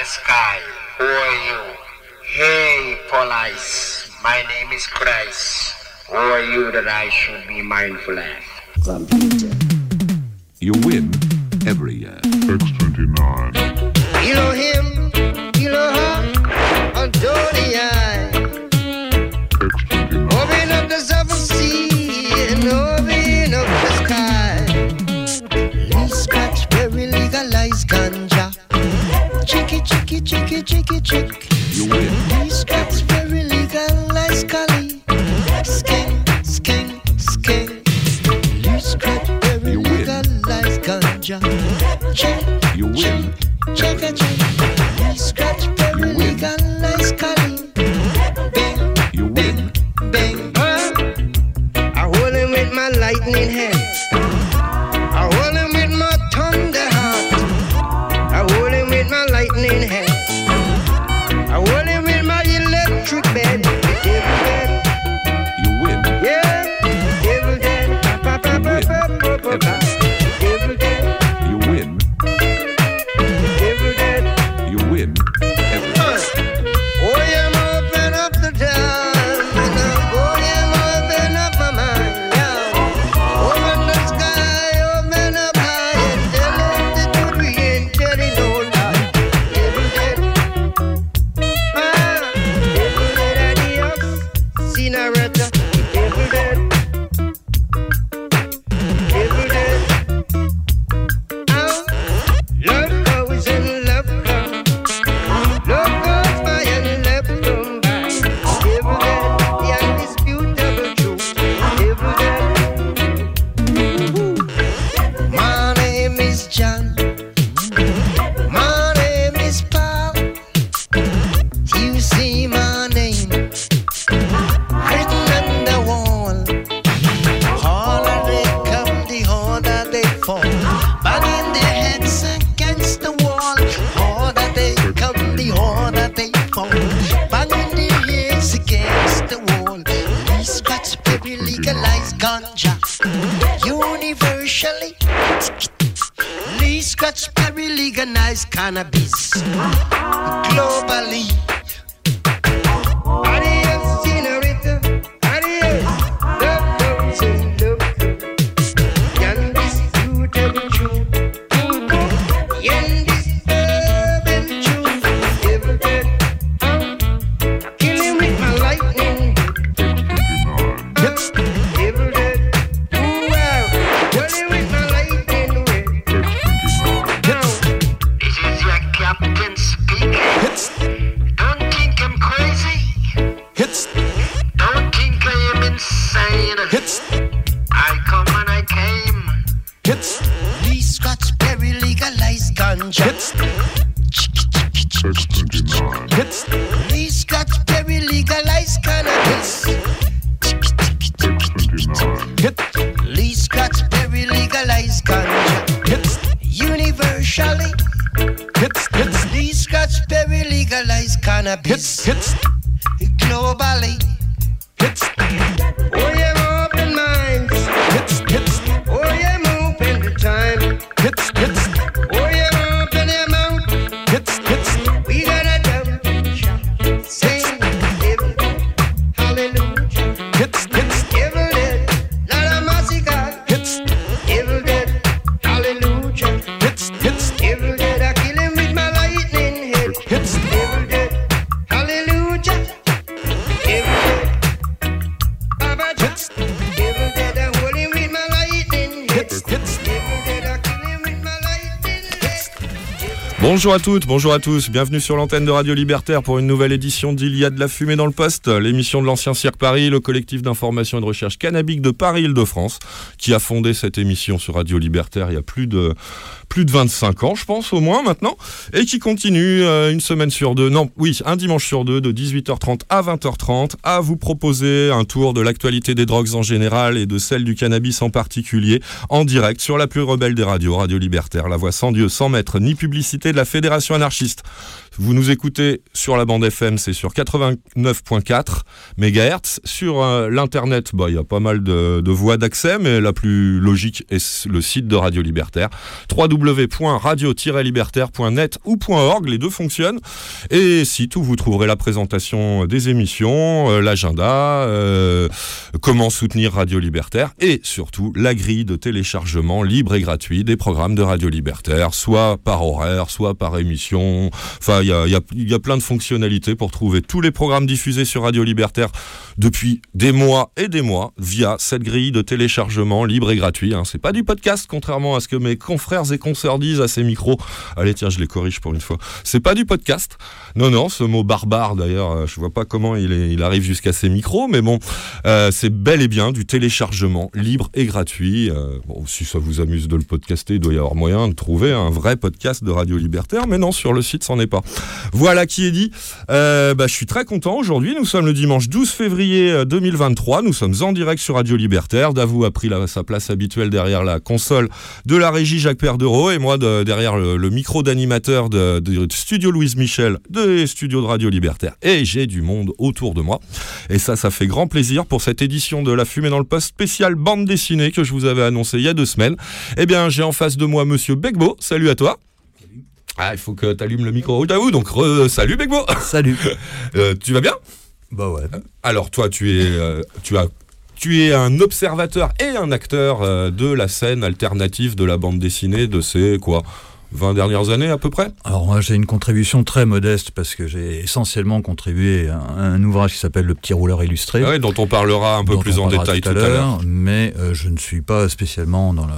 the sky. Who are you? Hey, police. My name is Christ. Who are you that I should be mindful of? Computer. You win every year. X29. chicky, chicky, chicky, chick. You win. These guys very legal, like Scully. Skank, skank, skank. These guys very legal, like ganja. You win. Bonjour à toutes, bonjour à tous, bienvenue sur l'antenne de Radio Libertaire pour une nouvelle édition d'Il de la fumée dans le poste, l'émission de l'ancien Cirque Paris, le collectif d'information et de recherche cannabique de Paris-Île-de-France, qui a fondé cette émission sur Radio Libertaire il y a plus de, plus de 25 ans, je pense au moins maintenant, et qui continue euh, une semaine sur deux, non, oui, un dimanche sur deux, de 18h30 à 20h30, à vous proposer un tour de l'actualité des drogues en général et de celle du cannabis en particulier, en direct sur la plus rebelle des radios, Radio Libertaire, la voix sans Dieu, sans maître, ni publicité de Fédération anarchiste. Vous nous écoutez sur la bande FM, c'est sur 89.4 MHz. Sur euh, l'internet, bah, il y a pas mal de, voies d'accès, mais la plus logique est le site de Radio Libertaire, www.radio-libertaire.net ou .org, les deux fonctionnent. Et site où vous trouverez la présentation des émissions, euh, l'agenda, euh, comment soutenir Radio Libertaire et surtout la grille de téléchargement libre et gratuit des programmes de Radio Libertaire, soit par horaire, soit par émission. Il y a, y y a plein de fonctionnalités pour trouver tous les programmes diffusés sur Radio Libertaire depuis des mois et des mois via cette grille de téléchargement libre et gratuit. Hein. C'est pas du podcast, contrairement à ce que mes confrères et consoeurs disent à ces micros. Allez, tiens, je les corrige pour une fois. C'est pas du podcast. Non, non, ce mot barbare d'ailleurs, euh, je vois pas comment il, il arrive jusqu'à ces micros, mais bon, euh, c'est bel et bien du téléchargement libre et gratuit. Euh, si ça vous amuse de le podcaster, il doit y avoir moyen de trouver un vrai podcast de Radio Libertaire, mais non, sur le site, c'en est pas. Voilà qui est dit. Euh, bah, je suis très content aujourd'hui. Nous sommes le dimanche 12 février euh, 2023. Nous sommes en direct sur Radio Libertaire. Davou a pris sa place habituelle derrière la console de la régie Jacques Perdereau et moi de- derrière le, micro d'animateur de, Studio Louise Michel des studios de Radio Libertaire. Et j'ai du monde autour de moi. Et ça, ça fait grand plaisir pour cette édition de La Fumée dans le Poste spéciale bande dessinée que je vous avais annoncé il y a deux semaines. Eh bien, j'ai en face de moi Monsieur Begbo. Salut à toi. Ah, il faut que tu allumes le micro Davou. Donc, re- salut Begbo. Salut. Euh, tu vas bien? Bah ouais. Alors toi, tu es, euh, tu as, tu es un observateur et un acteur euh, de la scène alternative de la bande dessinée de ces quoi 20 dernières années à peu près? Alors moi j'ai une contribution très modeste parce que j'ai essentiellement contribué à un, ouvrage qui s'appelle Le Petit Rouleur Illustré. Ouais, dont on parlera un peu plus en détail tout à l'heure. Mais je ne suis pas spécialement dans le,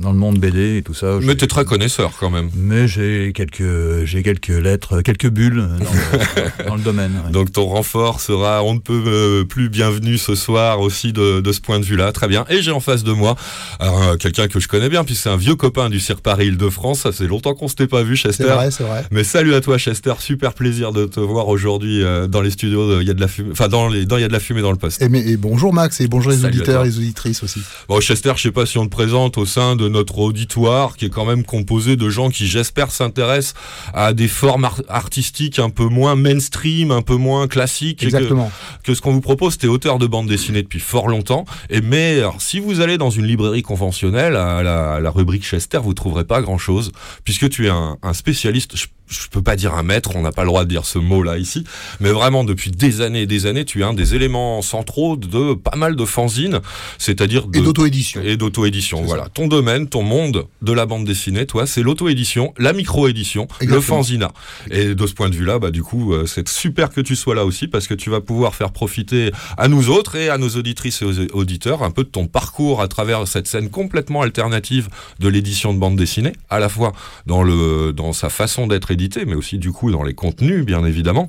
dans le monde BD et tout ça. Mais J'ai- tu es très connaisseur quand même. Mais j'ai quelques, j'ai quelques lettres, quelques bulles dans le, dans le domaine. ouais. Donc ton renfort sera on ne peut euh, plus bienvenu ce soir aussi de, de ce point de vue-là. Très bien. Et j'ai en face de moi euh, quelqu'un que je connais bien, puisque c'est un vieux copain du Cirque Paris Île-de-France. Ça fait longtemps qu'on s'était pas vu, C'est Chester. vrai, c'est vrai. Mais salut à toi Chester, super plaisir de te voir aujourd'hui euh, dans les studios Il y a de la fumée, enfin dans les dans Il y a de la fumée dans le poste. Et, mais, et bonjour Max, et bonjour les Salut auditeurs les auditrices aussi. Bon Chester, je sais pas si on te présente au sein de notre auditoire qui est quand même composé de gens qui j'espère s'intéressent à des formes ar- artistiques un peu moins mainstream, un peu moins classiques que- Exactement. que ce qu'on vous propose, t'es auteur de bande dessinée depuis fort longtemps. Et mais alors, si vous allez dans une librairie conventionnelle, à la, à la rubrique Chester, vous trouverez pas grand chose, puisque tu es un, un spécialiste. Je, je peux pas dire un maître, on n'a pas le droit de dire ce mot-là ici, mais vraiment depuis des années et des années, tu es un des éléments centraux de pas mal de fanzines, c'est-à-dire de Et d'auto-édition. et d'auto-édition. Voilà, ton domaine, ton monde de la bande dessinée, toi, c'est l'auto-édition, la micro-édition, le fanzina. Et de ce point de vue-là, bah du coup, euh, c'est super que tu sois là aussi parce que tu vas pouvoir faire profiter à nous autres et à nos auditrices et aux auditeurs un peu de ton parcours à travers cette scène complètement alternative de l'édition de bande dessinée, à la fois dans le dans sa façon d'être édité, mais aussi du coup dans les contenus, bien évidemment.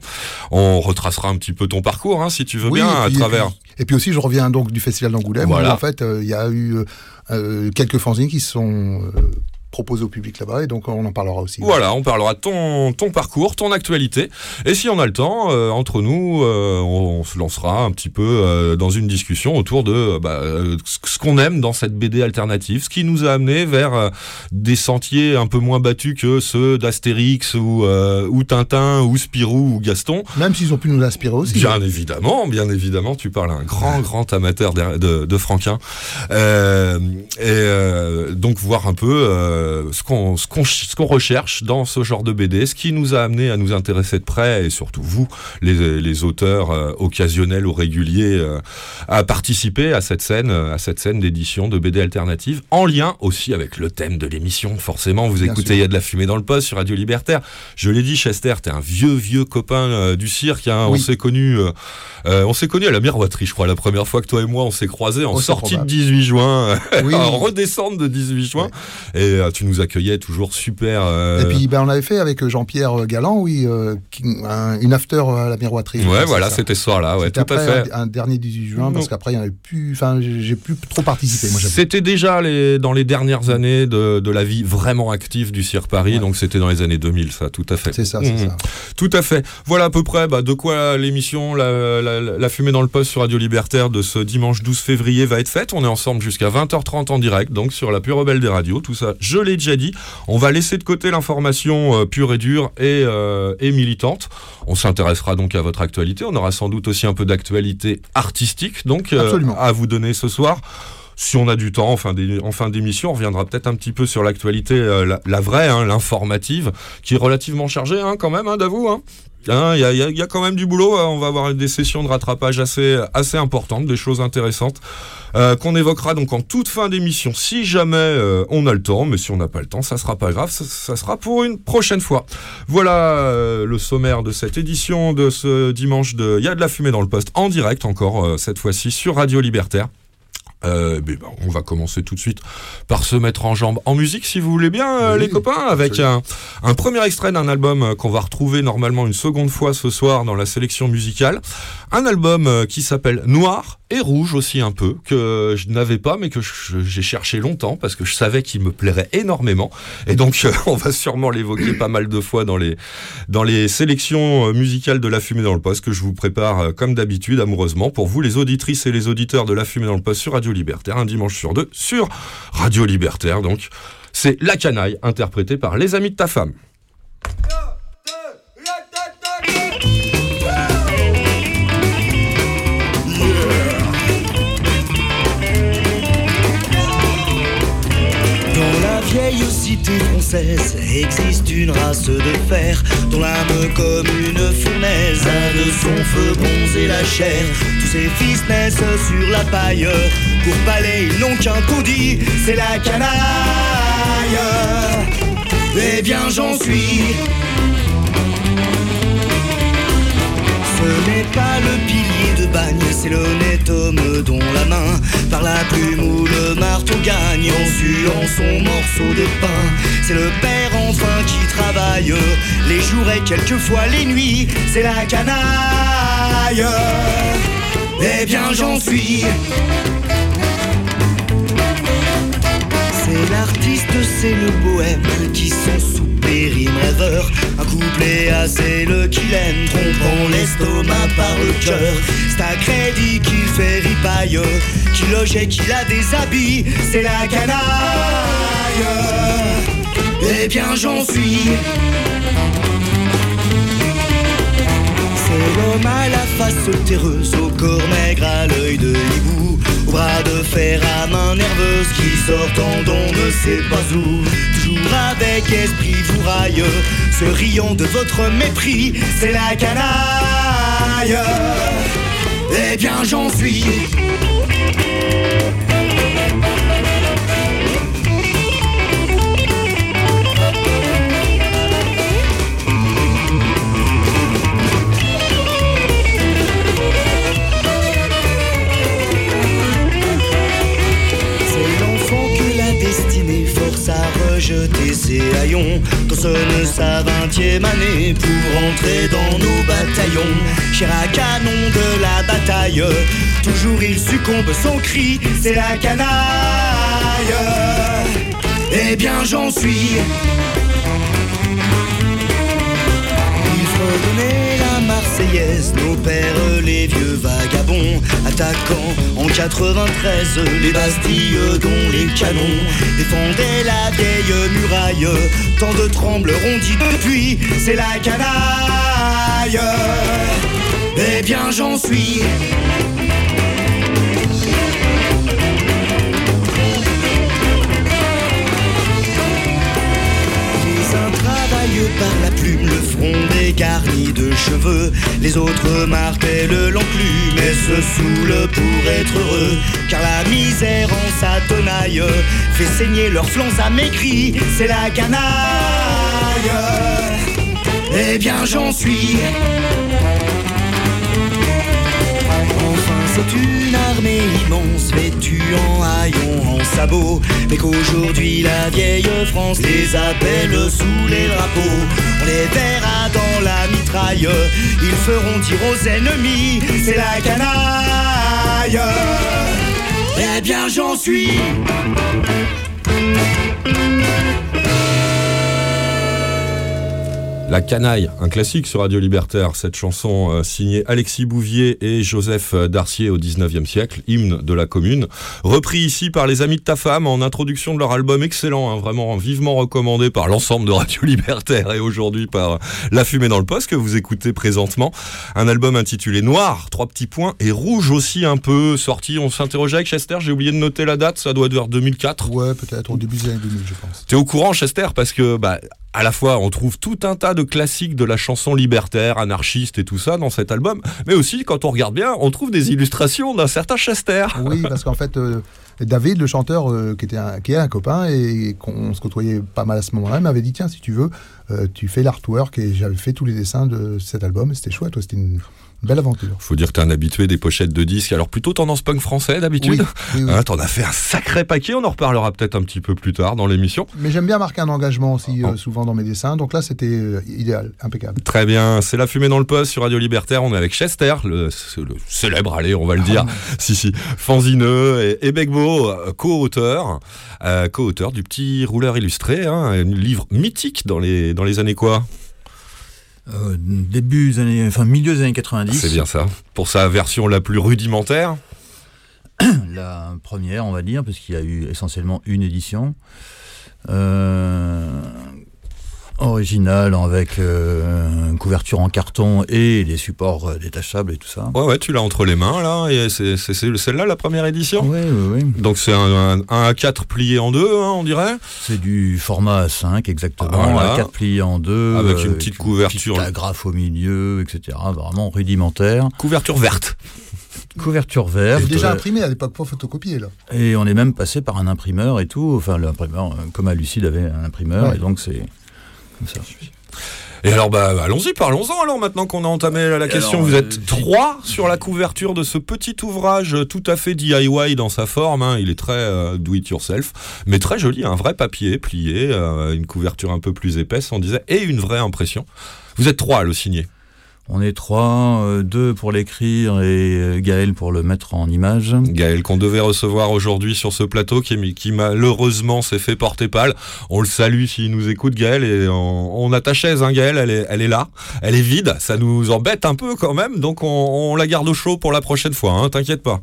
On retracera un petit peu ton parcours, hein, si tu veux Oui, bien, à puis- travers. Et puis, aussi, je reviens donc du Festival d'Angoulême, Voilà. où en fait, euh, il y a eu euh, euh, quelques fanzines qui sont proposées au public là-bas, et donc on en parlera aussi. Voilà, on parlera de ton, ton parcours, ton actualité. Et si on a le temps, euh, entre nous, euh, on, on se lancera un petit peu euh, dans une discussion autour de bah, ce qu'on aime dans cette BD alternative, ce qui nous a amené vers des sentiers un peu moins battus que ceux d'Astérix ou, ou Tintin ou Spirou ou Gaston. Même s'ils ont pu nous inspirer aussi. Bien évidemment, bien évidemment, tu parles à un grand, grand amateur de, de, de Franquin. Et donc voir un peu euh, ce qu'on ce qu'on ch- ce qu'on recherche dans ce genre de BD, ce qui nous a amené à nous intéresser de près, et surtout vous, les, les auteurs euh, occasionnels ou réguliers, euh, à participer à cette scène, à cette scène d'édition de BD alternative, en lien aussi avec le thème de l'émission. Forcément, vous Bien écoutez. Il y a de la fumée dans le poste sur Radio Libertaire. Je l'ai dit, Chester, t'es un vieux, vieux copain du cirque. hein. On s'est euh, on s'est connus à la miroiterie, je crois, la première fois que toi et moi on s'est croisés en Oh, sortie de 18 juin, Oui. en redescente de 18 juin. Et tu nous accueillais toujours super. euh, Et puis ben, on avait fait avec Jean-Pierre Galland, oui, euh, un- une after à la miroiterie. ouais, voilà, c'était ce soir-là, ouais, C'était tout à fait. Un, un dernier 18 juin, Non. parce qu'après, il y en avait plus. Enfin, j'ai plus trop participé. C'était déjà les, dans les dernières années de, de la vie vraiment active du Cirque Paris, Ouais. donc c'était dans les années 2000, ça, tout à fait. C'est ça, c'est Mhm. ça. Tout à fait. Voilà à peu près bah, de quoi l'émission la, la, la fumée dans le poste sur Radio Libertaire de ce dimanche 12 février va être faite. On est ensemble jusqu'à 20h30 en direct, donc sur la plus rebelle des radios. Tout ça, je je l'ai déjà dit. On va laisser de côté l'information euh, pure et dure et, euh, et militante. On s'intéressera donc à votre actualité. On aura sans doute aussi un peu d'actualité artistique, donc euh, à vous donner ce soir. Si on a du temps en fin d'émission, on reviendra peut-être un petit peu sur l'actualité, euh, la, la vraie, hein, l'informative, qui est relativement chargée hein, quand même, hein, d'avoue. hein. Hein, Il y, a, il y a- il y a quand même du boulot. On va avoir des sessions de rattrapage assez, assez importantes, des choses intéressantes euh, qu'on évoquera donc en toute fin d'émission si jamais euh, on a le temps. Mais si on n'a pas le temps, ça sera pas grave. Ça, sera pour une prochaine fois. Voilà euh, le sommaire de cette édition de ce dimanche de Il y a de la fumée dans le poste en direct encore euh, cette fois-ci sur Radio Libertaire. Euh, ben, on va commencer tout de suite par se mettre en jambe en musique, si vous voulez bien, euh, Oui, les copains, avec un, un premier extrait d'un album euh, qu'on va retrouver normalement une seconde fois ce soir dans la sélection musicale. Un album qui s'appelle Noir et Rouge aussi un peu, que je n'avais pas, mais que j'ai cherché longtemps parce que je savais qu'il me plairait énormément. Et donc, euh, on va sûrement l'évoquer pas mal de fois dans les, dans les sélections musicales de La Fumée dans le Poste que je vous prépare comme d'habitude, amoureusement, pour vous, les auditrices et les auditeurs de La Fumée dans le Poste sur Radio Libertaire, un dimanche sur deux, sur Radio Libertaire. Donc, c'est La Canaille, interprétée par Les Amis de ta femme. Dans la vieille cité française existe une race de fer dont l'âme comme une fournaise a de son feu bronzé la chair. Ses fils naissent sur la paille. Pour palais, ils n'ont qu'un taudis, c'est la canaille. Eh bien, j'en suis. Ce n'est pas le pilier de bagne, c'est l'honnête homme dont la main, par la plume ou le marteau gagne, en suant son morceau de pain. C'est le père enfin qui travaille, les jours et quelquefois les nuits, c'est la canaille. Eh bien j'en suis. C'est l'artiste, c'est le bohème qui sont sous rêveur. Un couplet assez le qu'il aime, trompant l'estomac par le cœur. C'est à crédit qu'il fait ripaille, qu'il loge et qu'il a des habits. C'est la canaille. Eh bien j'en suis. À la face terreuse, au corps maigre, à l'œil de hibou, au bras de fer à main nerveuse qui sortant d'on ne sait pas où. Toujours avec esprit vous raille, se riant de votre mépris, c'est la canaille. Eh bien j'en suis. Haillons Quand sonne sa vingtième année pour entrer dans nos bataillons. Cher à canon de la bataille Toujours il succombe son cri, c'est la canaille. Eh bien j'en suis Nos pères les vieux vagabonds, attaquant en 93 les Bastilles dont les canons défendaient la vieille muraille. Tant de trembleront dit depuis, c'est la canaille. Eh bien j'en suis. Par la plume, le front dégarni de cheveux. Les autres marquaient le l'enclume et se saoulent pour être heureux. Car la misère en sa tenaille fait saigner leurs flancs amaigris. C'est la canaille. Eh bien j'en suis. Une armée immense vêtue en haillons, en sabots. Mais qu'aujourd'hui la vieille France les appelle sous les drapeaux. On les verra dans la mitraille. Ils feront dire aux ennemis C'est la canaille. Eh bien j'en suis La canaille, un classique sur Radio Libertaire. Cette chanson euh, signée Alexis Bouvier et Joseph euh, Darcier au 19e siècle, hymne de la commune. Repris ici par les amis de ta femme en introduction de leur album excellent, hein, vraiment vivement recommandé par l'ensemble de Radio Libertaire et aujourd'hui par La Fumée dans le Poste que vous écoutez présentement. Un album intitulé Noir, trois petits points, et Rouge aussi un peu, sorti, on s'interrogeait avec Chester, j'ai oublié de noter la date, ça doit être vers 2004. Ouais, peut-être au début des années 2000, je pense. T'es au courant, Chester, parce que bah, à la fois on trouve tout un tas de classiques de la chanson libertaire, anarchiste et tout ça dans cet album, mais aussi quand on regarde bien, on trouve des illustrations d'un certain Chester. Oui, parce qu'en fait, euh, David, le chanteur, euh, qui, était un, qui est un copain et qu'on se côtoyait pas mal à ce moment-là, m'avait dit tiens, si tu veux, euh, tu fais l'artwork et j'avais fait tous les dessins de cet album c'était chouette, c'était une belle aventure. Faut dire que t'es un habitué des pochettes de disques, alors plutôt tendance punk français d'habitude. Oui, oui, oui. Hein, T'en as fait un sacré paquet, on en reparlera peut-être un petit peu plus tard dans l'émission. Mais j'aime bien marquer un engagement aussi, Oh. euh, souvent dans mes dessins, donc là c'était euh, idéal, impeccable. Très bien, c'est la fumée dans le poste sur Radio Libertaire. On est avec Chester, le, le célèbre, allez, on va le dire, si si, Fanzineux et, et Begbo, euh, co-auteur, euh, co-auteur du petit rouleur illustré, hein, un livre mythique dans les dans les années quoi? Euh, début des années, enfin milieu des années 90. C'est bien ça. Pour sa version la plus rudimentaire. La première, on va dire, parce qu'il y a eu essentiellement une édition. Euh, originale avec euh, une couverture en carton et des supports euh, détachables et tout ça. Ouais ouais, tu l'as entre les mains là, et c'est celle-là la première édition. Oui, oui, oui. Donc c'est un, un, un A4 plié en deux, hein, on dirait. C'est du format A5 exactement, Ah, voilà. à 4 pliés en deux, Avec une petite couverture. petite agrafe au milieu, etc. Vraiment rudimentaire. Couverture verte. Couverture Et verte. déjà euh, imprimé à l'époque, pas photocopié là. Et on est même passé par un imprimeur et tout. Enfin, l'imprimeur, euh, comme à Lucide avait un imprimeur, Ouais. et donc c'est comme ça. Et alors, bah, allons-y, parlons-en alors maintenant qu'on a entamé la, la question. alors, Vous euh, êtes trois sur la couverture de ce petit ouvrage tout à fait DIY dans sa forme. hein. Il est très euh, do it yourself, mais très joli, un vrai papier plié, euh, une couverture un peu plus épaisse, on disait, et une vraie impression. Vous êtes trois à le signer. On est trois, euh, deux pour l'écrire et euh, Gaël pour le mettre en image. Gaël qu'on devait recevoir aujourd'hui sur ce plateau, qui, qui malheureusement s'est fait porter pâle. On le salue s'il nous écoute, Gaël, et on, on a ta chaise, hein, Gaël, elle est, elle est là, elle est vide, ça nous embête un peu quand même, donc on, on la garde au chaud pour la prochaine fois, hein, t'inquiète pas.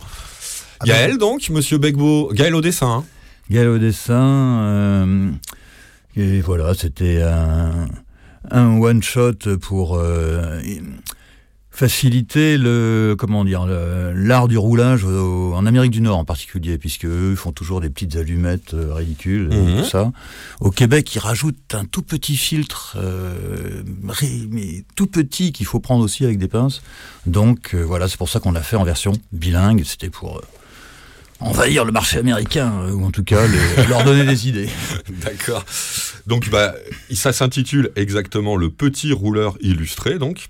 Ah Gaël donc, Monsieur Begbo, Gaël au dessin. hein. Gaël au dessin. euh, et voilà, c'était un, un one shot pour euh, faciliter le comment dire l'art du roulage au- en Amérique du Nord en particulier, puisque eux font toujours des petites allumettes euh, ridicules et Mhm. tout ça. Au Québec, ils rajoutent un tout petit filtre, euh, mais tout petit qu'il faut prendre aussi avec des pinces. Donc euh, voilà, c'est pour ça qu'on l'a fait en version bilingue. C'était pour euh, envahir le marché américain, euh, ou en tout cas les- leur donner des idées. D'accord. Donc bah, ça s'intitule exactement le petit rouleur illustré, donc.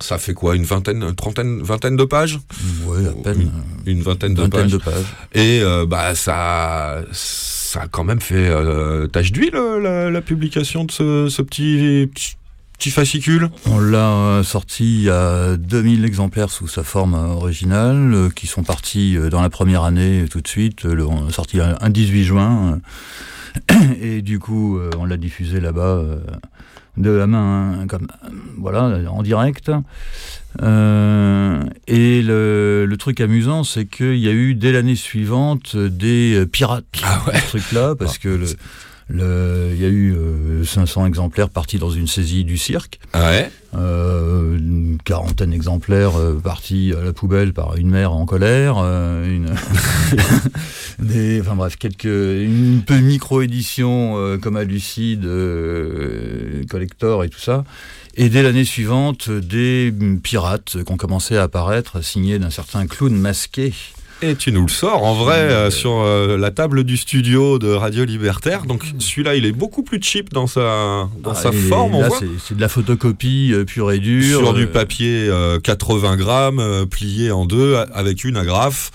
Ça fait quoi Une vingtaine, une trentaine, vingtaine de pages Oui, à peine. Une- Une vingtaine de vingtaine pages. de pages. Et euh, bah ça, ça a quand même fait euh, tache d'huile euh, la, la publication de ce, ce petit, petit petit fascicule. On l'a euh, sorti à 2000 exemplaires sous sa forme euh, originale, euh, qui sont partis dans la première année tout de suite. On l'a sorti un un 18 juin. et du coup, on l'a diffusé là-bas de la main, hein, comme voilà, en direct. Euh, et le, le truc amusant, c'est qu'il y a eu dès l'année suivante des pirates. Ah ouais. Ce truc-là, parce Ah, que le, c'est- le- il y a eu euh, 500 exemplaires partis dans une saisie du cirque. Ouais? Euh, une quarantaine d'exemplaires euh, partis à la poubelle par une mère en colère, euh, une, des, enfin bref, quelques, une peu micro-édition euh, comme à Lucide, euh, Collector et tout ça. Et dès l'année suivante, des pirates qui ont commencé à apparaître, signés d'un certain clown masqué. Et tu nous le sors en vrai euh, sur euh, la table du studio de Radio Libertaire. Donc celui-là, il est beaucoup plus cheap dans sa dans Ah, sa forme. On là, voit. c'est- de la photocopie euh, pure et dure. sur du papier euh, 80 grammes euh, plié en deux a- avec une agrafe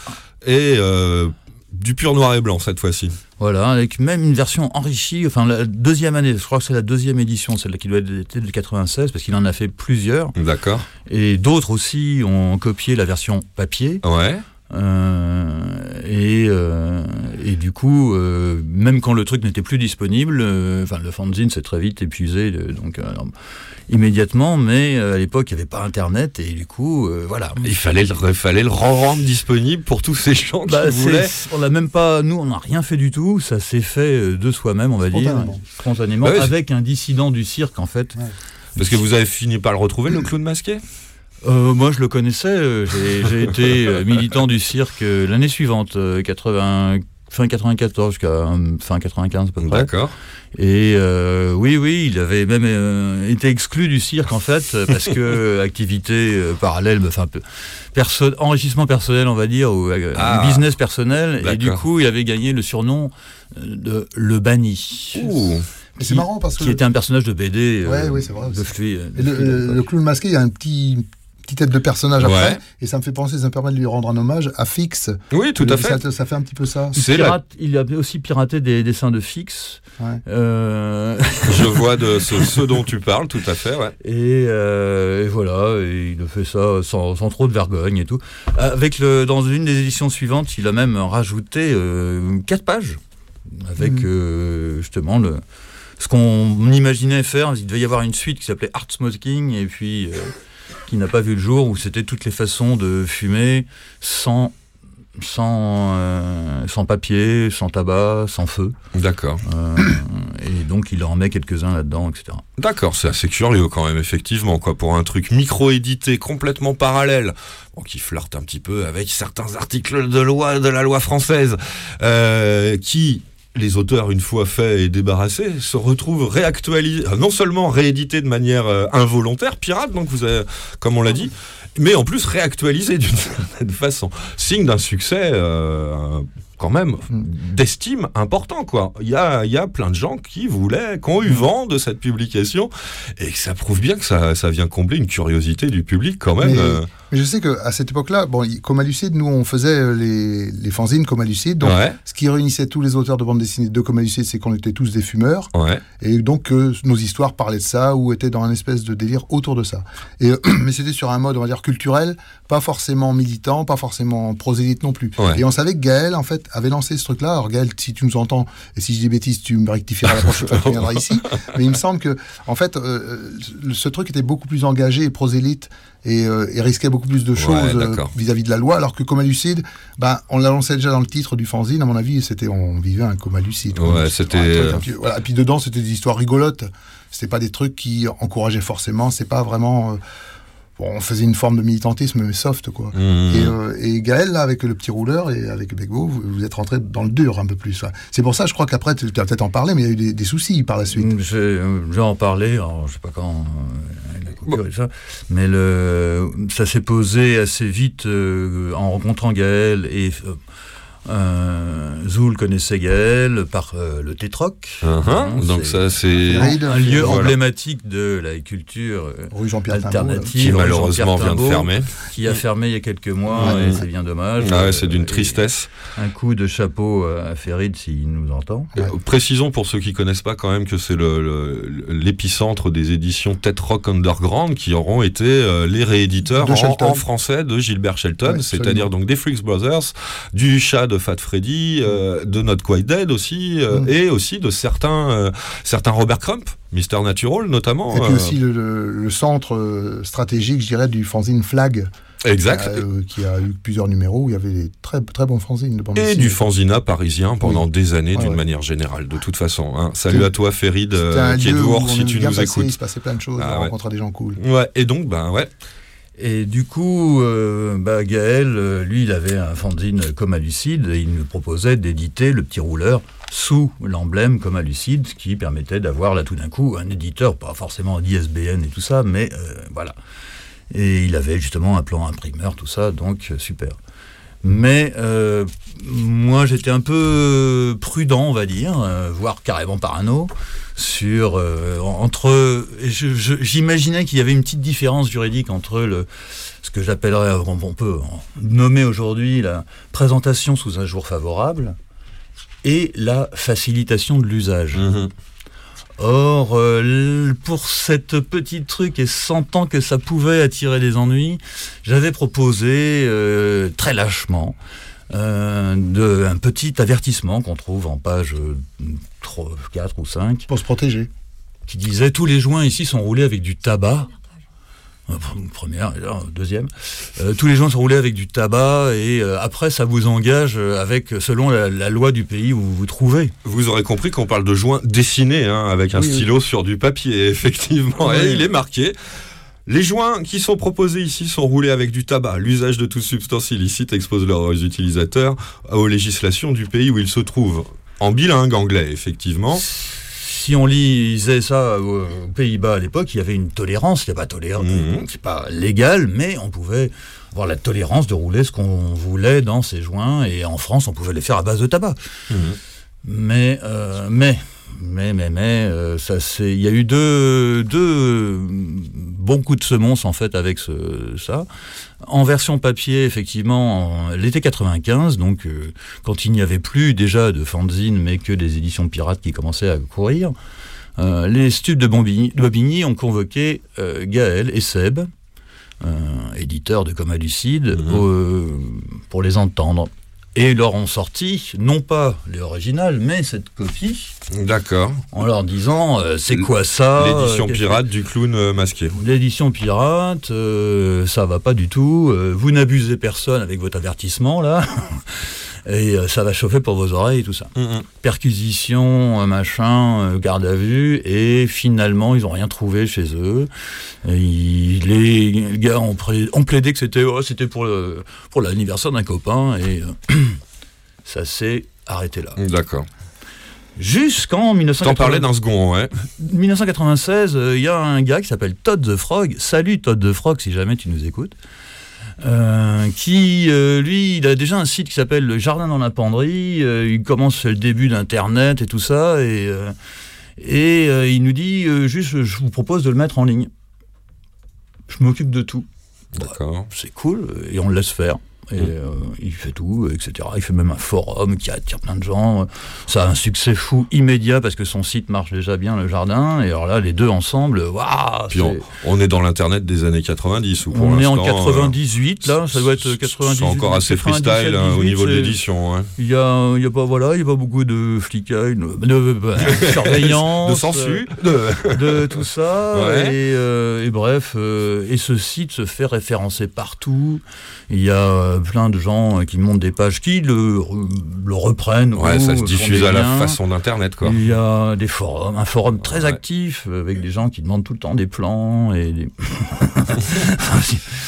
et euh, du pur noir et blanc cette fois-ci. Voilà, avec même une version enrichie, enfin la deuxième année, je crois que c'est la deuxième édition, celle qui doit être de 96, parce qu'il en a fait plusieurs. D'accord. Et d'autres aussi ont copié la version papier. Ouais. Euh, et, euh, et du coup, euh, même quand le truc n'était plus disponible, euh, enfin le fanzine s'est très vite épuisé, donc euh, alors, immédiatement. Mais euh, à l'époque, il n'y avait pas Internet et du coup, euh, voilà. Il fallait le, il fallait le rendre disponible pour tous ces gens Bah, qui voulaient. on l'a même pas, nous, on n'a rien fait du tout. Ça s'est fait de soi-même, on va dire, Spontanément. c'est- avec un dissident du cirque en fait. Parce que vous avez fini par le retrouver, le clown masqué? Euh, moi, je le connaissais. euh, J'ai été euh, militant du cirque euh, l'année suivante, euh, 80, fin 94 jusqu'à euh, fin 95 à peu près. D'accord. Et euh, oui, oui, il avait même euh, été exclu du cirque en fait euh, parce que euh, activité euh, parallèle, enfin peu- perso enrichissement personnel, on va dire, ou euh, Ah. business personnel. Et du coup, il avait gagné le surnom euh, de le banni. Ouh. C'est marrant parce que Qui était un personnage de BD. euh, Ouais, ouais, c'est vrai De de le clown masqué, il y a un petit petite tête de personnage après, et ça me fait penser, ça me permet de lui rendre un hommage à Fix. Oui, tout à fait. Ça, ça fait un petit peu ça. C'est la... Pirate- Il avait aussi piraté des dessins de Fix. Ouais. Euh, Je vois de ce, ce dont tu parles, tout à fait. Ouais. et, euh, et voilà, et il a fait ça sans, sans trop de vergogne et tout. Avec le, dans une des éditions suivantes, il a même rajouté euh, quatre pages avec euh, justement le, ce qu'on imaginait faire. Il devait y avoir une suite qui s'appelait Art Smoking et puis euh, qui n'a pas vu le jour où c'était toutes les façons de fumer sans sans, euh, sans papier, sans tabac, sans feu. D'accord. Euh, et donc il en met quelques-uns là-dedans, etc. D'accord, c'est assez curieux quand même, effectivement, quoi, pour un truc micro-édité complètement parallèle, bon, qui flirte un petit peu avec certains articles de loi de la loi française, euh, qui les auteurs, une fois faits et débarrassés, se retrouvent réactualisés, non seulement réédités de manière euh, involontaire, pirate, donc vous avez, comme on l'a dit, mais en plus réactualisés d'une certaine façon. Signe d'un succès, euh, quand même, d'estime important, quoi. Il y a, il y a plein de gens qui voulaient, qui ont eu vent de cette publication, et que ça prouve bien que ça, ça vient combler une curiosité du public, quand même. Mais, euh. Mais je sais qu'à cette époque-là, bon, Coma Lucide, nous, on faisait euh, les, les fanzines Coma Lucide. Donc, Ouais, ce qui réunissait tous les auteurs de bande dessinée de Coma Lucide, c'est qu'on était tous des fumeurs. ouais. Et donc, euh, nos histoires parlaient de ça ou étaient dans un espèce de délire autour de ça. Et, euh, mais c'était sur un mode, on va dire, culturel, pas forcément militant, pas forcément prosélyte non plus. Ouais. Et on savait que Gaël, en fait, avait lancé ce truc-là. Alors, Gaël, si tu nous entends, et si je dis bêtises, tu me rectifieras la prochaine fois que tu viendras ici. Mais il me semble que, en fait, euh, ce truc était beaucoup plus engagé et prosélyte et, euh, et risquait beaucoup plus de choses euh, vis-à-vis de la loi, alors que Coma Lucide, bah, on l'annonçait déjà dans le titre du fanzine, à mon avis, c'était on vivait un coma lucide. Ouais, c'était, euh, voilà. Et puis dedans, c'était des histoires rigolotes. C'était pas des trucs qui encourageaient forcément. C'est pas vraiment. euh, bon, on faisait une forme de militantisme, mais soft, quoi. Mmh. Et, euh, et Gaël, là, avec le petit rouleur et avec Begbo, vous, vous êtes rentré dans le dur un peu plus. C'est pour ça, je crois qu'après, tu vas peut-être en parler, mais il y a eu des, des soucis par la suite. J'ai euh, j'ai en parlé, alors, je sais pas quand, euh, avec la coupure et ça, mais le, ça s'est posé assez vite euh, en rencontrant Gaël et euh, Zoul connaissait Gaël par euh, le Tétroc. Uh-huh. Donc ça, c'est... Un lieu Voilà. emblématique de la culture euh, Rue alternative. qui rue malheureusement vient de fermer. Qui a fermé il y a quelques mois, Ouais. et c'est bien dommage. Ah ouais, c'est d'une Euh, tristesse. Un coup de chapeau à Ferid s'il nous entend. Ouais. Euh, Précisons pour ceux qui connaissent pas quand même que c'est le- le- l'épicentre des éditions Tête Rock Underground qui auront été euh, les rééditeurs en, en français de Gilbert Shelton, Ouais, c'est-à-dire donc des Freaks Brothers, du chat de Fat Freddy, euh, de Not Quite Dead aussi, euh, Mm. et aussi de certains, euh, certains Robert Crump, Mister Natural notamment. Et puis aussi le, le- le centre stratégique, je dirais, du fanzine Flag, exact. qui a eu plusieurs numéros où il y avait des très, très bons fanzines de Et du fanzina parisien pendant Oui. des années, d'une ouais. manière générale, de toute façon. hein. Salut à toi, un qui est dehors, si tu nous écoutes. Il se passait plein de choses, Ah on ouais. rencontrait des gens cool. Ouais, et donc, ben ouais. Et du coup, euh, bah, Gaël, euh, lui, il avait un fanzine Coma Lucide et il nous proposait d'éditer le petit rouleur sous l'emblème Coma Lucide, ce qui permettait d'avoir là tout d'un coup un éditeur, pas forcément d'ISBN et tout ça, mais euh, voilà. Et il avait justement un plan imprimeur, tout ça, donc super. Mais moi, j'étais un peu prudent, on va dire, voire carrément parano, sur euh, entre. J'imaginais qu'il y avait une petite différence juridique entre le ce que j'appellerais, on, peut nommer aujourd'hui la présentation sous un jour favorable et la facilitation de l'usage. Mhm. Or, euh, pour cette petite truc et sentant que ça pouvait attirer des ennuis, j'avais proposé euh, très lâchement euh, de, un petit avertissement qu'on trouve en page euh, 3, 4 ou 5 Pour se protéger. qui disait tous les joints ici sont roulés avec du tabac. Euh, Première, deuxième. Euh, tous les joints sont roulés avec du tabac et euh, après ça vous engage euh, avec selon la, la loi du pays où vous vous trouvez. Vous aurez compris qu'on parle de joints dessinés hein, avec un Oui, oui. stylo sur du papier, effectivement. Oui. Et il est marqué. Les joints qui sont proposés ici sont roulés avec du tabac. L'usage de toute substance illicite expose leurs utilisateurs aux législations du pays où ils se trouvent. En bilingue anglais, effectivement. Si on lisait ça aux Pays-Bas à l'époque, il y avait une tolérance, il n'y a pas tolérance, Mhm. c'est pas légal, mais on pouvait avoir la tolérance de rouler ce qu'on voulait dans ces joints, et en France, on pouvait les faire à base de tabac. Mhm. Mais, euh, mais, mais, mais, mais, euh, ça c'est, il y a eu deux, deux bons coups de semonce en fait avec ce, ça. En version papier, effectivement, en l'été 95, donc euh, quand il n'y avait plus déjà de fanzine, mais que des éditions pirates qui commençaient à courir, euh, les studios de Bobigny, de Bobigny ont convoqué euh, Gaël et Seb, euh, éditeurs de Coma Lucide, Mhm. euh, pour les entendre. Et ils leur ont sorti, non pas les originales, mais cette copie, D'accord. en leur disant euh, c'est quoi ça L'édition euh, qu'est-ce pirate du clown euh, masqué. L'édition pirate, euh, ça va pas du tout. vous n'abusez personne avec votre avertissement là. Et euh, ça va chauffer pour vos oreilles et tout ça. Mhm. Perquisition, euh, machin, euh, garde à vue, et finalement ils ont rien trouvé chez eux. Et les gars ont, plaidé que c'était oh, c'était pour le- pour l'anniversaire d'un copain et euh, ça s'est arrêté là. D'accord. Jusqu'en T'en 1980 parlais d'un second, ouais. 1996, euh, il y a un gars qui s'appelle Todd the Frog. Salut Todd the Frog, si jamais tu nous écoutes. Euh, qui, euh, lui, il a déjà un site qui s'appelle Le Jardin dans la Penderie. euh, il commence le début d'Internet et tout ça. Et, et il nous dit juste, je vous propose de le mettre en ligne. Je m'occupe de tout. D'accord. C'est cool. Et on le laisse faire. Et euh, il fait tout, etc. Il fait même un forum qui attire plein de gens. Ça a un succès fou immédiat parce que son site marche déjà bien, le jardin. Et alors là, les deux ensemble, waouh Puis on, est dans l'internet des années 90 ou pour On est en l'instant, 98, là, ça doit être euh, 98. C'est encore assez 97, freestyle hein, au 18, niveau de l'édition. hein. Il y a, il y a pas, voilà, il y a pas beaucoup de flicailles, de, de- de surveillance, De sensu. de- de tout ça. Ouais. Et, euh, et bref, euh, et ce site se fait référencer partout. Il y a euh, plein de gens qui montent des pages qui le, le reprennent. Ouais, ou ça se diffuse à la faire d'internet quoi. Il y a des forums, un forum très Ouais. actif euh, avec des gens qui demandent tout le temps des plans et des,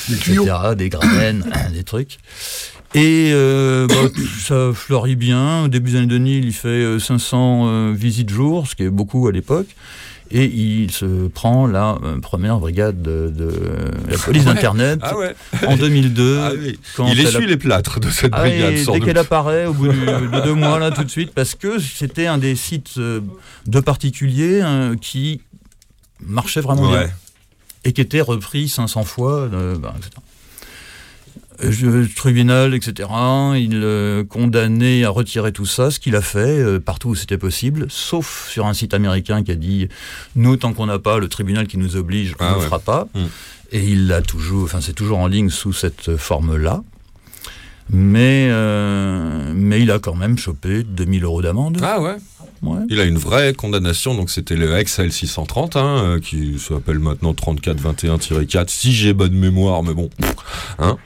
etc., des graines, des trucs. Et euh, bah, ça fleurit bien. Au début des années 2000, il fait euh, 500 euh, visites jour, ce qui est beaucoup à l'époque. Et il se prend la euh, première brigade de, de la police Ouais. d'Internet Ah ouais. en 2002. Ah oui. quand Il essuie a- les plâtres de cette ah, brigade sans dès qu'elle apparaît au bout de deux mois là tout de suite parce que c'était un des sites euh, de particuliers hein, qui marchait vraiment bien et qui était repris 500 fois euh, ben, etc. Euh, tribunal etc il euh, condamné à retirer tout ça ce qu'il a fait euh, partout où c'était possible sauf sur un site américain qui a dit nous tant qu'on n'a pas le tribunal qui nous oblige on Ah ne ouais. le fera pas Mm. et il l'a toujours enfin c'est toujours en ligne sous cette forme là mais, euh, mais il a quand même chopé 2000 euros d'amende. Ah ouais. Ouais. Il a une vraie condamnation, donc c'était le XL 630, hein, euh, qui s'appelle maintenant 3421-4, si j'ai bonne mémoire, mais bon. Hein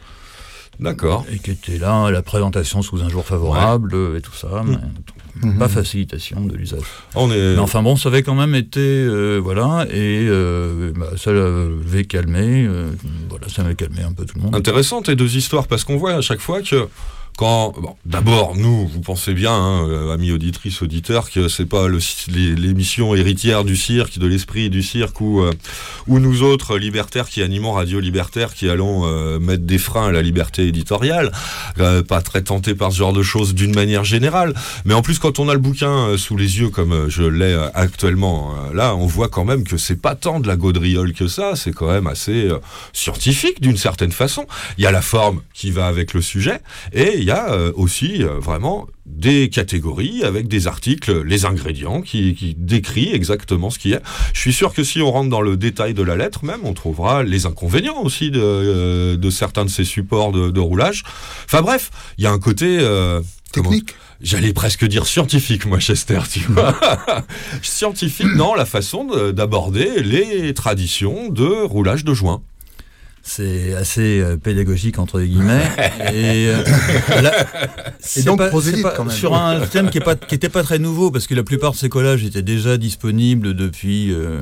D'accord. Et qui était là la présentation sous un jour favorable et tout ça. Mais Mhm. Pas facilitation de l'usage. On est. Mais enfin bon, ça avait quand même été. euh, voilà. Et euh, bah, ça l'avait calmé. euh, voilà, ça avait calmé un peu tout le monde. Intéressant tes deux histoires parce qu'on voit à chaque fois que quand bon, d'abord nous vous pensez bien hein, euh, amis auditrices auditeurs que c'est pas l'émission héritière du cirque de l'esprit du cirque ou euh, ou nous autres libertaires qui animons Radio Libertaire qui allons euh, mettre des freins à la liberté éditoriale pas très tentés par ce genre de choses d'une manière générale. Mais en plus quand on a le bouquin sous les yeux comme je l'ai actuellement là on voit quand même que c'est pas tant de la gaudriole que ça c'est quand même assez scientifique d'une certaine façon. Il y a la forme qui va avec le sujet et y y a euh, aussi euh, vraiment des catégories avec des articles, les ingrédients qui, qui décrit exactement ce qu'il y a. Je suis sûr que si on rentre dans le détail de la lettre même, on trouvera les inconvénients aussi de, euh, de certains de ces supports de, de roulage. Enfin bref, il y a un côté... euh, comment- Technique. J'allais presque dire scientifique, moi, Chester, tu vois. scientifique dans la façon de- d'aborder les traditions de roulage de joint. C'est assez euh, pédagogique entre guillemets. et, euh, là, donc pas- prosélyte, pas- quand même. Sur un thème qui est pas qui était pas très nouveau parce que la plupart de ces collages étaient déjà disponibles depuis euh,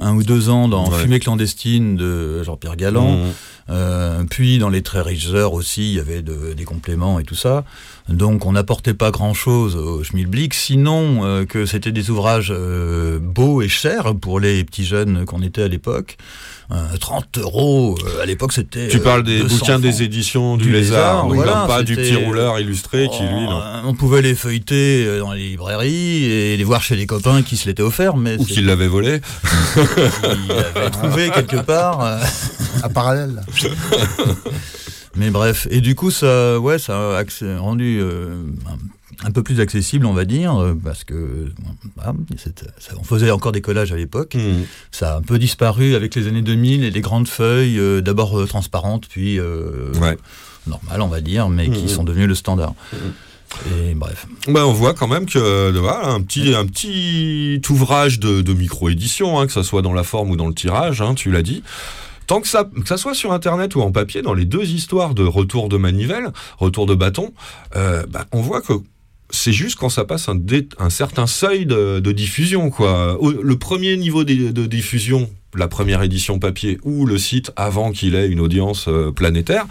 un ou deux ans dans Ouais. Fumée clandestine de Jean-Pierre Galland. Mmh. Euh, puis dans les très riches heures aussi, il y avait de- des compléments et tout ça. Donc on n'apportait pas grand-chose au Schmilblick, sinon euh, que c'était des ouvrages euh, beaux et chers pour les petits jeunes qu'on était à l'époque. Euh, 30 euros, euh, à l'époque c'était... Tu parles des 200 bouquins francs. des éditions du, Du Lézard, Lézard, donc voilà, non, pas du petit rouleur illustré qui, lui, Oh, non. euh, On pouvait les feuilleter dans les librairies et les voir chez les copains qui se l'étaient offert, mais Ou qu'il l'avait volé. ils l'avaient trouvé quelque part. euh. À parallèle. Mais bref, et du coup, ça, ouais, ça a rendu euh, un, peu plus accessible, on va dire, euh, parce que ça- on faisait encore des collages à l'époque. Mmh. Ça a un peu disparu avec les années 2000 et les grandes feuilles, euh, d'abord euh, transparentes, puis Ouais. normales, on va dire, mais qui Mhm. sont devenues le standard. Et bref. Bah, on voit quand même que voilà, un petit un petit ouvrage de, de micro-édition, hein, que ça soit dans la forme ou dans le tirage, hein, tu l'as dit. Tant que ça, que ça soit sur internet ou en papier, dans les deux histoires de retour de manivelle, retour de bâton, euh, bah, on voit que c'est juste quand ça passe un, certain seuil de, diffusion. Quoi. Le premier niveau de, diffusion, la première édition papier ou le site avant qu'il ait une audience euh, planétaire,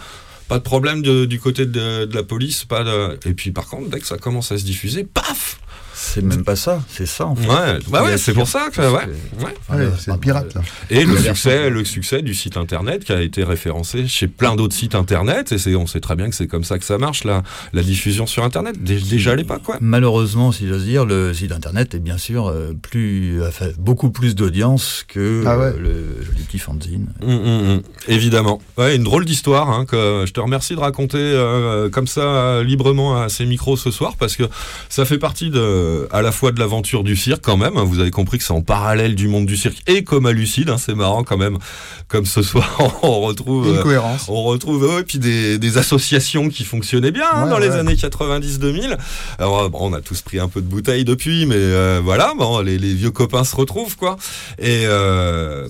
pas de problème du côté de, la police. Pas. Et puis par contre, dès que ça commence à se diffuser, paf C'est même pas ça, c'est ça en fait. Ouais, bah ouais, c'est pour ça que... Ouais, que- ouais. Ouais, c'est le pirate, là. Et le succès, le succès du site internet qui a été référencé chez plein d'autres sites internet, et on sait très bien que c'est comme ça que ça marche, la, la diffusion sur internet, dé- déjà à l'époque, quoi. Malheureusement, si j'ose dire, le site internet est bien sûr euh, plus, beaucoup plus d'audience que Ah ouais. euh, le joli petit fanzine. Hum, hum, hum. Évidemment. Ouais, une drôle d'histoire hein, que je te remercie de raconter euh, comme ça librement à ces micros ce soir parce que ça fait partie de, à la fois de l'aventure du cirque quand même. hein. Vous avez compris que c'est en parallèle du monde du cirque et comme à Lucide. hein, c'est marrant quand même. Comme ce soir, on retrouve. Une euh, cohérence. On retrouve ouais, puis des, des associations qui fonctionnaient bien hein, Ouais, dans les années 90-2000. Alors bon, on a tous pris un peu de bouteille depuis, mais euh, voilà, bon, les, les vieux copains se retrouvent quoi. Et euh,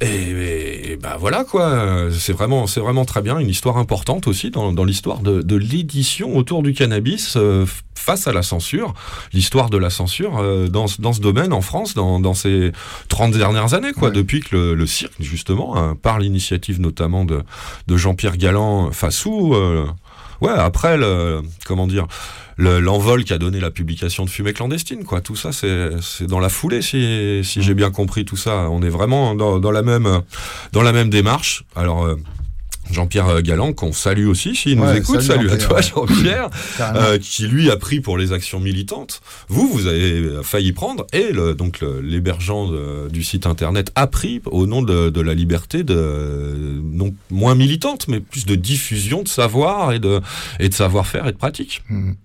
et, et bah voilà quoi, c'est vraiment, c'est vraiment très bien, une histoire importante aussi dans, dans l'histoire de, de l'édition autour du cannabis euh, face à la censure, l'histoire de la censure euh, dans, ce- dans ce domaine en France dans, dans ces 30 dernières années quoi, Ouais. depuis que le, le cirque justement, hein, par l'initiative notamment de, de Jean-Pierre Galland Fassou, euh, ouais après le, comment dire, le- l'envol qu'a donné la publication de Fumée clandestine, quoi. Tout ça, c'est c'est dans la foulée, si, si j'ai bien compris tout ça. On est vraiment dans, dans la même euh, dans la même démarche. Alors. Euh, Jean-Pierre Galland, qu'on salue aussi, s'il nous Ouais, écoute. salut, Salut, à toi, Jean-Pierre, euh, qui lui a pris pour les actions militantes. Vous, vous avez failli prendre, et le, donc l'hébergeant du site internet a pris au nom de, de la liberté de non moins militante, mais plus de diffusion de savoir et de et de savoir-faire et de pratique. Mhm.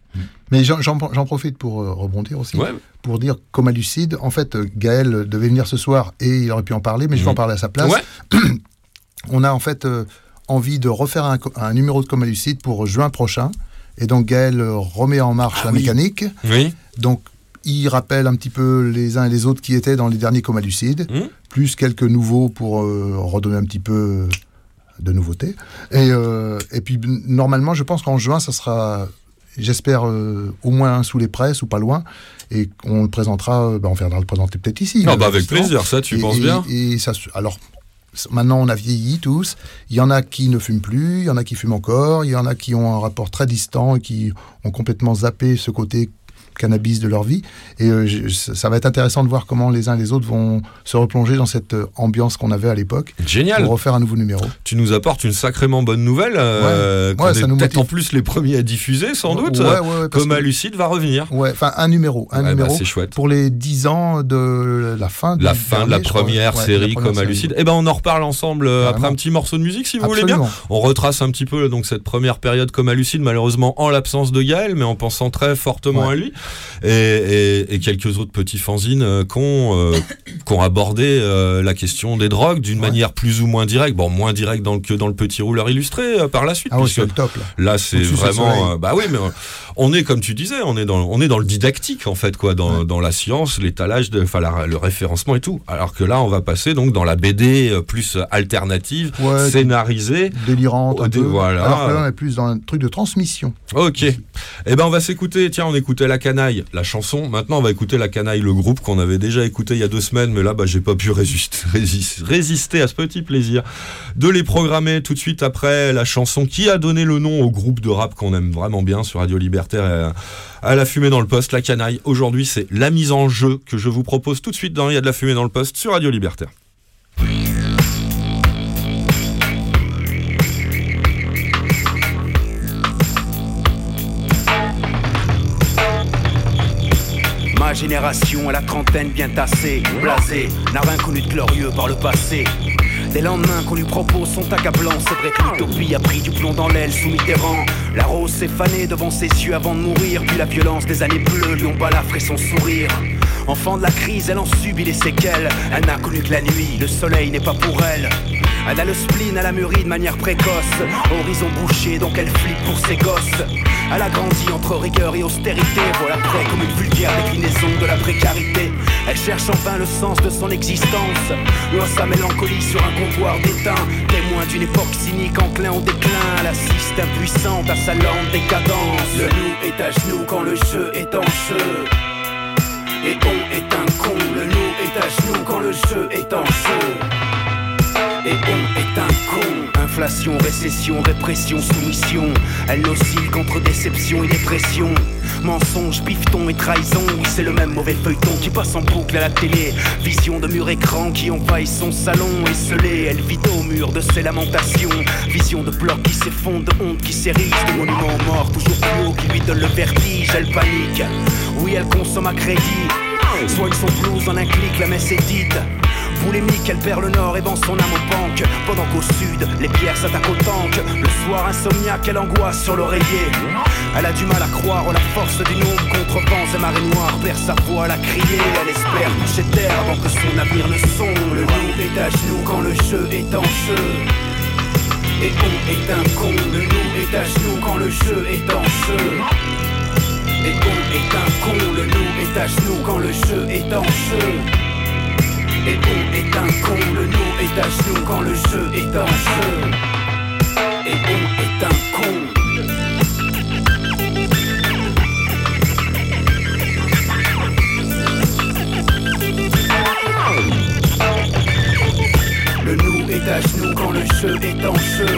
Mais j'en- profite pour euh, rebondir aussi, Ouais. pour dire comme à Lucide, en fait, euh, Gaël devait venir ce soir et il aurait pu en parler, mais je vais Mhm. en parler à sa place. Ouais. On a en fait euh, envie de refaire un, numéro de Comme à Lucide pour juin prochain. Et donc Gaël remet en marche Ah la oui. mécanique. Oui. Donc il rappelle un petit peu les uns et les autres qui étaient dans les derniers Coma Lucides, Mhm. plus quelques nouveaux pour euh, redonner un petit peu de nouveautés. Et, euh, et puis normalement, je pense qu'en juin, ça sera, j'espère, euh, au moins sous les presses ou pas loin, et qu'on le présentera, bah, on viendra le présenter peut-être ici. Ah bah avec plaisir, ça tu Et- penses et- bien Et ça, alors, maintenant on a vieilli tous. Il y en a qui ne fument plus, il y en a qui fument encore, il y en a qui ont un rapport très distant et qui ont complètement zappé ce côté cannabis de leur vie. Et euh, je- ça va être intéressant de voir comment les uns et les autres vont se replonger dans cette euh, ambiance qu'on avait à l'époque Génial. pour refaire un nouveau numéro. Tu nous apportes une sacrément bonne nouvelle. euh, Ouais. Ouais, peut-être en plus les premiers à diffuser, sans doute. Ouais, ouais, ouais, parce Coma que- Lucide va revenir. Ouais, enfin un numéro, un Ouais, bah, numéro c'est chouette. pour les 10 ans de la fin de La fin de la première série Coma. Lucide. Eh ben, on en reparle ensemble euh, après un petit morceau de musique, si vous voulez bien. On retrace un petit peu donc cette première période Coma Lucide, malheureusement en l'absence de Gaël, mais en pensant très fortement à lui. Et, et- et quelques autres petits fanzines euh, qui ont, euh, ont abordé euh, la question des drogues d'une Ouais. manière plus ou moins directe. Bon, moins directe dans le, que dans le petit rouleur illustré par la suite. Ah c'est le top là. Là, c'est vraiment. bah oui, mais on est comme tu disais, on est dans, on est dans le didactique en fait, quoi, dans, dans la science, l'étalage, enfin le référencement et tout. Alors que là, on va passer donc dans la BD euh, plus alternative, Ouais, scénarisée. délirante un peu. voilà. Alors que là, on est plus dans un truc de transmission. Ok. Eh ben, on va s'écouter. Tiens, on écoutait la canaille, la chanson. Maintenant, on va écouter la canaille, le groupe qu'on avait déjà écouté il y a deux semaines, mais là, bah, j'ai pas pu résister, résister, à ce petit plaisir de les programmer tout de suite après la chanson qui a donné le nom au groupe de rap qu'on aime vraiment bien sur Radio Libertaire à, à la fumée dans le poste, la canaille. Aujourd'hui, c'est la mise en jeu que je vous propose tout de suite dans Il y a de la fumée dans le poste sur Radio Libertaire. Ma génération à la trentaine bien tassée, blasée, n'a rien connu de glorieux par le passé. Les lendemains qu'on lui propose sont accablants, c'est vrai que a pris du plomb dans l'aile sous Mitterrand. La rose s'est fanée devant ses yeux avant de mourir, puis la violence des années bleues lui ont balafré son sourire. Enfant de la crise, elle en subit les séquelles. Elle n'a connu que la nuit, le soleil n'est pas pour elle. Elle a le spleen à la mûrie de manière précoce. Horizon bouché, donc elle flippe pour ses gosses. Elle a grandi entre rigueur et austérité. Voilà près comme une vulgaire déclinaison de la précarité. Elle cherche enfin le sens de son existence. Loin sa mélancolie sur un comptoir d'étain. Témoin d'une époque cynique enclin au déclin. Elle assiste impuissante à sa lente décadence. Le loup est à genoux quand le jeu est en jeu. Et on est un con, le loup est à genoux quand le jeu est en jeu. Et on est un con. Inflation, récession, répression, soumission. Elle oscille contre déception et dépression. Mensonge, bifton et trahison. Oui, c'est le même mauvais feuilleton qui passe en boucle à la télé. Vision de mur écran qui envahit son salon. Esselée, elle vit au mur de ses lamentations. Vision de blocs qui s'effondrent, de honte qui s'érige. De monuments morts toujours plus haut qui lui donne le vertige. Elle panique. Oui, elle consomme à crédit. Soigne son blues en un clic, la messe est dite. Boulémique, elle perd le nord et vend son âme aux banques. Pendant qu'au sud, les pierres s'attaquent au tank. Le soir, insomniaque, elle angoisse sur l'oreiller. Elle a du mal à croire en la force du nombre contre vents et marées noires. Perd sa voix à la crier. Elle espère toucher terre avant que son navire ne sonde. Le loup est à genoux quand le jeu est en jeu. Et on est un con. Le loup est à genoux quand le jeu est en jeu. Et on est un con, le loup est à genoux quand le jeu est en jeu. Et on est un con, le loup est à genoux quand le jeu est en jeu. Et on est un con. Le loup est à genoux quand le jeu est en jeu.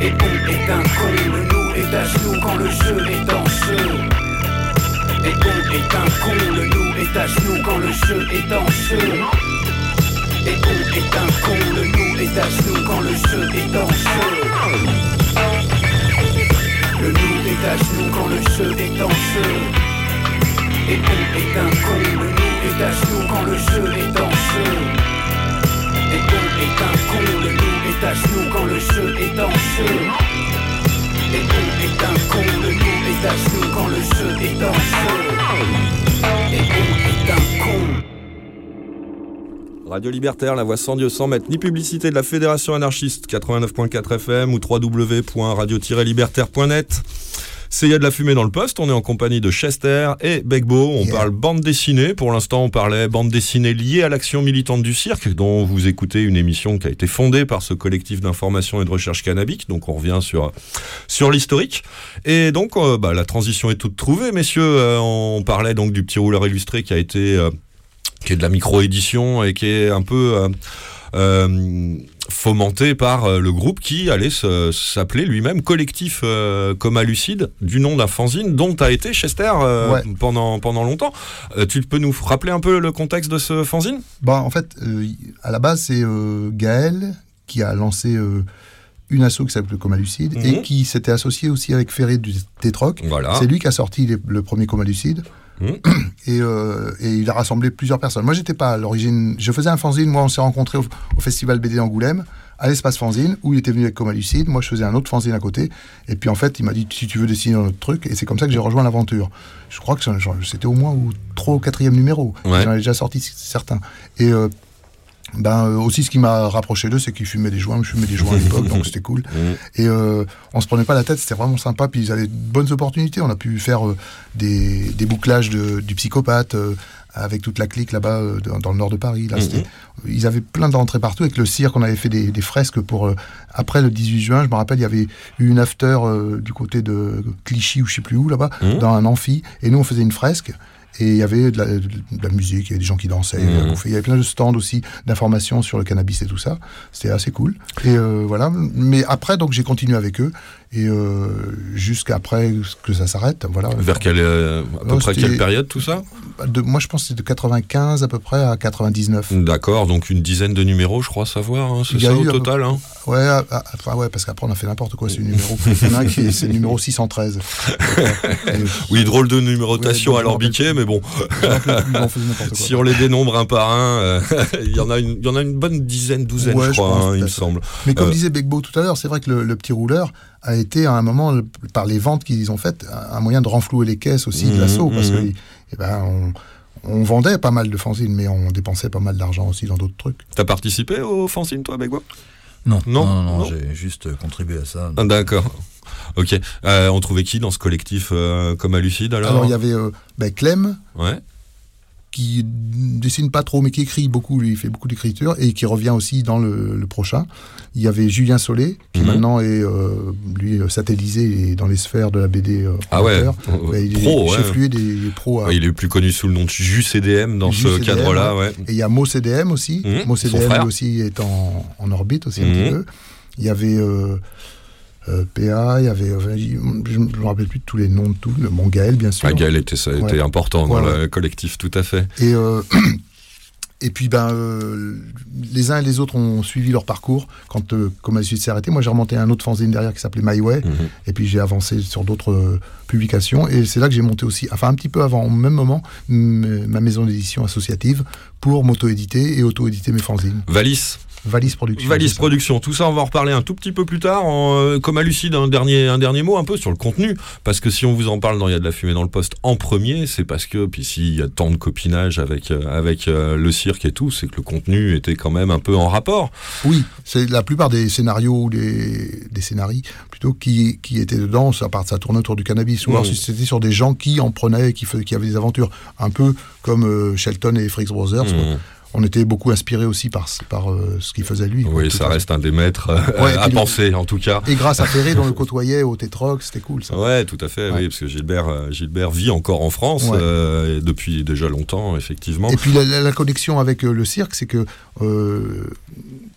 Et on est un con, le loup est à genoux quand le jeu est en jeu. Et on est un con, le loup est à genoux quand le jeu est en jeu. Et on est un con, le loup est à genoux quand le jeu est en jeu. Le loup est à genoux quand le jeu est en jeu. Et on est un con, le loup est à genoux quand le jeu est en jeu. Et on est un con, le loup est à genoux quand le jeu est en jeu. Radio Libertaire, la voix sans Dieu sans maître, ni publicité de la Fédération anarchiste 89.4 FM ou www.radio-libertaire.net. C'est Il y a de la fumée dans le poste, on est en compagnie de Chester et Begbo, on Yeah. parle bande dessinée, pour l'instant on parlait bande dessinée liée à l'action militante du cirque, dont vous écoutez une émission qui a été fondée par ce collectif d'information et de recherche cannabique, donc on revient sur, sur l'historique. Et donc euh, bah, la transition est toute trouvée, messieurs, Euh, on parlait donc du petit rouleur illustré qui a été... euh, qui est de la micro-édition et qui est un peu euh, fomenté par euh, le groupe qui allait s'appeler lui-même Collectif euh, Coma Lucide, du nom d'un fanzine dont a été Chester euh, Ouais. pendant, pendant longtemps. Euh, tu peux nous rappeler un peu le contexte de ce fanzine? Bah, en fait, euh, à la base, c'est euh, Gaël qui a lancé euh, une asso qui s'appelle le Coma Lucide Mhm. et qui s'était associé aussi avec Ferré du Tétroc. Voilà. C'est lui qui a sorti les- le premier Coma Lucide. Et, euh, et il a rassemblé plusieurs personnes. Moi, j'étais pas à l'origine. Je faisais un fanzine. Moi, on s'est rencontrés au, au festival BD d'Angoulême, à l'espace fanzine, où il était venu avec Coma Lucide. Moi, je faisais un autre fanzine à côté. Et puis, en fait, il m'a dit si tu veux dessiner un autre truc. Et c'est comme ça que j'ai rejoint l'aventure. Je crois que c'était au moins au trois ou quatrième numéro. Ouais. J'en ai déjà sorti certains. Et euh, ben, euh, aussi, ce qui m'a rapproché d'eux, c'est qu'ils fumaient des joints. Je fumais des joints à l'époque, donc c'était cool. Et euh, on se prenait pas la tête, c'était vraiment sympa. Puis ils avaient de bonnes opportunités. On a pu faire euh, des, des bouclages de, du psychopathe euh, avec toute la clique là-bas dans, le nord de Paris. Là, Mhm. c'était- Ils avaient plein d'entrées partout. Avec le cirque, on avait fait des, des fresques pour. après le 18 juin, je me rappelle, il y avait eu une after du côté de Clichy ou je sais plus où là-bas, Mhm. dans un amphi. Et nous, on faisait une fresque. Et il y avait de la, de la musique, il y avait des gens qui dansaient, il y avait Mhm. bouffer. il y avait plein de stands aussi d'informations sur le cannabis et tout ça. C'était assez cool. Et euh, voilà. Mais après, donc j'ai continué avec eux et euh, jusqu'après que ça s'arrête. Voilà. Vers quelle, euh, à peu Oh, près quelle période tout ça? De, moi, je pense que c'est de 95 à peu près à 99. D'accord, donc une dizaine de numéros, je crois savoir, hein, c'est ça au à peu- total hein? Ouais, ah, ah, enfin, ouais, parce qu'après on a fait n'importe quoi, numéro. C'est le numéro 613. Et, Oui, drôle de numérotation Ouais, à je l'orbiquet, mais bon, je si on les dénombre un par un, euh, il y en a une, il y en a une bonne dizaine, douzaine, Ouais, je je crois, pense, hein, il me semble. Mais comme Euh, disait Begbo tout à l'heure, c'est vrai que le, le petit rouleur a été à un moment, par les ventes qu'ils ont faites, un moyen de renflouer les caisses aussi Mhm, de l'assaut. Parce mhm. que eh ben, on, on vendait pas mal de fanzines, mais on dépensait pas mal d'argent aussi dans d'autres trucs. T'as participé au fanzine, toi, Begwa Non, Non, non, non, non. j'ai juste contribué à ça. Ah, D'accord. Ok. Euh, on trouvait qui dans ce collectif euh, comme à Lucide alors, Alors il y avait euh, ben, Clem, Ouais. Qui dessine pas trop, mais qui écrit beaucoup, lui, il fait beaucoup d'écriture, et qui revient aussi dans le, le prochain. Il y avait Julien Solé, qui Mhm. maintenant est, euh, lui, euh, satellisé dans les sphères de la BD. euh, Ah ouais. Ben, il est Pro, ouais. chef-lieu des pros. Ouais, il est plus connu sous le nom de Jus CDM dans Jus ce cadre-là, ouais. Et il y a Mo CDM aussi. Mhm, Mo son CDM frère. lui aussi est en, en orbite aussi un Mhm. petit peu. Il y avait euh, euh, PA, il y avait. euh, je ne me rappelle plus de tous les noms de tout. Le Mon Gaël, bien sûr. Ah, Gaël était, ça était Ouais. important dans le collectif, tout à fait. Et, euh, et puis, ben, euh, les uns et les autres ont suivi leur parcours. Quand Comme Suite s'est arrêté, moi j'ai remonté un autre fanzine derrière qui s'appelait My Way. Mhm. Et puis j'ai avancé sur d'autres publications. Et c'est là que j'ai monté aussi, enfin un petit peu avant, au même moment, ma maison d'édition associative pour m'auto-éditer et auto-éditer mes fanzines. Valis, Valise Production. Valise. Production, tout ça on va en reparler un tout petit peu plus tard. En, euh, comme à Lucide, un dernier, un dernier mot un peu sur le contenu. Parce que si on vous en parle dans Il y a de la fumée dans le poste en premier, c'est parce que, puis s'il y a tant de copinage avec, euh, avec euh, le cirque et tout, c'est que le contenu était quand même un peu en rapport. Oui, c'est la plupart des scénarios ou des, des scénarii plutôt qui, qui étaient dedans, ça, part, ça tournait autour du cannabis. Ou alors Mhm. c'était sur des gens qui en prenaient, qui, avaient des aventures. Un peu comme euh, Shelton et Fricks Brothers. quoi. On était beaucoup inspiré aussi par, par euh, ce qu'il faisait lui. Oui, ça reste un des maîtres euh, Ouais, à le- penser en tout cas. Et grâce à Ferré, dont le côtoyait au Tétroc, c'était cool ça. Ouais, tout à fait, Ouais. oui, parce que Gilbert, euh, Gilbert vit encore en France Ouais. euh, depuis déjà longtemps, effectivement. Et puis la, la- la connexion avec le cirque, c'est que euh,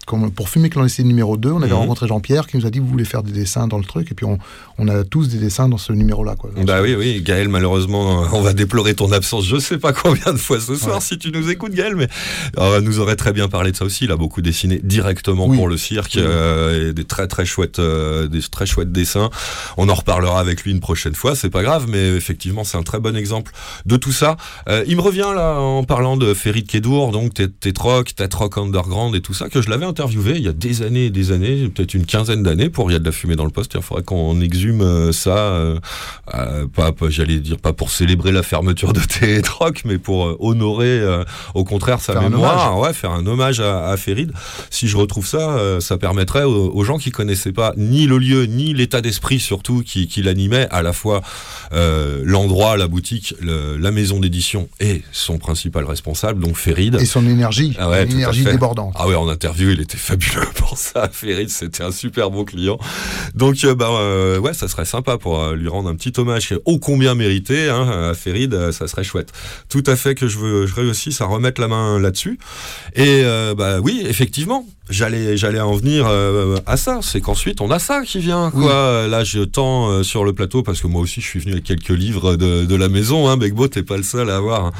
comme pour Fumer Clandestine numéro 2, on avait Mhm. rencontré Jean-Pierre qui nous a dit vous voulez faire des dessins dans le truc, et puis on, on a tous des dessins dans ce numéro-là. quoi. Bah oui, oui, Gaël, malheureusement, on va déplorer ton absence. Je sais pas combien de fois ce soir si tu nous écoutes, Gaël, mais euh, nous aurait très bien parlé de ça aussi. Il a beaucoup dessiné directement Oui. pour le cirque euh, et des très très chouettes, euh, des très chouettes dessins. On en reparlera avec lui une prochaine fois, c'est pas grave, mais effectivement, c'est un très bon exemple de tout ça. Euh, il me revient là en parlant de Ferry de Kédour, donc Tetrock, Tetrock Underground et tout ça, que je l'avais interviewé il y a des années et des années, peut-être une quinzaine d'années, pour Il y a de la fumée dans le poste. Il faudrait qu'on exhume euh, ça, euh, euh, pas, pas- j'allais dire pas pour célébrer la fermeture de Tetrock, mais pour honorer, euh, au contraire, sa Faire mémoire. Mémoire, ouais, faire un hommage à, à. Si je retrouve ça, euh, ça permettrait aux, aux gens qui connaissaient pas ni le lieu, ni l'état d'esprit surtout qui, qui l'animait, à la fois euh, l'endroit, la boutique, le- la maison d'édition et son principal responsable, donc Férid. Et son énergie, Ah ouais, une énergie débordante. Ah ouais, en interview, il était fabuleux pour ça. Férid, c'était un super bon client. Donc, euh, bah, euh, ouais, ça serait sympa pour euh, lui rendre un petit hommage ô combien mérité hein, à Férid, euh, ça serait chouette. Tout à fait que je veux, je réussisse à remettre la main là-dessus. Et euh, bah oui, effectivement, j'allais, j'allais en venir euh, à ça. C'est qu'ensuite, on a ça qui vient. Quoi. Là, je tends euh, sur le plateau parce que moi aussi, je suis venu avec quelques livres de, de la maison. Hein. Begbo, t'es pas le seul à avoir hein,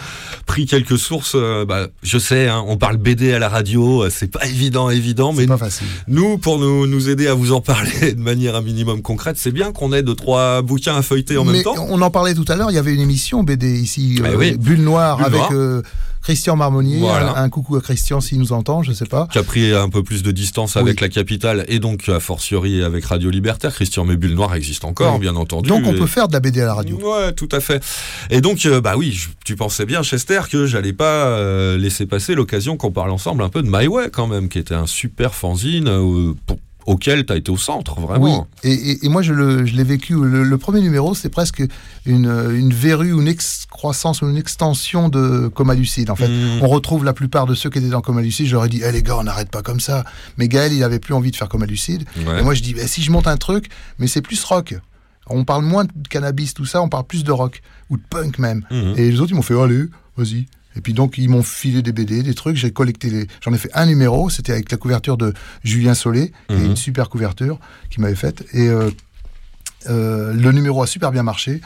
pris quelques sources. bah, je sais, hein, on parle BD à la radio, c'est pas évident, évident, mais pas facile. nous, pour nous, nous aider à vous en parler de manière un minimum concrète, c'est bien qu'on ait deux, trois bouquins à feuilleter en Mais même temps. on en parlait tout à l'heure, il y avait une émission BD ici, Eh euh, oui. Bulle Noire, Bulle avec Noire. euh, Christian Marmonnier. Voilà. Un, un coucou à Christian s'il nous entend, je sais pas. qui a pris un peu plus de distance avec Oui. la capitale et donc a fortiori avec Radio Libertaire. Christian Mébule Noir existe encore, Oui. bien entendu. Donc on Et- peut faire de la BD à la radio. Ouais, tout à fait. Et donc, euh, bah oui, je- tu pensais bien, Chester, que j'allais pas euh, laisser passer l'occasion qu'on parle ensemble un peu de My Way quand même, qui était un super fanzine euh, pour- auquel tu as été au centre, Oui, vraiment. et, et- et moi je le- je l'ai vécu. Le, le premier numéro, c'est presque une, une verrue, une excroissance une extension de Coma Lucide. En fait, Mm. on retrouve la plupart de ceux qui étaient dans Coma Lucide. Je leur ai dit, Eh, les gars, on n'arrête pas comme ça. Mais Gaël, il avait plus envie de faire Coma Lucide. Ouais. Et moi, je dis, Eh, si je monte un truc, mais c'est plus rock. On parle moins de cannabis, tout ça, on parle plus de rock ou de punk même. Mhm. Et les autres, ils m'ont fait, allez, vas-y. Et puis donc, ils m'ont filé des BD, des trucs. J'ai collecté les. J'en ai fait un numéro. C'était avec la couverture de Julien Solé, est Mhm. une super couverture qu'il m'avait faite. Et euh, euh, le numéro a super bien marché.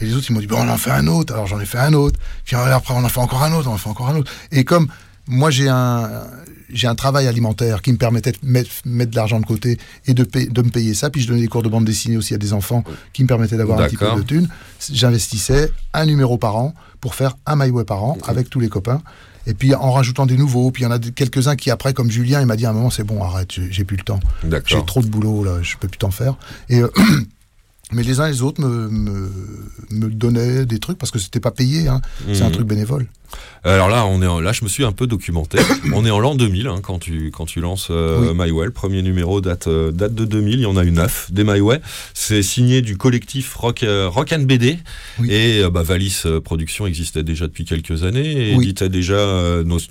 Et les autres, ils m'ont dit, bon, on en fait un autre. Alors j'en ai fait un autre. Puis après, on en fait encore un autre. On en fait encore un autre. Et comme moi, j'ai un. J'ai un travail alimentaire qui me permettait de mettre, mettre de l'argent de côté et de, me payer ça. Puis je donnais des cours de bande dessinée aussi à des enfants qui me permettaient d'avoir un petit peu de thunes. J'investissais un numéro par an pour faire un My Way par an avec tous les copains. Et puis en rajoutant des nouveaux. Puis il y en a quelques-uns qui après, comme Julien, il m'a dit à un moment, c'est bon, arrête, j'ai plus le temps. J'ai trop de boulot là, je peux plus t'en faire. Et euh, mais les uns et les autres me, me, me donnaient des trucs parce que c'était pas payé. Hein. C'est un Mhm. truc bénévole. Alors là, on est en- là, je me suis un peu documenté. on est en l'an 2000 hein, quand tu quand tu lances euh, Oui. My Way. Le premier numéro date euh, date de 2000. Il y en a eu neuf des My Way. C'est signé du collectif Rock euh, Rock and BD Oui. et euh, bah, Valis euh, Productions existait déjà depuis quelques années et Oui. éditait déjà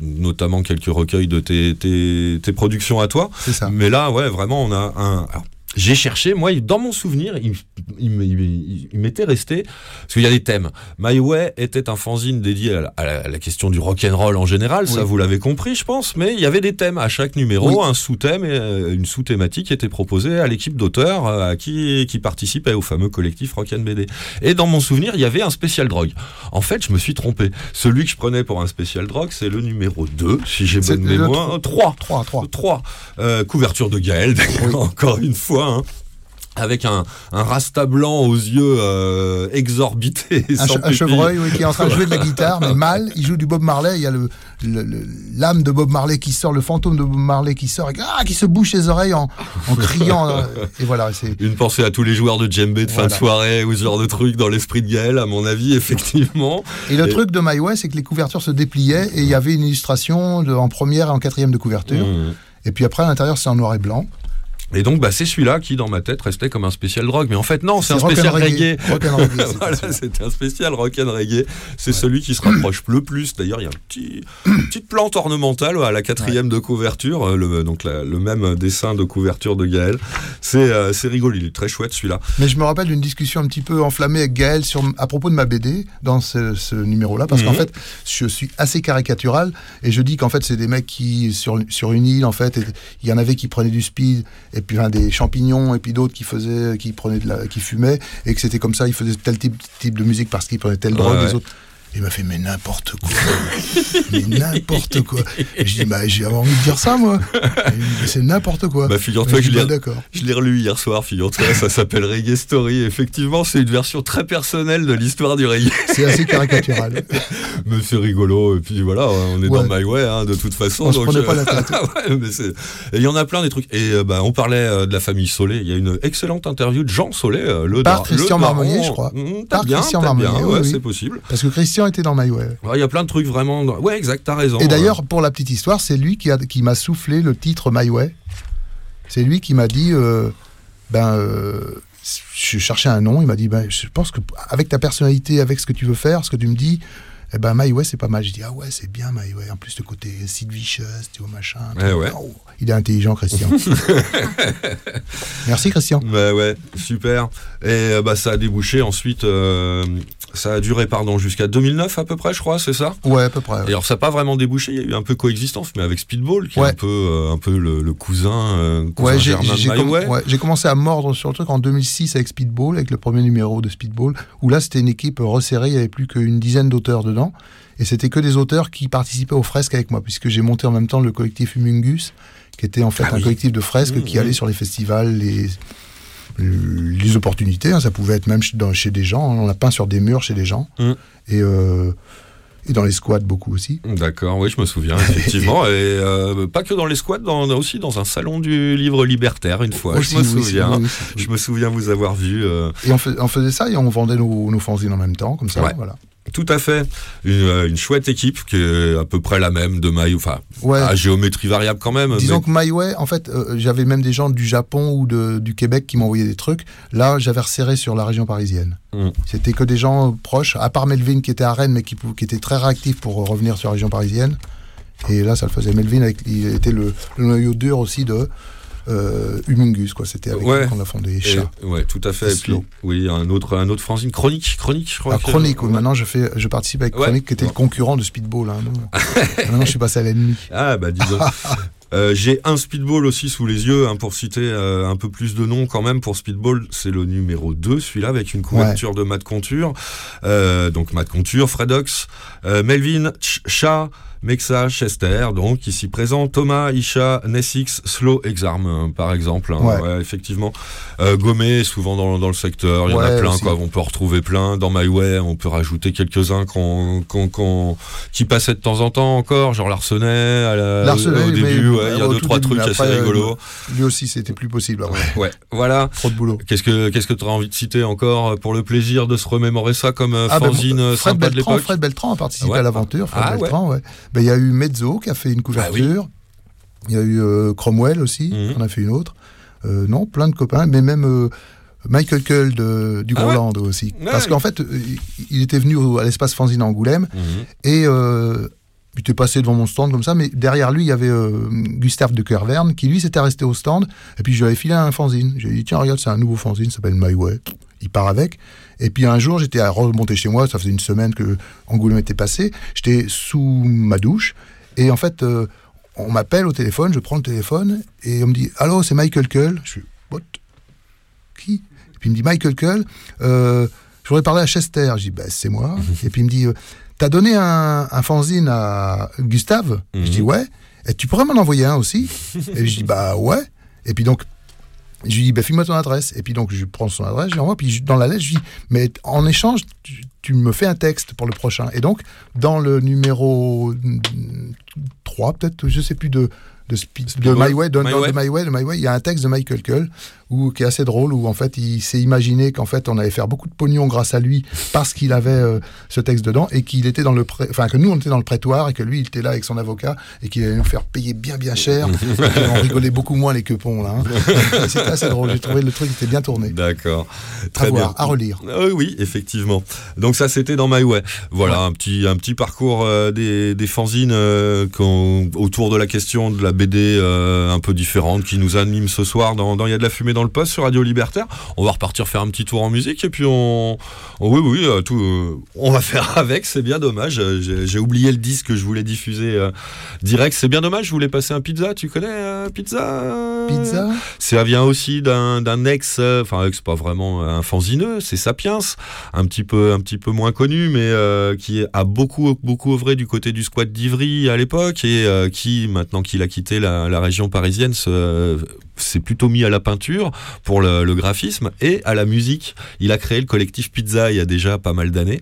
notamment quelques recueils de tes, tes, tes productions à toi. C'est ça. Mais là, ouais, vraiment, on a un. alors, j'ai cherché, moi, dans mon souvenir, il, il, m- il- il- il m'était resté, parce qu'il y a des thèmes. My Way était un fanzine dédié à la, à la- à la question du rock'n'roll en général, ça vous l'avez compris, je pense, mais il y avait des thèmes à chaque numéro, Oui. un sous-thème et euh, une sous-thématique était proposée à l'équipe d'auteurs euh, qui, qui participait au fameux collectif Rock and BD. Et dans mon souvenir, il y avait un spécial drogue. En fait, je me suis trompé. Celui que je prenais pour un spécial drogue, c'est le numéro 2, si j'ai bonne mémoire. 3. 3 3 3. Euh, couverture de Gaël, encore une fois. Hein. Avec un, un rasta blanc aux yeux euh, exorbités. Un, sans chevreuil oui, qui est en train de jouer de la guitare, mais mal. Il joue du Bob Marley. Il y a le le- le- l'âme de Bob Marley qui sort, le fantôme de Bob Marley qui sort, et, ah, qui se bouche les oreilles en, en criant. euh, et voilà, c'est Une pensée à tous les joueurs de djembé de fin de soirée ou ce genre de truc dans l'esprit de Gaël, à mon avis, effectivement. Et le Et- truc de My Way, c'est que les couvertures se dépliaient et il y avait une illustration de- en première et en quatrième de couverture. Mmh. Et puis après, à l'intérieur, c'est en noir et blanc. Et donc, bah, c'est celui-là qui, dans ma tête, restait comme un spécial drogue. Mais en fait, non, c'est un spécial reggae. Voilà, c'était un spécial rock and reggae. C'est celui qui se rapproche le plus. D'ailleurs, il y a un petit, une petite plante ornementale à la quatrième de couverture, euh, le, donc la- le même dessin de couverture de Gaël. C'est euh, rigolo, il est très chouette celui-là. Mais je me rappelle d'une discussion un petit peu enflammée avec Gaël sur, à propos de ma BD dans ce, ce numéro-là, parce qu'en Mhm. fait, je suis assez caricatural et je dis qu'en fait, c'est des mecs qui, sur, sur une île, en fait, il y en avait qui prenaient du speed et puis enfin, des champignons et puis d'autres qui faisaient, qui prenaient de la, qui fumaient et que c'était comme ça, ils faisaient tel type, type de musique parce qu'ils prenaient telle drogue, les autres. Il m'a fait, mais n'importe quoi. mais n'importe quoi. Et je dis, bah, j'ai envie de dire ça, moi. C'est n'importe quoi. Bah, figure-toi Et que je l'ai- d'accord. Je l'ai relu hier soir, figure-toi, ça s'appelle Reggae Story. Effectivement, c'est une version très personnelle de l'histoire du reggae. C'est assez caricatural. Mais c'est rigolo, et puis voilà, on est Ouais. dans My Way, hein, de toute façon. On se donc, prenait pas la tête. ouais, mais c'est- et il y en a plein des trucs. Et euh, bah, on parlait euh, de la famille Solé. Il y a une excellente interview de Jean Solé, euh, le Par Christian le. Marmonnier, je crois. T'as Par bien, Christian Marmonnier, ouais, oui. c'est possible. Parce que Christian Christian était dans My Way. Ouais, Il y a plein de trucs vraiment. Ouais, exact, t'as raison. Et d'ailleurs, pour la petite histoire, c'est lui qui, a- qui m'a soufflé le titre My Way. C'est lui qui m'a dit, euh, ben, euh, je cherchais un nom. Il m'a dit, ben, je pense que avec ta personnalité, avec ce que tu veux faire, ce que tu me dis, eh ben, My Way, c'est pas mal. Je dis, ah ouais, c'est bien My Way. En plus, le côté Sid Vicious, tu vois, machin. Ouais. Oh, il est intelligent, Christian. Merci, Christian. Bah ouais, super. Et euh, bah ça a débouché ensuite. euh, ça a duré, pardon, jusqu'à 2009 à peu près, je crois, c'est ça? Ouais, à peu près. Et alors ça n'a pas vraiment débouché, il y a eu un peu coexistence, mais avec Speedball, qui est un peu, euh, un peu le, le cousin, euh, cousin Ouais, j'ai ouais, commencé à mordre sur le truc en 2006 avec Speedball, avec le premier numéro de Speedball, où là c'était une équipe resserrée, il n'y avait plus qu'une dizaine d'auteurs dedans, et c'était que des auteurs qui participaient aux fresques avec moi, puisque j'ai monté en même temps le collectif Humungus, qui était en fait Ah un oui. collectif de fresques Mmh, qui mmh. allait sur les festivals, les, les opportunités, hein, ça pouvait être même chez, dans- chez des gens, hein, on a peint sur des murs chez des gens, Mmh. et, euh, et dans les squats beaucoup aussi. D'accord, oui, je me souviens, effectivement. et euh, pas que dans les squats, dans, aussi dans un salon du livre libertaire, une fois. Aussi, je me oui, souviens. oui, oui, oui. Je me souviens vous avoir vu. euh, Et on, fais- on faisait ça et on vendait nos, nos fanzines en même temps, comme ça, Ouais. voilà. Tout à fait. Une, euh, une chouette équipe qui est à peu près la même de My, enfin, Ouais. à géométrie variable quand même. Disons mais- que en fait, euh, j'avais même des gens du Japon ou de, du Québec qui m'envoyaient des trucs. Là, j'avais resserré sur la région parisienne. Mm. C'était que des gens euh, proches, à part Melvin qui était à Rennes, mais qui, était très réactif pour euh, revenir sur la région parisienne. Et là, ça le faisait. Melvin, avec, il était le, le noyau dur aussi de euh, Humungus, quoi. C'était avec Ouais. qu'on a fondé Et- Chat. ouais, tout à fait. Et puis, oui, un autre, un autre fanzine chronique, chronique, je crois. Ah, que- Chronique, oui. maintenant je, fais, je participe avec. Chronique, qui était le concurrent de Speedball. hein, maintenant, je suis passé à l'ennemi. Ah bah dis donc. Euh, J'ai un speedball aussi sous les yeux, hein, pour citer euh, un peu plus de noms quand même pour speedball. C'est le numéro 2, celui-là, avec une couverture de Matt Conture. Euh, donc Matt Conture, Fredox, Melvin, Ch- Chat, Mexa, Chester, donc ici présent, Thomas, Isha, Nessix, Slow Exarm, hein, par exemple. hein. Ouais. Ouais, effectivement. Euh, Gomé, souvent dans, dans le secteur, il y en a plein, aussi. quoi. On peut en retrouver plein. Dans My Way, on peut rajouter quelques-uns qu'on, qu'on, qu'on- qui passaient de temps en temps encore, genre Larsenet, à la- Larsenet, au début, ouais, il y a deux, trois début, trucs assez après, euh, rigolos. Lui aussi, c'était plus possible. Ouais, voilà. Trop de boulot. Qu'est-ce que qu'est-ce que tu as envie de citer encore euh, pour le plaisir de se remémorer ça comme euh, Ah, ben, fanzine euh, Fred de Beltran, l'époque? Fred Beltran a participé à l'aventure. Fred Ah. Beltran, ouais. Ben, Il y a eu Mezzo qui a fait une couverture. Il y a eu euh, Cromwell aussi, Mhm. on a fait une autre. Euh, non, plein de copains, mais même euh, Michael Cull de, du Ah ouais Groenland aussi. Ouais. Parce qu'en fait, il- était venu à l'espace Fanzine à Angoulême Mhm. et il était passé devant mon stand comme ça, mais derrière lui, il y avait euh, Gustave de Kerverne qui lui s'était resté au stand. Et puis je lui avais filé un fanzine. J'ai dit, tiens, regarde, c'est un nouveau fanzine, ça s'appelle My Way. Il part avec. Et puis un jour, j'étais à remonter chez moi, ça faisait une semaine que Angoulême était passé. J'étais sous ma douche. Et en fait, euh, on m'appelle au téléphone, je prends le téléphone et on me dit Allô, c'est Michael Cull. Je suis What? Qui? Et puis il me dit Michael Cull, euh, je voudrais parler à Chester. Je dis bah, C'est moi. et puis il me dit euh, T'as donné un, un fanzine à Gustave? Je dis Ouais. Et tu pourrais m'en envoyer un aussi? Et je dis Bah ouais. Et puis donc, je lui dis, bah, file-moi ton adresse. Et puis donc, je prends son adresse, je lui envoie. Puis je- dans la lettre, je lui dis, mais en échange, tu, tu me fais un texte pour le prochain. Et donc, dans le numéro 3, peut-être, je sais plus, de, de, Speed- de Speedball. My Way, de, My Way. de My Way, de My Way, il y a un texte de Michael Cull où, qui est assez drôle, où en fait, il s'est imaginé qu'en fait, on allait faire beaucoup de pognon grâce à lui parce qu'il avait euh, ce texte dedans et qu'il était dans le pré- enfin, que nous, on était dans le prétoire et que lui, il était là avec son avocat et qu'il allait nous faire payer bien, bien cher. Et on rigolait beaucoup moins les quepons, là. hein. C'était assez drôle. J'ai trouvé le truc était bien tourné. D'accord. À Très voir, bien. à relire. Euh, oui, effectivement. Donc ça, c'était dans My Way. Voilà, un petit un petit parcours euh, des, des fanzines euh, autour de la question de la BD un peu différente qui nous anime ce soir dans dans Il y a de la fumée dans le poste sur Radio Libertaire. On va repartir faire un petit tour en musique et puis on, oui oui euh, tout euh, on va faire avec. C'est bien dommage. Euh, J'ai oublié le disque que je voulais diffuser direct. C'est bien dommage. Je voulais passer un pizza. Tu connais pizza? Pizza? Ça vient aussi d'un ex, enfin ex pas vraiment un fanzineux, c'est Sapiens, un petit peu un petit peu moins connu, mais euh, qui a beaucoup beaucoup œuvré du côté du squat d'Ivry à l'époque et euh, qui maintenant qu'il a quitté la, la région parisienne se- s'est plutôt mis à la peinture pour le, le graphisme et à la musique. Il a créé le collectif Pizza il y a déjà pas mal d'années.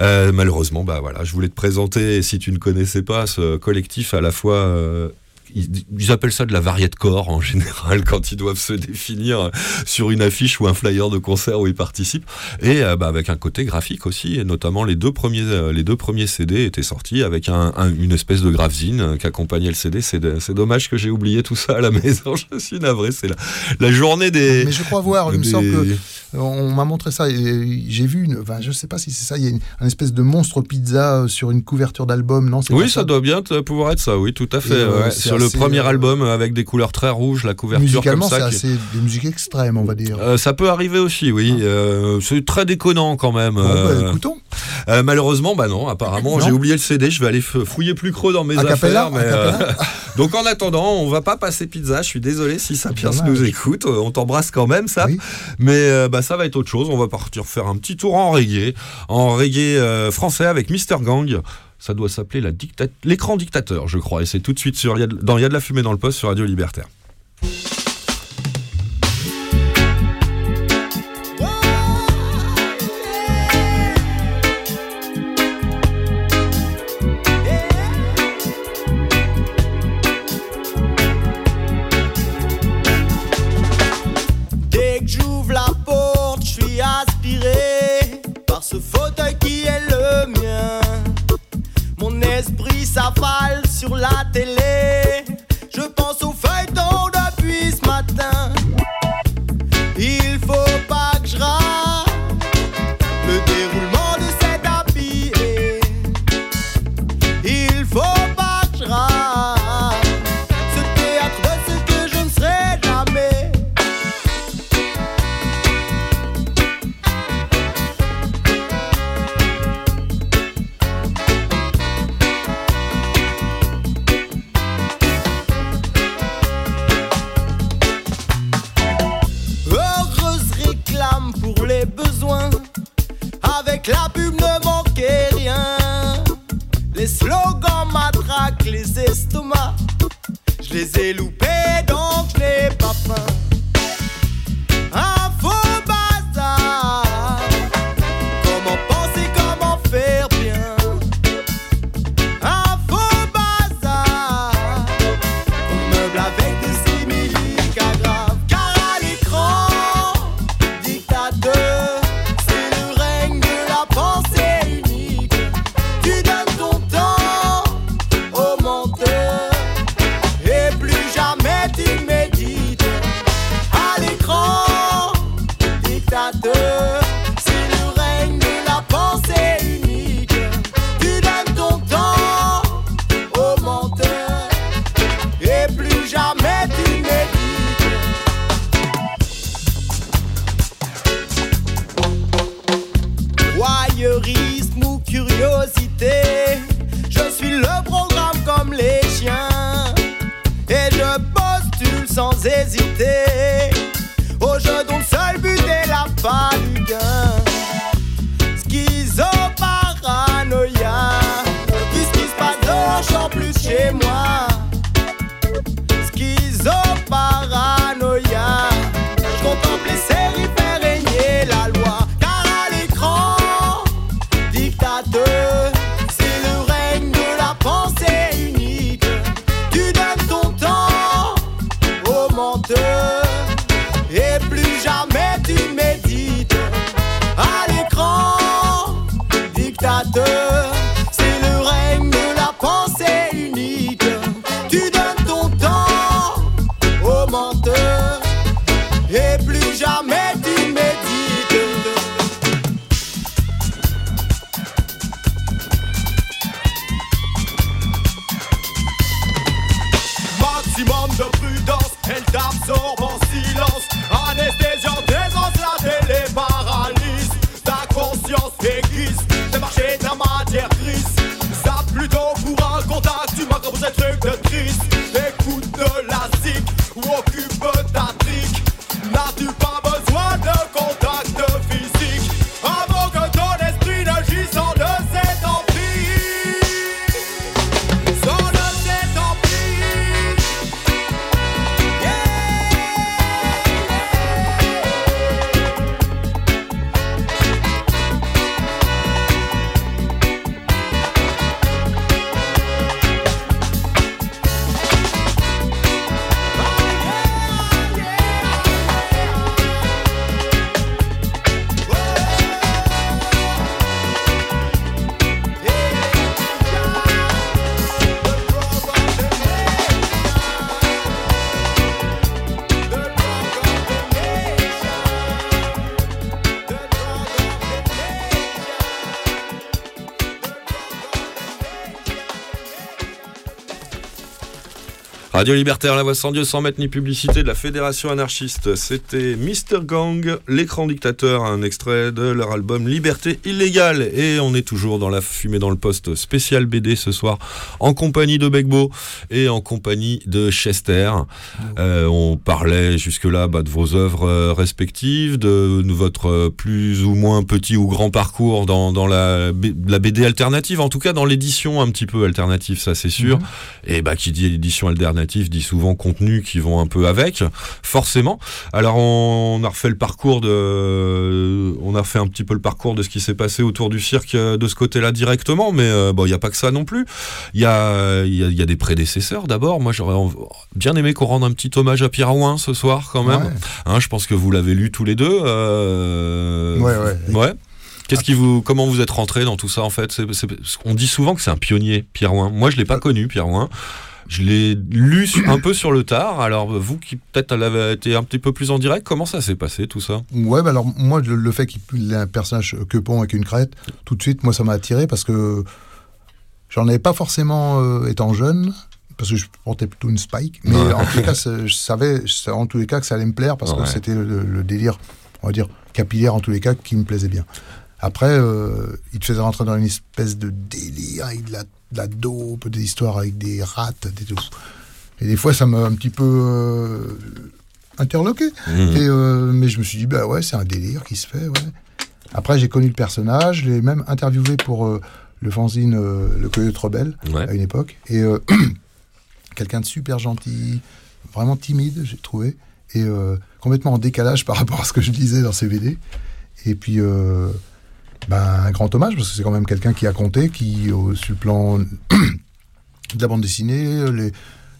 Euh, malheureusement, bah voilà, je voulais te présenter, si tu ne connaissais pas ce collectif à la fois euh, ils, ils appellent ça de la variété corps en général quand ils doivent se définir sur une affiche ou un flyer de concert où ils participent. Et euh, bah, avec un côté graphique aussi, et notamment les deux premiers, euh, les deux premiers CD étaient sortis avec un, un- une espèce de gravzine euh, qui accompagnait le CD. C'est de- dommage que j'ai oublié tout ça à la maison. Je suis navré. C'est la, la journée des. Mais je crois voir, il me des- semble que on m'a montré ça. J'ai vu, une, enfin, je sais pas si c'est ça. Il y a une, un espèce de monstre pizza sur une couverture d'album, non Oui, pas ça doit bien pouvoir être ça, oui, tout à fait. Euh, ouais. Sur le premier euh, album avec des couleurs très rouges, la couverture Musicalement, comme c'est ça. qui- assez des musiques extrêmes, on va dire. Euh, ça peut arriver aussi, oui. Euh, c'est très déconnant quand même. Bon, bah, écoutons. euh, malheureusement, bah non. Apparemment, j'ai oublié le CD. Je vais aller fouiller plus creux dans mes affaires. Mais, donc en attendant, on va pas passer pizza. Je suis désolé si Sapiens nous écoute. On t'embrasse quand même, ça. Oui. Mais bah, ça va être autre chose. On va partir faire un petit tour en reggae, en reggae français avec Mister Gang. Ça doit s'appeler l'écran dictateur, je crois. Et c'est tout de suite sur, dans Il y a de la fumée dans le poste sur Radio Libertaire. Sur la télé. Elle Radio Libertaire, la voix sans Dieu, sans mettre ni publicité de la Fédération anarchiste. C'était Mr. Gang, l'écran dictateur, un extrait de leur album Liberté illégale. Et on est toujours dans la fumée dans le poste spécial BD ce soir, en compagnie de Begbo et en compagnie de Chester. Euh, on parlait jusque-là bah, de vos œuvres euh, respectives, de, votre euh, plus ou moins petit ou grand parcours dans, dans la, BD alternative, en tout cas dans l'édition un petit peu alternative, ça c'est sûr. Et bah qui dit édition alternative dit souvent contenu qui vont un peu avec, forcément. Alors on a refait le parcours de, on a fait un petit peu le parcours de ce qui s'est passé autour du cirque euh, de ce côté-là directement, mais euh, bon il y a pas que ça non plus. Il y a, il y a, y a des prédécesseurs d'abord. Moi j'aurais bien aimé qu'on rende un petit hommage à Pierre Ouin ce soir quand même. Ouais. Hein, je pense que vous l'avez lu tous les deux. euh, Ouais, ouais. Ouais. Qu'est-ce qui vous, comment vous êtes rentré dans tout ça en fait? On dit souvent que c'est un pionnier, Pierre Ouin. Moi, je l'ai pas connu, Pierre Ouin. Je l'ai lu un peu sur le tard. Alors vous qui peut-être l'avez été un petit peu plus en direct, comment ça s'est passé tout ça? Ouais, bah alors moi, le, le fait qu'il ait un personnage quepon avec une crête, tout de suite, moi, ça m'a attiré parce que j'en avais pas forcément euh, étant jeune, parce que je portais plutôt une spike. Mais Ouais. en tous les cas, je savais je savais en tous les cas que ça allait me plaire parce Ouais. que c'était le, le délire, on va dire, capillaire en tous les cas, qui me plaisait bien. Après, euh, il te faisait rentrer dans une espèce de délire avec de la, de la dope, des histoires avec des rats, des tout. Et des fois, ça m'a un petit peu euh, interloqué. Et, euh, mais je me suis dit, bah ouais, c'est un délire qui se fait, ouais. Après, j'ai connu le personnage, je l'ai même interviewé pour euh, le fanzine Le Coyote Rebelle Ouais. à une époque. Et quelqu'un de super gentil, vraiment timide, j'ai trouvé, et complètement en décalage par rapport à ce que je disais dans ses BD. Et puis, ben, un grand hommage, parce que c'est quand même quelqu'un qui a compté, qui, au, sur le plan de la bande dessinée, les,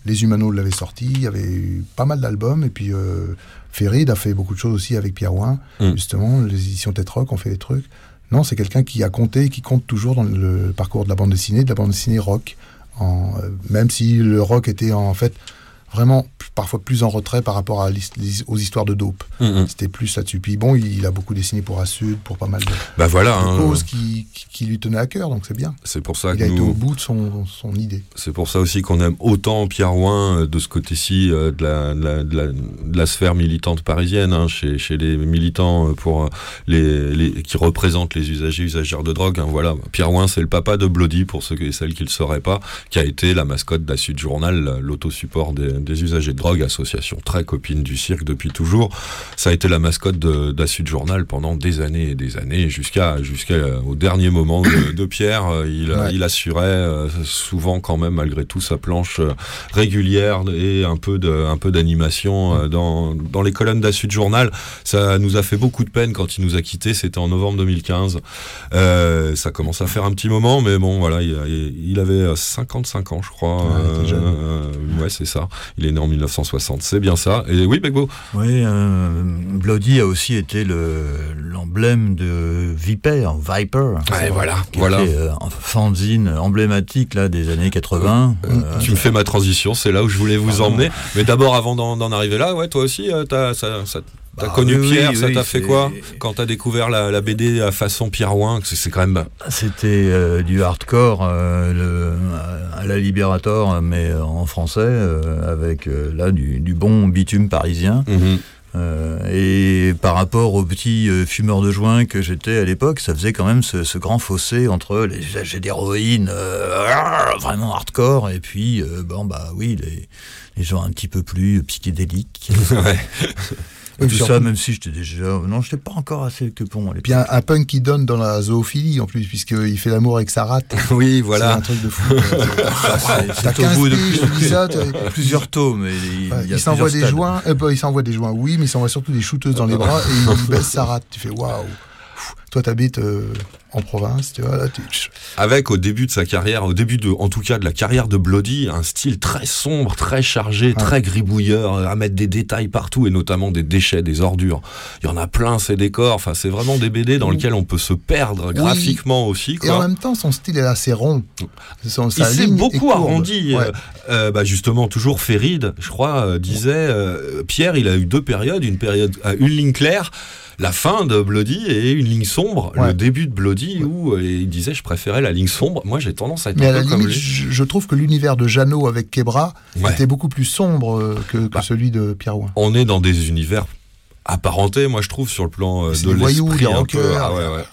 les Humanos l'avaient sorti, il y avait eu pas mal d'albums, et puis euh, Ferrid a fait beaucoup de choses aussi avec Pierre Ouin, Mm. justement, les éditions Tête Rock ont fait des trucs. Non, c'est quelqu'un qui a compté et qui compte toujours dans le parcours de la bande dessinée, de la bande dessinée rock, en, euh, même si le rock était en fait vraiment parfois plus en retrait par rapport à aux histoires de dope. Mhm. C'était plus là-dessus. Puis bon, il, a beaucoup dessiné pour Assud, pour pas mal de, Bah voilà. de hein, causes qui, qui- qui lui tenaient à cœur, donc c'est bien. c'est pour ça Il que a été au bout de son, son idée. C'est pour ça aussi qu'on aime autant Pierre Ouin euh, de ce côté-ci euh, de, la, de, la, de, la, sphère militante parisienne, hein, chez, chez les militants euh, pour les, les, qui représentent les usagers usagères de drogue. hein, voilà, Pierre Ouin, c'est le papa de Bloody pour ceux et celles qui le sauraient pas, qui a été la mascotte d'Assud Journal, l'autosupport des, des usagers de drogue, association très copine du cirque depuis toujours. Ça a été la mascotte d'Assud Journal pendant des années et des années, jusqu'à jusqu'au dernier moment de, de Pierre. euh, Il, Ouais. il assurait euh, souvent quand même malgré tout sa planche euh, régulière et un peu de un peu d'animation euh, dans, dans les colonnes d'Assud Journal. Ça nous a fait beaucoup de peine quand il nous a quittés. C'était en novembre 2015. Euh, ça commence à faire un petit moment, mais bon voilà, il, il avait 55 ans, je crois. Ouais. Euh, ouais, c'est ça. Il est né en 1960. C'est bien ça. Et oui, Begbo. Oui, euh, Bloody a aussi été le- l'emblème de Viper, Viper. Ouais, voilà, qui voilà. était, euh, fanzine emblématique là, des années 80. Euh, tu me fais ma transition, c'est là où je voulais vous emmener. Mais d'abord, avant d'en arriver là, ouais, toi aussi, euh, t'as ça- ça- t'as Bah, connu oui, Pierre, oui, ça oui, t'a fait quoi quand t'as découvert la, la BD à façon Pierre Ouin que C'est quand même. C'était euh, du hardcore euh, le- à la Liberator, mais en français, euh, avec euh, là du, du bon bitume parisien. Mhm. Euh, et par rapport aux petits euh, fumeurs de joint que j'étais à l'époque, ça faisait quand même ce, ce grand fossé entre les usagers d'héroïne euh, vraiment hardcore et puis euh, bon bah oui les, les gens un petit peu plus psychédéliques. Ouais. Et tout ça, même si j'étais déjà non, j'étais pas encore assez que bon à l'époque. Puis un, un punk qui donne dans la zoophilie en plus, puisqu'il fait l'amour avec sa rate. Oui, C'est voilà. un truc de fou. C'est- T'as c'est au 15 bout de je dis ça, t'as- plusieurs tomes. Il, Ouais, il s'envoie des stades. joints, euh, bah, il s'envoie des joints, oui, mais il s'envoie surtout des shooteuses dans les bras et il baisse sa rate. Tu fais waouh. Toi, t'habites euh, en province, tu vois, là, tu... Avec au début de sa carrière, au début de, en tout cas de la carrière de Bloody, un style très sombre, très chargé, très gribouilleur, à mettre des détails partout et notamment des déchets, des ordures. Il y en a plein ces décors. Enfin, c'est vraiment des BD dans lesquels on peut se perdre graphiquement aussi. Et en même temps, son style est assez rond. Son, Il s'est beaucoup arrondi. Ouais. euh, euh, bah justement, toujours Ferrid, je crois, euh, disait euh, Pierre, il a eu deux périodes, une période à une ligne claire. La fin de Bloody et une ligne sombre, Ouais. le début de Bloody où euh, il disait je préférais la ligne sombre. Moi j'ai tendance à être Mais à la comme limite, lui. je, trouve que l'univers de Jeannot avec Kebra Ouais. était beaucoup plus sombre euh, que, que Bah. celui de Pierre Ouin. On est dans des univers apparentés, moi je trouve, sur le plan euh, de l'esprit un peu. Ah ouais.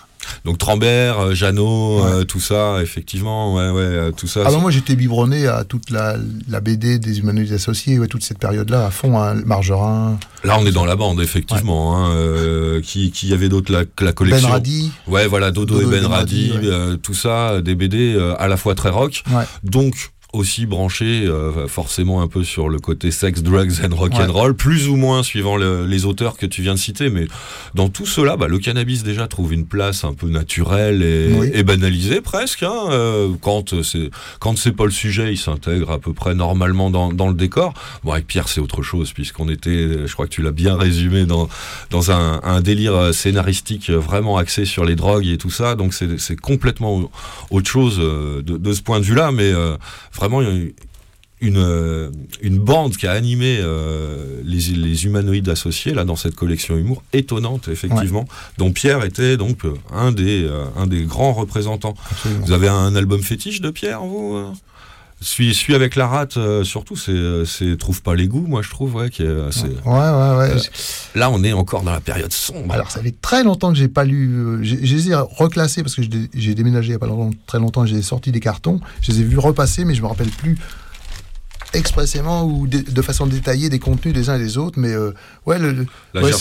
Donc Trambert, euh, Jeannot, Ouais. euh, tout ça, effectivement, ouais, ouais, euh, tout ça. Ah bah moi j'étais biberonné à toute la, la BD des humanoïdes associés, ouais, toute cette période-là à fond, hein, Margerin, Là, on est dans la bande, effectivement. Hein, euh, qui, qui y avait d'autres la, la Ben collection Radi. Ouais, voilà, Dodo, Dodo et Ben Radi, ouais. euh, tout ça, des BD à la fois très rock, donc aussi branché euh, forcément un peu sur le côté sex, drugs and rock and roll, plus ou moins suivant le- les auteurs que tu viens de citer, mais dans tout cela, bah, le cannabis déjà trouve une place un peu naturelle et, Oui. et banalisée presque. Hein, euh, quand c'est quand c'est pas le sujet, il s'intègre à peu près normalement dans, dans le décor. Bon, avec Pierre, c'est autre chose puisqu'on était, je crois que tu l'as bien résumé dans dans un, un délire euh, scénaristique euh, vraiment axé sur les drogues et tout ça. Donc c'est c'est complètement autre chose euh, de, de ce point de vue-là, mais euh, vraiment il y a eu une, euh, une bande qui a animé euh, les, les humanoïdes associés là dans cette collection humour étonnante effectivement, dont Pierre était donc euh, un des un des grands représentants. Absolument. Vous avez un album fétiche de Pierre, vous euh celui, celui avec la rate, euh, surtout, c'est, c'est trouve pas les goûts, moi je trouve, ouais, qui est assez- Ouais, ouais, ouais. Euh, Là, on est encore dans la période sombre. Alors, ça fait très longtemps que j'ai pas lu. euh, j'ai- Je les ai reclassés parce que j'ai déménagé il y a pas longtemps, très longtemps. J'ai sorti des cartons. Je les ai vus repasser, mais je me rappelle plus expressément ou de, de façon détaillée des contenus des uns et des autres. Mais euh, ouais, le, le- Là, ouais,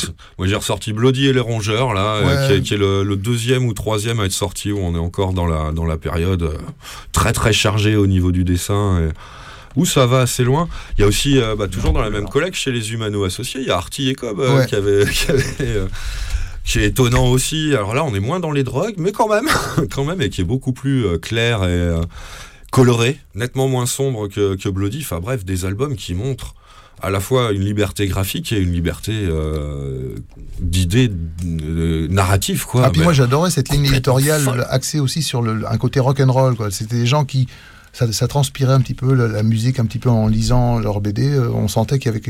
j'ai, ressorti Bloody et les rongeurs, là, euh, qui est, qui est le, le deuxième ou troisième à être sorti, où on est encore dans la, dans la période euh, très très chargée au niveau du dessin. Et, où ça va assez loin. Il y a aussi, bah, toujours dans la même collecte, chez les Humano associés, il y a Artie et Cobb qui avait. Qui avait qui est étonnant aussi. Alors là, on est moins dans les drogues, mais quand même, quand même, et qui est beaucoup plus clair et coloré, nettement moins sombre que, que Bloody. Enfin bref, des albums qui montrent à la fois une liberté graphique et une liberté euh, d'idées euh, narratives, quoi. Ah, puis moi j'adorais cette ligne éditoriale axée aussi sur le, un côté rock and roll. Quoi. C'était des gens qui ça, ça transpirait un petit peu la, la musique un petit peu en lisant leur BD. euh, on sentait qu'il y avait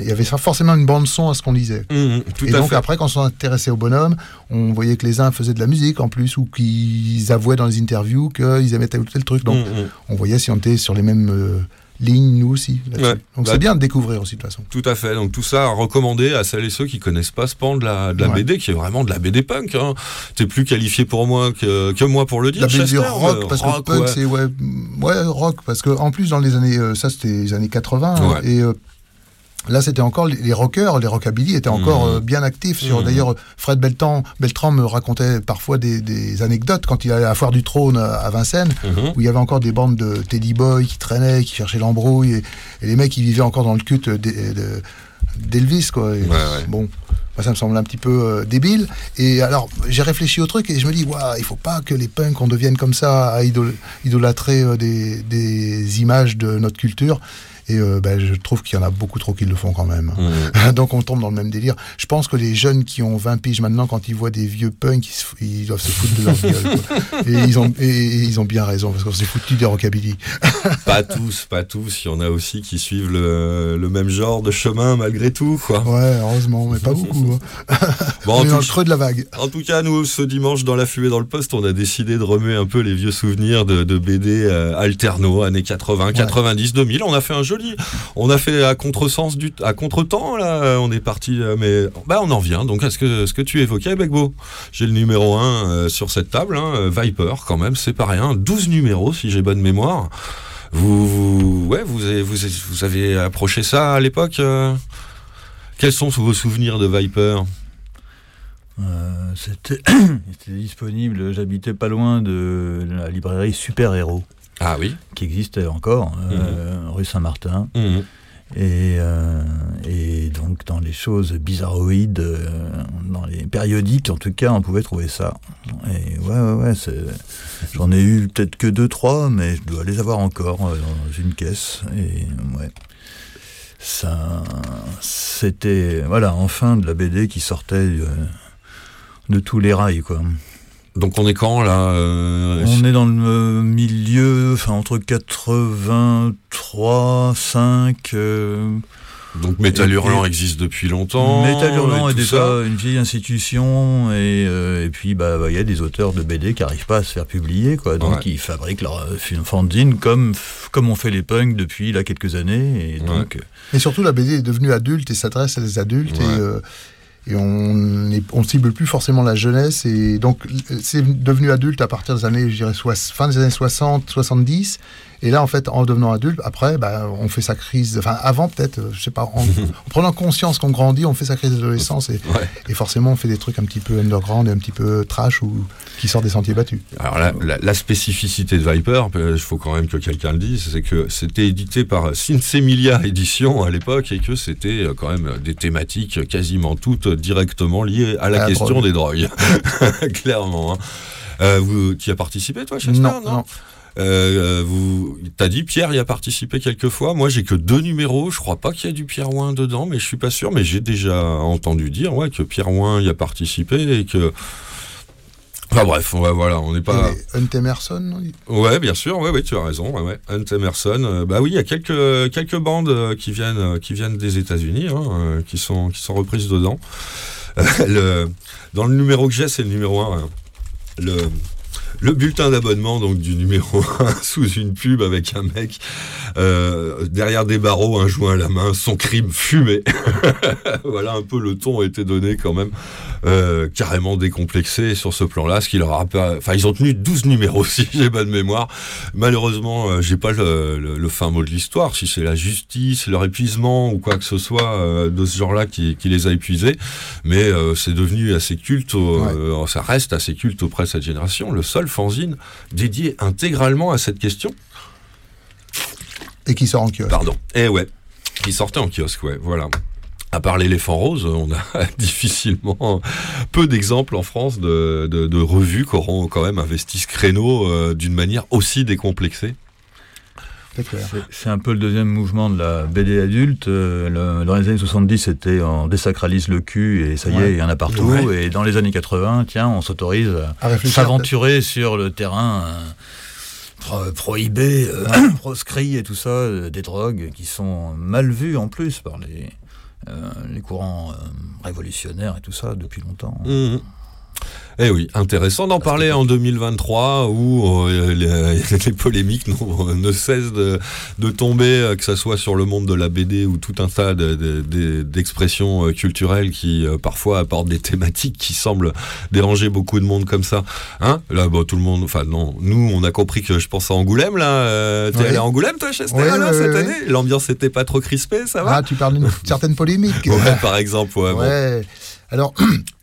il y avait forcément une bande son à ce qu'on lisait. Mmh, tout et à donc fait. après, quand on s'intéressait au bonhomme, on voyait que les uns faisaient de la musique en plus, ou qu'ils avouaient dans les interviews qu'ils aimaient tel ou tel truc. Donc Mmh, mmh. on voyait si on était sur les mêmes euh, lignes, nous aussi. Ouais. Donc Bah, c'est bien de découvrir aussi de toute façon. Tout à fait. Donc tout ça à recommander à celles et ceux qui connaissent pas ce pan de la, de la Ouais. BD, qui est vraiment de la BD punk. Hein. T'es plus qualifié pour moi que, que moi pour le dire. La BD Chester, rock, mais parce que rock, punk, ouais. c'est ouais, ouais, rock, parce que en plus dans les années, euh, ça c'était les années 80, hein, Ouais. et euh, là c'était encore les, rockers, les rockabilly étaient encore Mhm. euh, bien actifs. Sur Mhm. d'ailleurs Fred Beltran, Beltran me racontait parfois des, des anecdotes quand il allait à la foire du trône à à Vincennes, Mhm. où il y avait encore des bandes de Teddy Boy qui traînaient, qui cherchaient l'embrouille, et, et les mecs ils vivaient encore dans le culte d'E- de- d'Elvis quoi. Et Ouais, ouais. Bon. moi, ça me semble un petit peu euh, débile. Et alors, j'ai réfléchi au truc et je me dis, waouh, il faut pas que les punks, on devienne comme ça, à idol- idolâtrer euh, des, des images de notre culture. Et euh, ben, je trouve qu'il y en a beaucoup trop qui le font quand même. Mhm. Donc on tombe dans le même délire. Je pense que les jeunes qui ont 20 piges maintenant, quand ils voient des vieux punks, ils, se ils doivent se foutre de leur gueule. quoi. Et ils, ont, et, et ils ont bien raison, parce qu'on s'est foutu des rockabilly. Pas tous, pas tous. Il y en a aussi qui suivent le, le même genre de chemin malgré tout, quoi. Ouais, heureusement, mais pas beaucoup. hein. Bon, on est dans le creux de la vague. En tout cas, nous, ce dimanche, dans la fumée dans le poste, on a décidé de remuer un peu les vieux souvenirs de, de BD euh, alterno, années 80, 90, 2000. On a fait un on a fait à contresens du, à contretemps, là. euh, On est parti, euh, mais, bah, on en vient. Donc, est-ce que, ce que tu évoquais, Begbo? J'ai le numéro 1 sur cette table, hein, euh, Viper, quand même, c'est pas rien. 12 numéros, si j'ai bonne mémoire. Vous, avez, vous, avez- approché ça à l'époque, euh Quels sont vos souvenirs de Viper? Euh, C'était c'était disponible, j'habitais pas loin de la librairie Super Héros, Ah oui. qui existait encore, euh, rue Saint-Martin. Mhm. Et, euh, et donc dans les choses bizarroïdes, euh, dans les périodiques en tout cas, on pouvait trouver ça. Et ouais, ouais, ouais, j'en ai eu peut-être que deux, trois, mais je dois les avoir encore dans une caisse. Et ouais, ça, c'était voilà, enfin de la BD qui sortait euh, de tous les rails, quoi. Donc on est quand là euh, On est dans le euh, milieu, enfin entre 83, 5, euh, Donc Métal Hurlant et- existe depuis longtemps. Métal Hurlant est déjà une vieille institution et, euh, et puis bah il y a des auteurs de BD qui n'arrivent pas à se faire publier quoi donc Ouais. ils fabriquent leur fanzine comme comme on fait les punks depuis là quelques années et donc Et surtout, la BD est devenue adulte et s'adresse à des adultes Ouais. et, euh, et on est- on cible plus forcément la jeunesse et donc c'est devenu adulte à partir des années, je dirais, fin des années 60, 70. Et là, en fait, en devenant adulte, après, bah, on fait sa crise, enfin avant peut-être, euh, je sais pas, en, en prenant conscience qu'on grandit, on fait sa crise d'adolescence et, Ouais. et forcément on fait des trucs un petit peu underground et un petit peu trash ou qui sortent des sentiers battus. Alors la, la- la spécificité de Viper, il faut quand même que quelqu'un le dise, c'est que c'était édité par Sinsemilia Édition à l'époque et que c'était euh, quand même des thématiques quasiment toutes directement liées à la À la question drogue. des drogues. Clairement. hein. Euh, vous, tu y as participé toi, Chester Non, non. Euh, euh, vous, t'as dit Pierre y a participé quelques fois. Moi, j'ai que deux numéros. Je crois pas qu'il y ait du Pierre Ouin dedans, mais je suis pas sûr. Mais j'ai déjà entendu dire, ouais, que Pierre Ouin y a participé et que. Enfin bref, ouais, voilà, on n'est pas. Hunt Emerson, non Ouais, bien sûr, ouais, ouais, tu as raison. Ouais, ouais. Hunt Emerson, euh, bah oui, il y a quelques quelques bandes euh, qui viennent euh, qui viennent des États-Unis, hein, qui sont qui sont reprises dedans. Le, dans le numéro que j'ai, c'est le numéro 1 Le le bulletin d'abonnement donc du numéro 1 sous une pub avec un mec euh, derrière des barreaux, un joint à la main, son crime fumé. voilà un peu le ton a été donné quand même euh, carrément décomplexé sur ce plan-là, ce qui leur a pas... Enfin, ils ont tenu 12 numéros si j'ai bonne mémoire. Malheureusement, euh, j'ai pas le, le- le fin mot de l'histoire, si c'est la justice, leur épuisement ou quoi que ce soit euh, de ce genre-là qui, qui les a épuisés, mais euh, c'est devenu assez culte, au- ça reste assez culte auprès de cette génération, le seul fanzine dédié intégralement à cette question. et qui sort en kiosque. Pardon. Eh ouais, qui sortait en kiosque, ouais, voilà. À part l'éléphant rose, on a difficilement peu d'exemples en France de, de, de revues qui auront quand même investi ce créneau euh, d'une manière aussi décomplexée. C'est un peu le deuxième mouvement de la BD adulte. Euh, le- dans les années 70, c'était on désacralise le cul et ça y est, il y en a partout. Et dans les années 80, tiens, on s'autorise À s'aventurer sur le terrain euh, pro- prohibé, euh, proscrit et tout ça, euh, des drogues qui sont mal vues en plus par les, euh, les courants révolutionnaires et tout ça depuis longtemps. Mhm. Eh oui, intéressant d'en parler en 2023 où euh, les, les polémiques n'ont- ne cessent de, de tomber, euh, que ce soit sur le monde de la BD ou tout un tas de- de- de- d'expressions euh, culturelles qui euh, parfois apportent des thématiques qui semblent déranger beaucoup de monde comme ça. Hein? Là, bon, tout le monde, enfin non, nous on a compris que je pense à Angoulême là. Euh, T'es Oui. allé à Angoulême toi, Chester, Oui, alors, oui, cette année L'ambiance n'était pas trop crispée, ça va? Ah, tu parles d'une certaine polémique. Ouais, par exemple, ouais. bon. Ouais. Alors,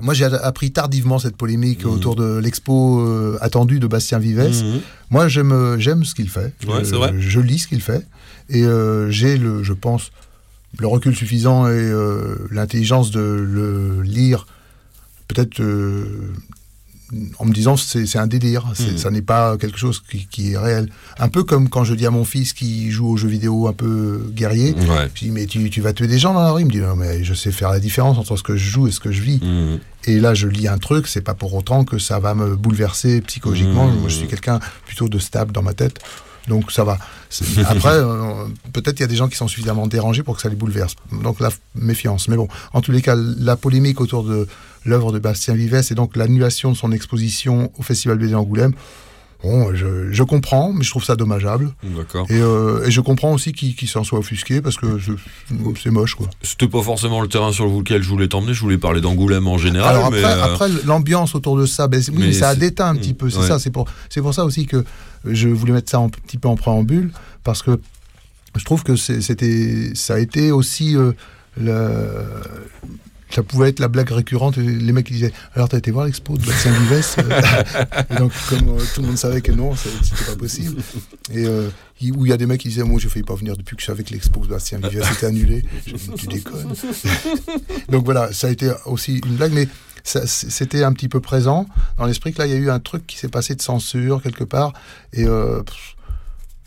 moi j'ai appris tardivement cette polémique Mhm. autour de l'expo euh, attendue de Bastien Vives. Mhm. Moi j'aime j'aime ce qu'il fait. Ouais, Euh, vrai. Je lis ce qu'il fait et euh, j'ai le je pense le recul suffisant et euh, l'intelligence de le lire peut-être euh, en me disant c'est c'est un délire, Mhm. ça n'est pas quelque chose qui, qui est réel. Un peu comme quand je dis à mon fils qui joue aux jeux vidéo un peu guerrier, Ouais. je dis, mais tu, tu vas tuer des gens dans la rue Il me dit, non, mais je sais faire la différence entre ce que je joue et ce que je vis. Mhm. Et là, je lis un truc, c'est pas pour autant que ça va me bouleverser psychologiquement. Mmh. Moi, je suis quelqu'un plutôt de stable dans ma tête. Donc ça va. Après, euh, peut-être il y a des gens qui sont suffisamment dérangés pour que ça les bouleverse. Donc la méfiance. Mais bon, en tous les cas, la polémique autour de l'œuvre de Bastien Vives et donc l'annulation de son exposition au Festival BD Angoulême, bon, je, je comprends, mais je trouve ça dommageable. D'accord. Et, euh, et je comprends aussi qu'il s'en soit offusqué parce que c'est moche, quoi. C'était pas forcément le terrain sur lequel je voulais t'emmener, je voulais parler d'Angoulême en général. Alors après, euh, après, l'ambiance autour de ça, ben, oui, mais ça a déteint un petit peu. C'est ouais. ça. C'est pour, c'est pour ça aussi que je voulais mettre ça un petit peu en préambule parce que je trouve que c'était, ça a été aussi euh, le- ça pouvait être la blague récurrente. Les mecs disaient Alors, t'as été voir l'expo de Bastien Vives Et donc, comme euh, tout le monde savait que non, c'était pas possible. Et euh, il- où il y a des mecs qui disaient Moi, je failli pas venir depuis que je savais que l'expo de Bastien Vives était annulée. Je dis, Tu déconnes. donc voilà, ça a été aussi une blague, mais c'était un petit peu présent dans l'esprit que là, il y a eu un truc qui s'est passé de censure quelque part. Et. euh,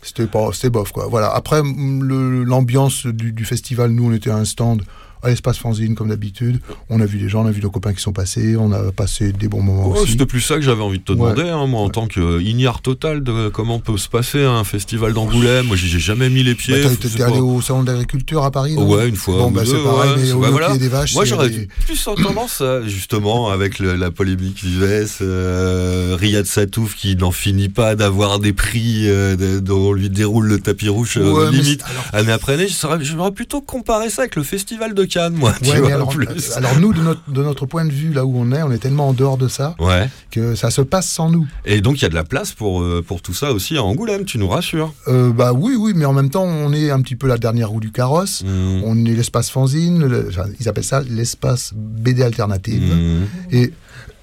c'était pas c'était bof quoi voilà après l'ambiance du, du festival nous on était à un stand à l'espace fanzine comme d'habitude. On a vu des gens, on a vu nos copains qui sont passés, on a passé des bons moments Ouais, aussi. C'était plus ça que j'avais envie de te Ouais. demander, hein, moi, en tant qu'ignare total de comment peut se passer un festival d'Angoulême. Moi, j'y ai jamais mis les Bah, pieds. je T'es allé au salon de l'agriculture à Paris Ouais, une fois. Bon, bah, c'est pareil, mais au bah, voilà. des vaches, Moi, j'aurais des- plus tendance, à, justement, avec le- la polémique vivesse, euh, Riyad Satouf qui n'en finit pas d'avoir des prix euh, dont on lui déroule le tapis rouge euh, mais limite année après année. J'aurais plutôt comparé ça avec le festival de Cannes, moi. tu Ouais, vois, alors, plus. euh, alors nous, de notre, de notre point de vue, là où on est, on est tellement en dehors de ça Ouais. que ça se passe sans nous. Et donc, il y a de la place pour, euh, pour tout ça aussi à Angoulême, tu nous rassures. Euh, bah oui, oui, mais en même temps, on est un petit peu la dernière roue du carrosse. Mmh. On est l'espace fanzine, le- enfin, ils appellent ça l'espace BD alternative. Mmh. Et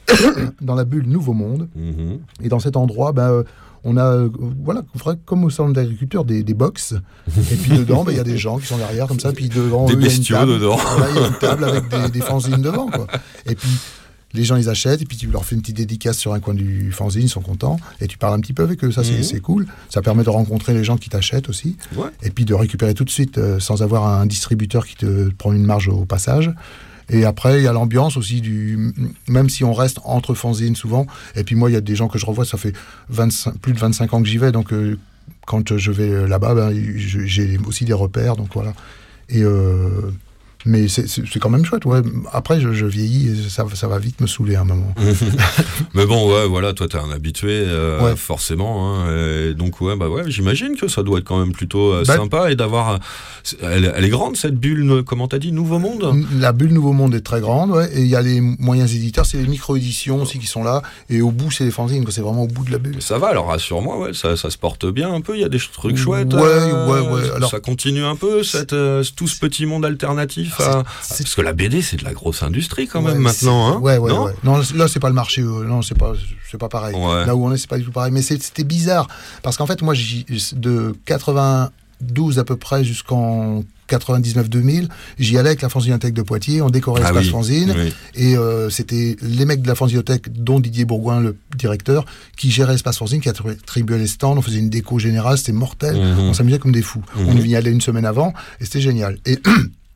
dans la bulle Nouveau Monde, Mmh. et dans cet endroit, euh, on a, euh, voilà, comme au salon d'agriculture, des, des box. Et puis dedans, ben, il y a des gens qui sont derrière, comme ça. Puis devant Des eux, il y a une bestiaux table. dedans. Voilà, y a une table avec des, des fanzines devant. Quoi. Et puis, les gens, ils achètent. Et puis, tu leur fais une petite dédicace sur un coin du fanzine. Ils sont contents. Et tu parles un petit peu avec eux. Ça, c'est Mhm. cool. Ça permet de rencontrer les gens qui t'achètent aussi. Ouais. Et puis, de récupérer tout de suite, euh, sans avoir un distributeur qui te prend une marge au passage. Et après, il y a l'ambiance aussi du. Même si on reste entre fanzines souvent. Et puis moi, il y a des gens que je revois, ça fait 25, plus de 25 ans que j'y vais. Donc euh, quand je vais euh, là-bas, ben, j'ai aussi des repères. Donc voilà. Et. euh, mais c'est- quand même chouette, ouais. Après, je, je vieillis et ça, ça va vite me saouler à un moment. Mais bon, ouais, voilà, toi, t'es un habitué, euh, Ouais. forcément. hein, et donc, ouais, bah ouais, j'imagine que ça doit être quand même plutôt euh, Bah- sympa et d'avoir. euh, elle, elle est grande cette bulle, comment t'as dit, Nouveau Monde? La bulle Nouveau Monde est très grande, ouais. Et il y a les moyens éditeurs, c'est les micro-éditions aussi qui sont là. Et au bout, c'est les fanzines. C'est vraiment au bout de la bulle. Ça va, alors rassure-moi, ouais, ça, ça se porte bien un peu. Il y a des trucs chouettes. Ouais, euh, ouais, ouais, alors- ça continue un peu, cette, tout ce petit monde alternatif? Parce que la BD, c'est de la grosse industrie quand Ouais, même maintenant. Hein ouais, ouais, non ouais. Non, là, c'est pas le marché. euh, non, c'est pas, c'est pas pareil. Ouais. Là où on est, c'est pas du tout pareil. Mais c'était bizarre. Parce qu'en fait, moi, de 92 à peu près jusqu'en 99-2000, j'y allais avec la Fanzinothèque de Poitiers, on décorait Ah l'espace oui, fanzine, oui. et euh, c'était les mecs de la Fanzinothèque, dont Didier Bourgoin, le directeur, qui gérait l'espace fanzine, qui attribuait les stands, on faisait une déco générale, c'était mortel, Mhm. on s'amusait comme des fous. Mhm. On y allait une semaine avant, et c'était génial. Et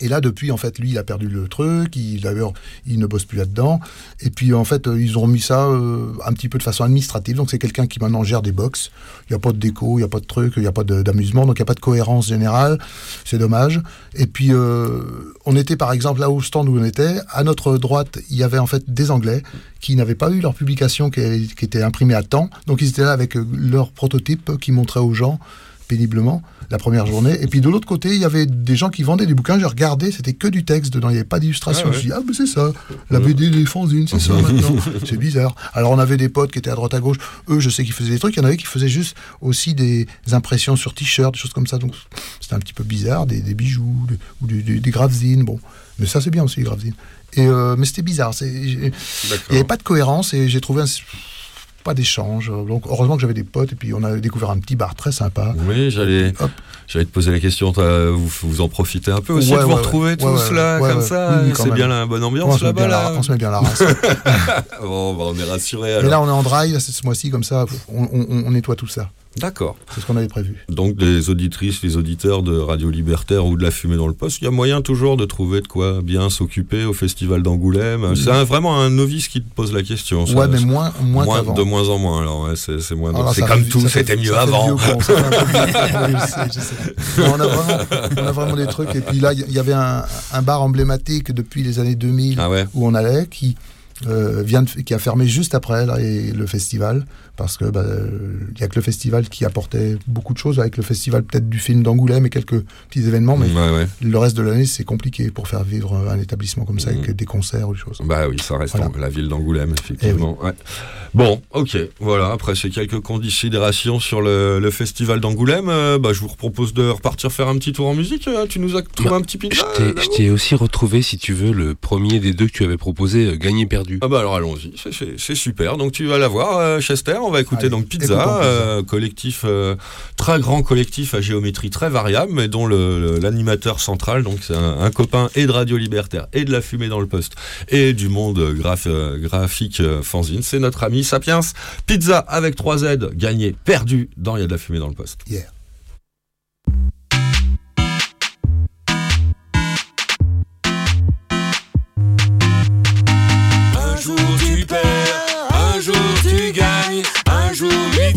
Et là, depuis, en fait, lui, il a perdu le truc. Il, d'ailleurs, il ne bosse plus là-dedans. Et puis, en fait, euh, ils ont remis ça euh, un petit peu de façon administrative. Donc, c'est quelqu'un qui maintenant gère des box. Il n'y a pas de déco, il n'y a pas de truc, il n'y a pas d'amusement. Donc, il n'y a pas de cohérence générale. C'est dommage. Et puis, euh, on était, par exemple, là au stand où on était. À notre droite, il y avait en fait des Anglais qui n'avaient pas eu leur publication qui, qui était imprimée à temps. Donc, ils étaient là avec leur prototype qui montraient aux gens péniblement la première journée. Et puis de l'autre côté, il y avait des gens qui vendaient des bouquins. J'ai regardé, c'était que du texte dedans, il n'y avait pas d'illustration. Ah ouais. Je me suis dit, ah, mais c'est ça, la BD des fanzines, c'est ça maintenant. c'est bizarre. Alors on avait des potes qui étaient à droite à gauche. Eux, je sais qu'ils faisaient des trucs. Il y en avait qui faisaient juste aussi des impressions sur t-shirts, des choses comme ça. Donc c'était un petit peu bizarre, des, des bijoux des- ou des, des, des gravesines. Bon, mais ça c'est bien aussi les gravesines. Et euh, mais c'était bizarre. Il n'y avait pas de cohérence et j'ai trouvé un- pas d'échange. Donc heureusement que j'avais des potes et puis on a découvert un petit bar très sympa. Oui, j'allais, j'allais te poser la question. Vous, vous en profitez un peu aussi Ouais, de vous ouais, retrouver ouais. tous là, comme ça. Oui, c'est bien la bonne on, ambiance se met bien là-bas. Là. on se met bien la race. bon, bah, on est rassuré alors. là, on est en c'est ce mois-ci, comme ça, on, on- on nettoie tout ça. D'accord. C'est ce qu'on avait prévu. Donc, les auditrices, les auditeurs de Radio Libertaire ou de la fumée dans le poste, il y a moyen toujours de trouver de quoi bien s'occuper au festival d'Angoulême. C'est vraiment un novice qui te pose la question. ça. ouais, mais moins, moins, de moins en moins. Alors, ouais, c'est, moins. Alors, c'est comme tout, c'était mieux avant. vieux ça. Non, on, a vraiment, on a vraiment des trucs. Et puis là, il y avait un, un bar emblématique depuis les années 2000 Ah ouais. où on allait, qui, euh, vient de- qui a fermé juste après là, et le festival. Parce que bah, il y a que le festival qui apportait beaucoup de choses, avec le festival peut-être du film d'Angoulême et quelques petits événements. Mais Ouais, ouais. le reste de l'année, c'est compliqué pour faire vivre un établissement comme ça, avec des concerts ou des choses. Bah oui, ça reste Voilà. en- la ville d'Angoulême, effectivement. ouais. Bon, ok, voilà. Après ces quelques considérations sur le, le festival d'Angoulême, euh, bah, je vous propose de repartir faire un petit tour en musique. Euh, Tu nous as trouvé Bah, un petit euh, je t'ai aussi retrouvé, si tu veux, le premier des deux que tu avais proposé, euh, Gagné Perdu. Ah bah alors allons-y, c'est super. Donc tu vas la voir, euh, Chester. On va écouter Allez, donc Pizza, Pizza. euh, collectif euh, très grand collectif à géométrie très variable, mais dont l'animateur central, donc c'est un, un copain et de Radio Libertaire et de la fumée dans le poste et du monde euh, graphique fanzine, c'est notre ami Sapiens. Pizza avec 3 Z, gagné, perdu dans Il y a de la fumée dans le poste. Yeah.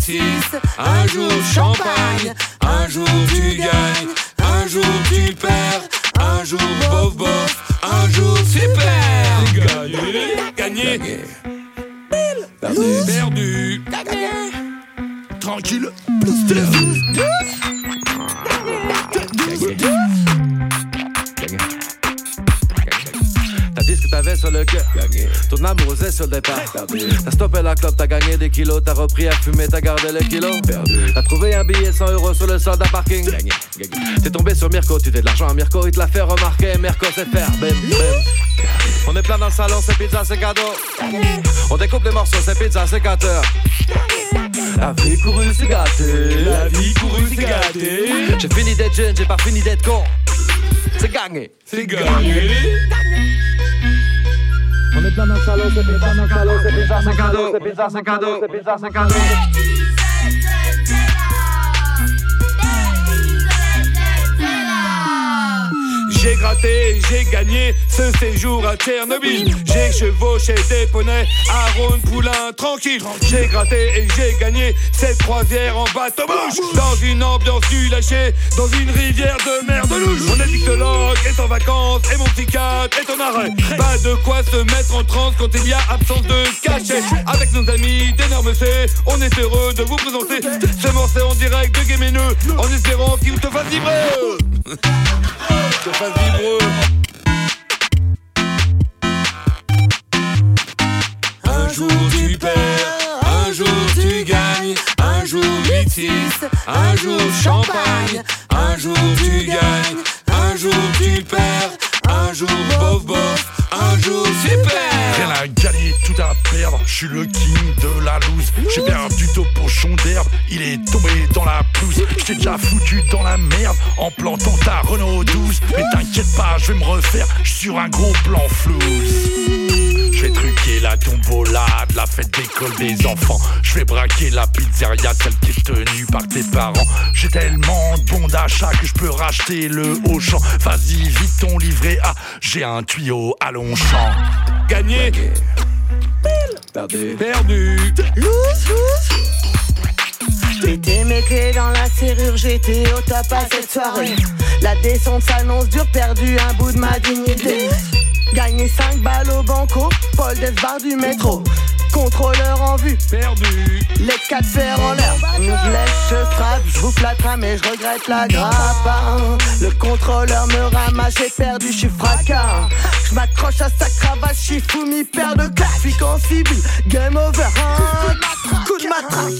Un jour champagne, un jour tu gagnes, un jour tu perds, un jour bof bof, un jour super. Gagné, gagné, perdu, tranquille, T'as dit t'avais sur le cœur. Ton amour osait sur le départ. T'as stoppé la clope, t'as gagné des kilos. T'as repris à fumer, t'as gardé le kilo. T'as trouvé un billet de 100 euros sur le sol d'un parking. T'es tombé sur Mirko, tu t'es de l'argent à Mirko, il te l'a fait remarquer. Mirko c'est faire, bim bim. On est plein dans le salon, c'est pizza, c'est cadeau. On découpe les morceaux, c'est pizza, c'est gâteau. La vie courue, c'est gâté. La vie courue, c'est gâté. J'ai fini d'être jeune, j'ai pas fini d'être con. C'est gagné. C'est gagné. Plein dans le salon, c'est pizza, c'est cadeau, c'est pizza, c'est cadeau, c'est pizza, c'est cadeau, c'est pizza, c'est cadeau. J'ai gratté, j'ai gagné ce séjour à Tchernobyl. J'ai chevauché des poneys à Rhône Poulain tranquille. J'ai gratté et j'ai gagné cette croisière en bateau bouche. Dans une ambiance du lâcher, dans une rivière de merde louche. Mon addictologue est en vacances et mon psychiatre est en arrêt. Pas de quoi se mettre en transe quand il y a absence de cachet. Avec nos amis d'énormes C, on est heureux de vous présenter ce morceau en direct de Guéméneux en espérant qu'il te fasse vibrer. Un jour tu perds, un jour tu gagnes, un jour 8-6, un jour champagne, un jour tu gagnes, un jour tu perds, un jour bof bof, un jour super. Rien à gagner, tout à perdre. Je suis le king de la loose. Foutu dans la merde en plantant ta Renault 12. Mais t'inquiète pas, je vais me refaire. Sur un gros plan flouze. Je vais truquer la tombola de la fête d'école des enfants. Je vais braquer la pizzeria, celle qui est tenue par tes parents. J'ai tellement de bons d'achat que je peux racheter le haut champ. Vas-y, vite ton livret A. J'ai un tuyau à Longchamp. Gagné, Perdu. perdu. J'étais mes clés dans la serrure, j'étais au top à cette soirée. La descente s'annonce dure, perdu un bout de ma dignité. Gagné 5 balles au banco, Paul Desbar du métro. Contrôleur en vue, Perdu, les quatre fers en l'air. Une flèche, je frappe, je vous flatterai, mais je regrette la grappe. hein. Le contrôleur me ramasse, j'ai perdu, je suis fracas. Je m'accroche à sa cravache, je suis fou, mi paire de claques. Puis qu'en civil, game over. hein. Coup de matraque.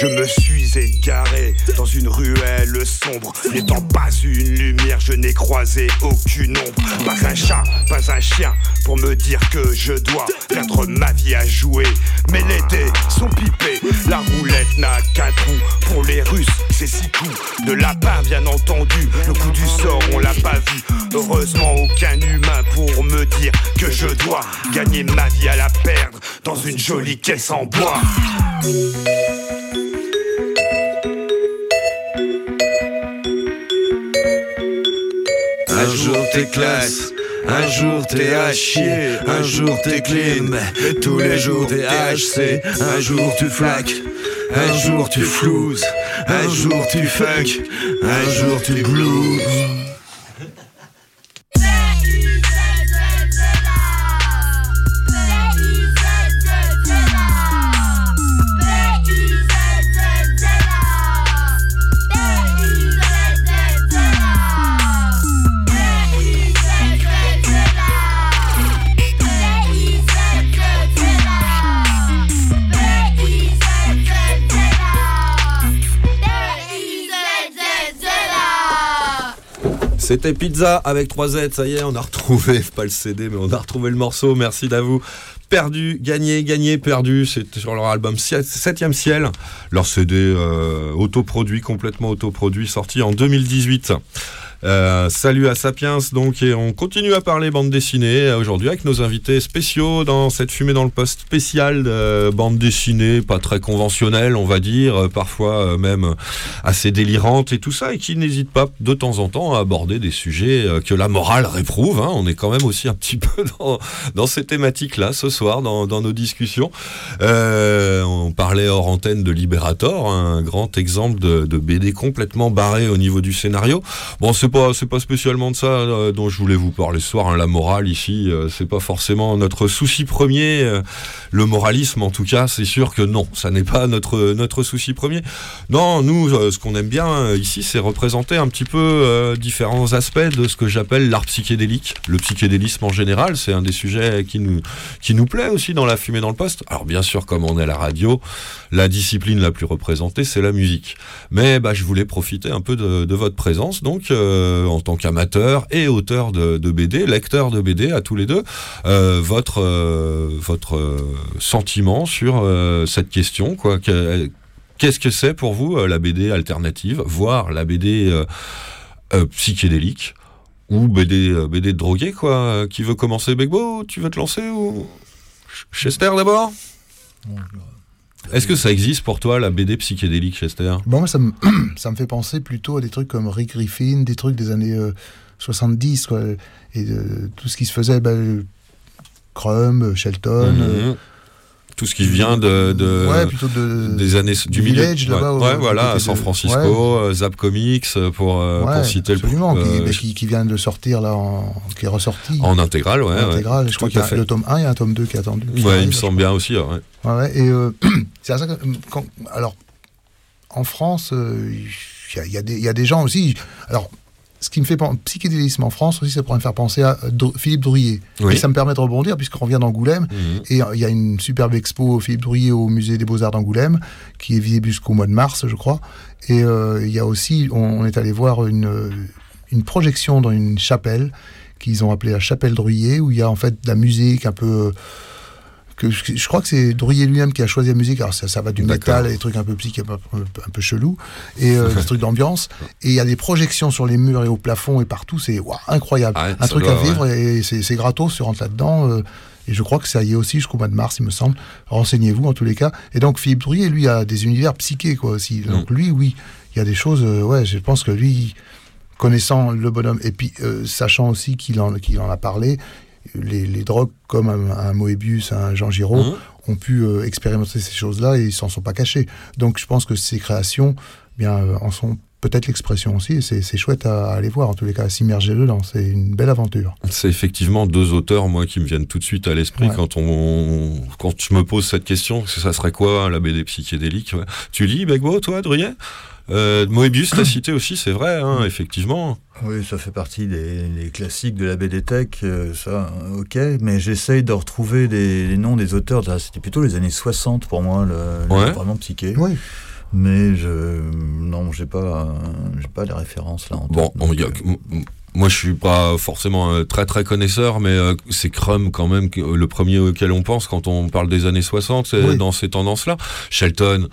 Je me suis égaré dans une ruelle sombre. N'étant pas une lumière, je n'ai croisé aucune ombre. Pas un chat, pas un chien pour me dire que je dois perdre ma vie à jouer. Mais les dés sont pipés, la roulette n'a qu'un trou. Pour les Russes, c'est six coups de lapin, bien entendu. Le coup du sort, on l'a pas vu. Heureusement, aucun humain pour me dire que je dois gagner ma vie à la perdre dans une jolie caisse en bois. Un jour t'es classe, un jour t'es à un jour t'es clean, tous les jours t'es HC, un jour tu flaques, un jour tu flouses, un jour tu funk, un jour tu blues. C'était Pizza avec 3 Z, ça y est, on a retrouvé, pas le CD, mais on a retrouvé le morceau, merci d'avou. Perdu, gagné, gagné, perdu, c'est sur leur album 7ème ciel, leur CD euh, autoproduit, complètement autoproduit, sorti en 2018. Euh, salut à Sapiens, donc, et on continue à parler bande dessinée euh, aujourd'hui avec nos invités spéciaux dans cette fumée dans le poste spéciale de bande dessinée, pas très conventionnelle, on va dire, euh, parfois euh, même assez délirante et tout ça, et qui n'hésite pas de temps en temps à aborder des sujets euh, que la morale réprouve. hein. On est quand même aussi un petit peu dans, ces thématiques-là ce soir, dans, nos discussions. Euh, on parlait hors antenne de Liberator, un grand exemple de, de BD complètement barré au niveau du scénario. Bon, c'est pas c'est pas spécialement de ça euh, dont je voulais vous parler ce soir. hein. La morale ici, euh, c'est pas forcément notre souci premier. euh, le moralisme, en tout cas, c'est sûr que non, ça n'est pas notre notre souci premier. Non, nous, euh, ce qu'on aime bien ici, c'est représenter un petit peu différents aspects de ce que j'appelle l'art psychédélique, le psychédélisme en général. C'est un des sujets qui nous qui nous plaît aussi dans la fumée dans le poste. Alors bien sûr, comme on est à la radio, la discipline la plus représentée, c'est la musique. Mais bah, je voulais profiter un peu de, votre présence, donc en tant qu'amateur et auteur de, BD, lecteur de BD à tous les deux, euh, votre euh, votre euh, sentiment sur euh, cette question, quoi. Que- Qu'est-ce que c'est pour vous euh, la BD alternative, voire la BD euh, euh, psychédélique ou BD euh, BD drogué, quoi euh, Qui veut commencer, Begbo Tu veux te lancer ou Ch- Chester d'abord? Est-ce que ça existe pour toi la BD psychédélique, Chester? Bon, moi, ça me, ça me fait penser plutôt à des trucs comme Rick Griffin, des trucs des années euh, 70, quoi, et euh, tout ce qui se faisait, bah, euh, Crumb, euh, Shelton. Mhm. euh, Tout ce qui vient de, de- Ouais, de- des années du milieu, Village, ouais, ouais, voilà, à San de- Francisco, euh, Zap Comics euh, pour, euh, pour citer absolument, le bah, qui, qui vient de sortir là, en, qui est ressorti. en intégrale, ouais, En intégrale, je crois qu'il y a fait. le tome 1, il y a un tome 2 qui est attendu. qui Ouais, il me semble bien aussi, ouais. Et euh, c'est à ça que, quand- alors, en France, euh, il y, a- il y a des- il y a des gens aussi. Alors, ce qui me fait penser, psychédélisme en France aussi, ça pourrait me faire penser à euh, Philippe Drouillet. Oui. Et ça me permet de rebondir, puisqu'on revient d'Angoulême, Mhm. et euh, il y a une superbe expo Philippe Drouillet au musée des Beaux-Arts d'Angoulême, qui est visible jusqu'au mois de mars, je crois. Et euh, il y a aussi, on, on est allé voir une, une projection dans une chapelle qu'ils ont appelée la chapelle Drouillet, où il y a en fait de la musique un peu. euh, que je, crois que c'est Drouillet lui-même qui a choisi la musique. Alors ça, ça va du métal, à des trucs un peu psych, un peu, un peu chelou, et euh, des trucs d'ambiance. Et il y a des projections sur les murs et au plafond et partout. C'est incroyable. Ah ouais, un truc doit, à vivre et c'est gratos. Tu rentres là-dedans. euh, et je crois que ça y est aussi jusqu'au mois de mars, il me semble. Renseignez-vous en tous les cas. Et donc Philippe Drouillet, lui, a des univers psychés quoi aussi. Mm. Donc lui, oui, il y a des choses. euh, ouais, je pense que lui, connaissant le bonhomme et puis euh, sachant aussi qu'il en, qu'il en a parlé, les, les drogues comme un, un Moebius, un Jean Giraud, Mhm. ont pu euh, expérimenter ces choses-là et ils s'en sont pas cachés. Donc je pense que ces créations, bien, euh, en sont peut-être l'expression aussi. Et c'est chouette à, à aller voir en tous les cas, à s'immerger dedans. C'est une belle aventure. C'est effectivement deux auteurs, moi, qui me viennent tout de suite à l'esprit Ouais. quand on, quand je me pose cette question. que Ça serait quoi la BD psychédélique ouais. Tu lis Begbo, toi, Drouillet euh, Moebius, t'as cité aussi, c'est vrai, hein, effectivement. Oui, ça fait partie des, des classiques de la BD Tech, euh, ça, ok, mais j'essaye de retrouver des, les noms des auteurs, Ah, c'était plutôt les années 60 pour moi, le, le- Ouais. vraiment psyché. Oui. Mais je, non, j'ai pas, euh, j'ai pas les références là en Bon, tête, on- donc, y a- euh, moi je suis pas forcément un très très connaisseur, mais euh, c'est Crumb quand même le premier auquel on pense quand on parle des années 60, c'est Oui. dans ces tendances-là. Shelton.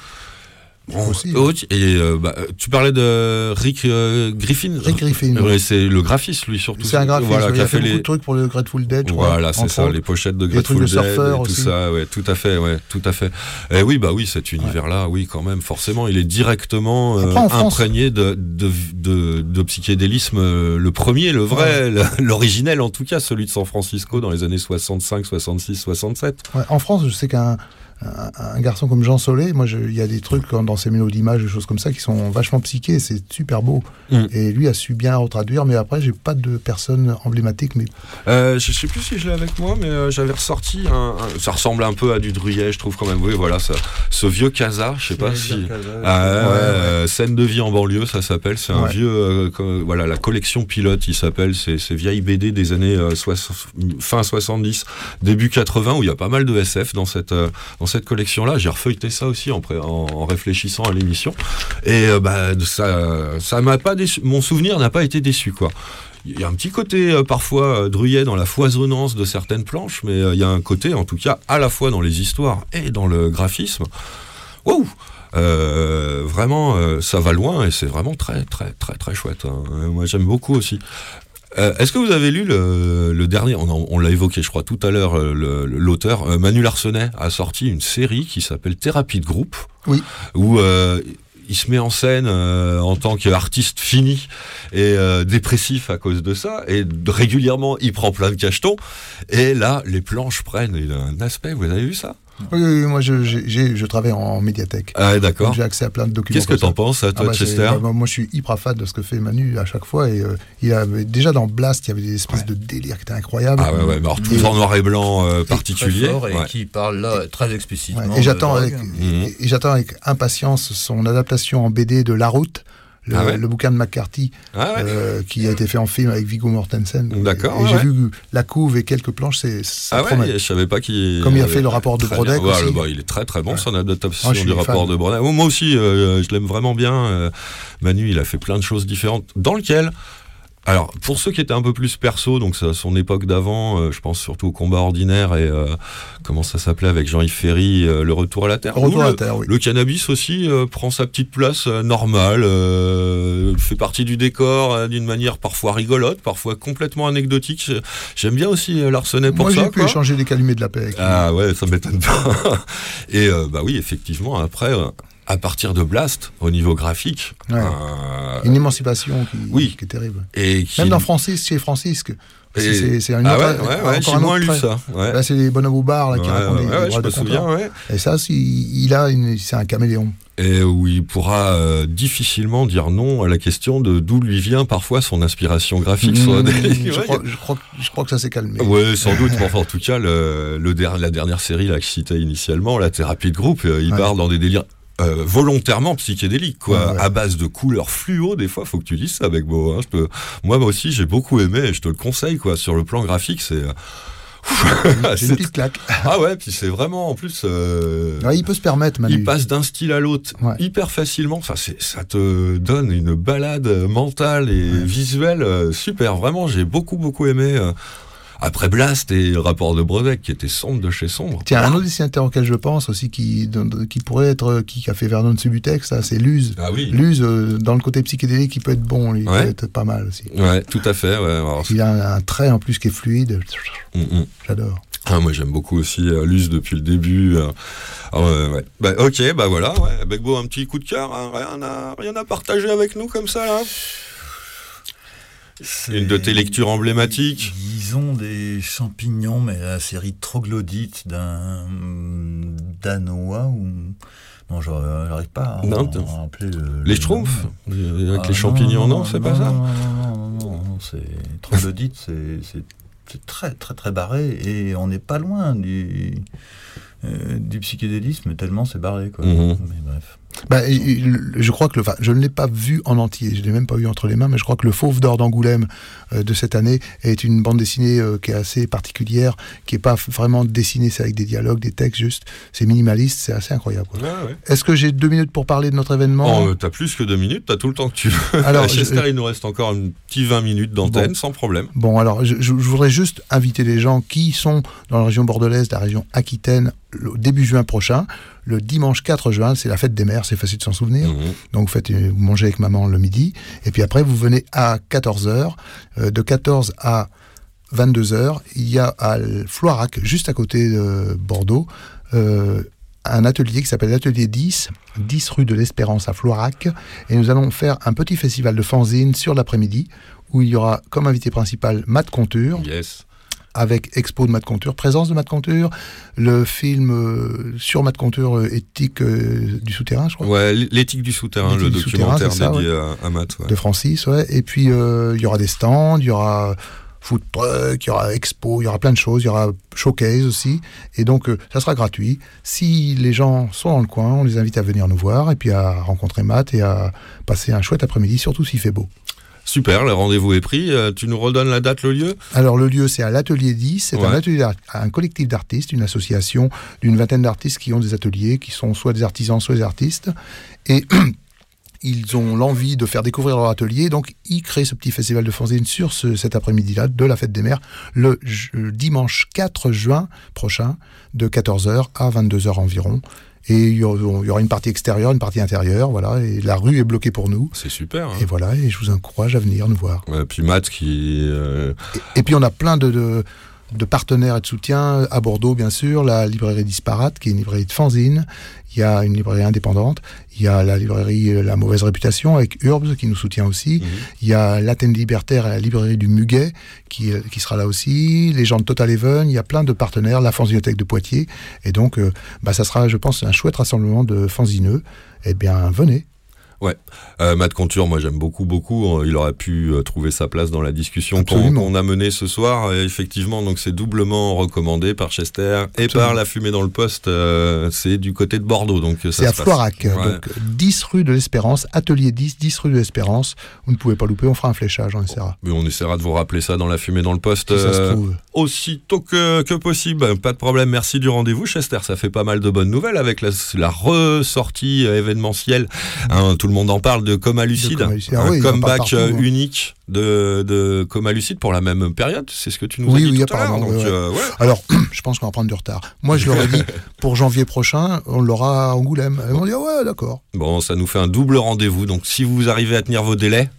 Bon, Aussi. autre- et euh, bah, tu parlais de Rick euh, Griffin. Rick Griffin, Ouais, oui. c'est le graphiste lui surtout. C'est un graphiste. Voilà, il qui a a fait, fait beaucoup les. de trucs pour le Grateful Dead. Voilà, c'est ça, autres. les pochettes de trucs Grateful de Dead, surfeurs et tout aussi. ça, ouais, tout à fait, ouais, tout à fait. Et oui, bah oui, cet univers-là, oui, quand même, forcément, il est directement euh, Après, imprégné de, de, de, de psychédélisme, euh, le premier, le vrai, le- l'originel en tout cas, celui de San Francisco dans les années 65, 66, 67. Ouais, en France, je sais qu'un un, un garçon comme Jean Solé, moi, il y a des trucs dans ses mélos d'images, des choses comme ça, qui sont vachement psychés. C'est super beau. Mm. Et lui a su bien retraduire. Mais après, j'ai pas de personne emblématique. Mais Euh, je sais plus si je l'ai avec moi, mais euh, j'avais ressorti un, un- Ça ressemble un peu à du Druyet, je trouve quand même. Oui, voilà, ça, ce vieux casa, je sais pas si. Casa, Ah, ouais, ouais, ouais, ouais. euh, scène de vie en banlieue, ça s'appelle. C'est un Ouais. vieux. euh, voilà, la collection pilote, il s'appelle. C'est ces vieilles BD des années euh, soix- fin 70, début 80, où il y a pas mal de SF dans cette, euh, cette collection-là. J'ai refeuilleté ça aussi en, en, réfléchissant à l'émission. Et euh, bah, ça, ça m'a pas déçu. Mon souvenir n'a pas été déçu, quoi. Il y a un petit côté euh, parfois euh, Druyet dans la foisonnance de certaines planches, mais il y a un côté, en tout cas, à la fois dans les histoires et dans le graphisme. Waouh vraiment, ça va loin et c'est vraiment très, très, très, très chouette. hein. Moi, j'aime beaucoup aussi. Euh, Est-ce que vous avez lu le, le dernier On, l'a évoqué, je crois, tout à l'heure. euh, L'auteur euh, Manu Larsenet a sorti une série qui s'appelle Thérapie de groupe, Oui. où euh, il se met en scène euh, en tant qu'artiste fini et euh, dépressif à cause de ça. Et régulièrement, il prend plein de cachetons. Et là, les planches prennent un aspect. Vous avez vu ça? Oui, oui, oui, moi je, j'ai- je travaille en médiathèque. Ah d'accord. J'ai accès à plein de documents. Qu'est-ce que t'en penses, toi, Ah bah, Chester bah, moi, je suis hyper fan de ce que fait Manu à chaque fois. Et euh, il avait, déjà dans Blast, il y avait des espèces de délires qui étaient incroyables. Ah ouais, ouais, mais alors tout Et- en noir et blanc euh, Très particulier. fort et Ouais. qui parle là très explicitement. Ouais, et j'attends de avec, drogue. et- et j'attends avec impatience son adaptation en BD de La Route, le, Ah ouais le bouquin de McCarthy, Ah ouais. euh, qui a été fait en film avec Viggo Mortensen. D'accord, Et ouais, j'ai vu la couve et quelques planches, c'est Ah ouais, je savais pas qu'il. Comme il a fait le rapport de aussi. le- bah, il est très très bon son adaptation Ah, du rapport fan. de Brodeck. Moi aussi, euh, je l'aime vraiment bien. euh, Manu, il a fait plein de choses différentes. Dans lequel. Alors, pour ceux qui étaient un peu plus perso, donc à son époque d'avant, euh, je pense surtout au combat ordinaire et euh, comment ça s'appelait avec Jean-Yves Ferry, euh, le retour à la terre. Retour Où à la le- terre, oui. Le cannabis aussi euh, prend sa petite place normale, euh, fait partie du décor d'une manière parfois rigolote, parfois complètement anecdotique. J'ai- J'aime bien aussi Larsenet pour Moi, ça. j'ai pu quoi. échanger des calumets de la paix avec lui. Ah ouais, ça m'étonne pas. Et euh, bah oui, effectivement, après, à partir de Blast, au niveau graphique, Ouais. euh, Une émancipation qui, oui. qui est terrible. et qui- Même dans Francis, chez Francisque. Et- C'est une Ah ouais, ouais, ouais, encore j'ai un moins lu ça. Là, c'est les bonhommes au bar là, qui racontent des, je me souviens. Et ça, c'est- il a une, c'est un caméléon. et où il pourra euh, difficilement dire non à la question de d'où lui vient parfois son inspiration graphique. Mmh, je, crois, je, crois, je crois que ça s'est calmé. Ouais, sans doute. mais enfin, en tout cas, le, le der- la dernière série là, que je citais initialement, la thérapie de groupe, euh, il part dans des délires euh, volontairement psychédéliques, quoi, Ouais, ouais. à base de couleurs fluo. Des fois, faut que tu lises ça avec Beau. Hein. Je peux... Moi, moi aussi, j'ai beaucoup aimé et je te le conseille, quoi. Sur le plan graphique, c'est. euh, C'est une petite claque. Ah ouais, puis c'est vraiment en plus. euh, Ouais, il peut se permettre, Manu. il passe d'un style à l'autre hyper facilement. Enfin, c'est, ça te donne une balade mentale et visuelle euh, super. Vraiment, j'ai beaucoup beaucoup aimé. euh, après Blast et rapport de Brodeck qui était sombre de chez sombre. Tiens, un autre dessinateur auquel je pense aussi, qui, qui pourrait être, qui a fait Vernon de Subutex, c'est Luz. Ah oui. Luz, euh, dans le côté psychédélique, il peut être bon, lui, il Ouais. peut être pas mal aussi. Ouais, tout à fait. Ouais. Alors, Il a un, trait en plus qui est fluide. Mm, mm. J'adore. Ah, moi j'aime beaucoup aussi euh, Luce depuis le début. euh. Ah, ouais. Bah, ok, bah voilà, ouais. Begbo, un petit coup de cœur, hein, rien, à, rien à partager avec nous comme ça là? Une de tes lectures emblématiques Disons des champignons, mais la série troglodyte d'un Danois ou. Non, j'arrive pas à, Non, à rappeler le. Les le Schtroumpfs. Avec Ah, les champignons, non, c'est pas ça Non, non, non, c'est troglodyte, c'est très très très barré et on n'est pas loin du euh, du psychédélisme tellement c'est barré quoi. Mhm. Mais bref. Bah, je crois que le, enfin, je ne l'ai pas vu en entier, je ne l'ai même pas eu entre les mains, mais je crois que le Fauve d'or d'Angoulême euh, de cette année est une bande dessinée euh, qui est assez particulière, qui n'est pas vraiment dessinée, c'est avec des dialogues, des textes juste, c'est minimaliste, c'est assez incroyable. quoi. Ouais, ouais. Est-ce que j'ai deux minutes pour parler de notre événement? Oh, euh, t'as plus que deux minutes, t'as tout le temps que tu veux. Alors, Chester, je- il nous reste encore un petit 20 minutes d'antenne, Bon. sans problème. Bon, alors, je- je voudrais juste inviter les gens qui sont dans la région bordelaise, la région Aquitaine, le début juin prochain. Le dimanche 4 juin, c'est la fête des mères, c'est facile de s'en souvenir. Mhm. Donc, vous, faites, vous mangez avec maman le midi. Et puis après, vous venez à 14h. de 14 à 22h, il y a à Floirac, juste à côté de Bordeaux, euh, un atelier qui s'appelle l'atelier 10, 10 rue de l'Espérance à Floirac. Et nous allons faire un petit festival de fanzine sur l'après-midi, où il y aura comme invité principal Matt Conture Yes. Avec expo de Matt Conture, présence de Matt Conture, le film euh, sur Matt Conture, euh, éthique euh, du souterrain, je crois. Ouais, l'éthique du souterrain, le du souterrain, documentaire c'est ça, dédié ouais. à, à Matt. ouais. de Francis, ouais. Et puis il y aura des stands, il y aura food truck, il y aura expo, il y aura plein de choses, il y aura showcase aussi. Et donc euh, ça sera gratuit. Si les gens sont dans le coin, on les invite à venir nous voir et puis à rencontrer Matt et à passer un chouette après-midi, surtout s'il fait beau. Super, le rendez-vous est pris. Euh, tu nous redonnes la date, le lieu Alors le lieu c'est à l'atelier 10, c'est un atelier un collectif d'artistes, une association d'une vingtaine d'artistes qui ont des ateliers, qui sont soit des artisans, soit des artistes. Et ils ont l'envie de faire découvrir leur atelier, donc ils créent ce petit festival de fanzine sur ce- cet après-midi-là de la fête des mères, le j- dimanche 4 juin prochain, de 14h à 22h environ. Et il y aura une partie extérieure, une partie intérieure, voilà. Et la rue est bloquée pour nous. C'est super. hein. Et voilà, et je vous encourage à venir nous voir. Ouais, puis Matt qui. euh, Et puis on a plein de, de, de partenaires et de soutien à Bordeaux, bien sûr, la librairie Disparate, qui est une librairie de fanzine. Il y a une librairie indépendante. Il y a la librairie euh, La Mauvaise Réputation avec Urbs qui nous soutient aussi. Il y a l'Athènes Libertaire et la librairie du Muguet qui, euh, qui sera là aussi. Les gens de Total Even. Il y a plein de partenaires. La Fanzinothèque de Poitiers. Et donc, euh, bah, ça sera, je pense, un chouette rassemblement de fanzineux. Eh bien, venez. Ouais, euh, Matt Conture, moi j'aime beaucoup, beaucoup. Euh, Il aurait pu euh, trouver sa place dans la discussion qu'on a menée ce soir. Et effectivement, donc c'est doublement recommandé par Chester et par la fumée dans le poste. euh, c'est du côté de Bordeaux, donc C'est à. Floirac, Ouais. donc 10 rue de l'Espérance, atelier 10, 10 rue de l'Espérance. Vous ne pouvez pas louper, on fera un fléchage, on essaiera. Mais on essaiera de vous rappeler ça dans la fumée dans le poste Si ça se euh, trouve. aussitôt que, que possible. Pas de problème, merci du rendez-vous, Chester. Ça fait pas mal de bonnes nouvelles avec la, la ressortie événementielle. Hein, tout le monde en parle de Coma Lucide. Coma Lucide. Ah un oui, comeback partout, euh, hein. unique de, de Coma Lucide pour la même période. C'est ce que tu nous Oui, as dit oui, tout à l'heure. apparemment. Donc, ouais, ouais. euh, ouais. Alors, je pense qu'on va prendre du retard. Moi, je leur ai dit, pour janvier prochain, on l'aura à Angoulême. Ils m'ont dit, ah ouais, d'accord. Bon, ça nous fait un double rendez-vous. Donc, si vous arrivez à tenir vos délais,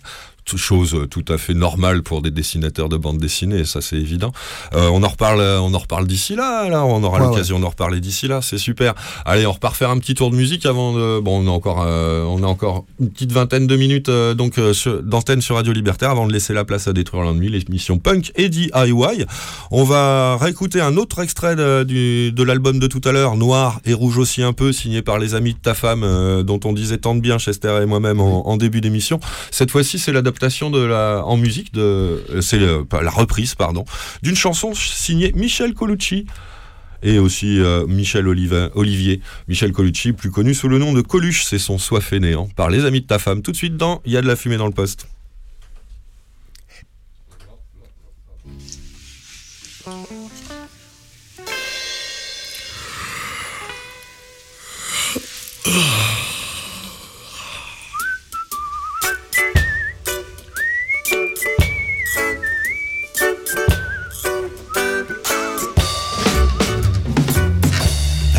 chose tout à fait normale pour des dessinateurs de bande dessinée, ça c'est évident. Euh, on en reparle, on en reparle d'ici là. Là, on aura l'occasion d'en reparler d'ici là. C'est super. Allez, on repart faire un petit tour de musique avant de. Bon, on a encore, euh, on a encore une petite vingtaine de minutes euh, donc d'antenne sur Radio Libertaire avant de laisser la place à détruire l'ennemi, l'émission punk et DIY. On va réécouter un autre extrait de, du- de l'album de tout à l'heure, Noir et Rouge aussi un peu, signé par les amis de ta femme, dont on disait tant de bien, Chester et moi-même, en, en début d'émission. Cette fois-ci, c'est l'adaptation de la, en musique, de, c'est la reprise, pardon, d'une chanson signée Michel Colucci. Et aussi euh, Michel Olivier, Michel Colucci, plus connu sous le nom de Coluche, c'est son soif néant, par les amis de ta femme. Tout de suite dans Il y a de la fumée dans le poste.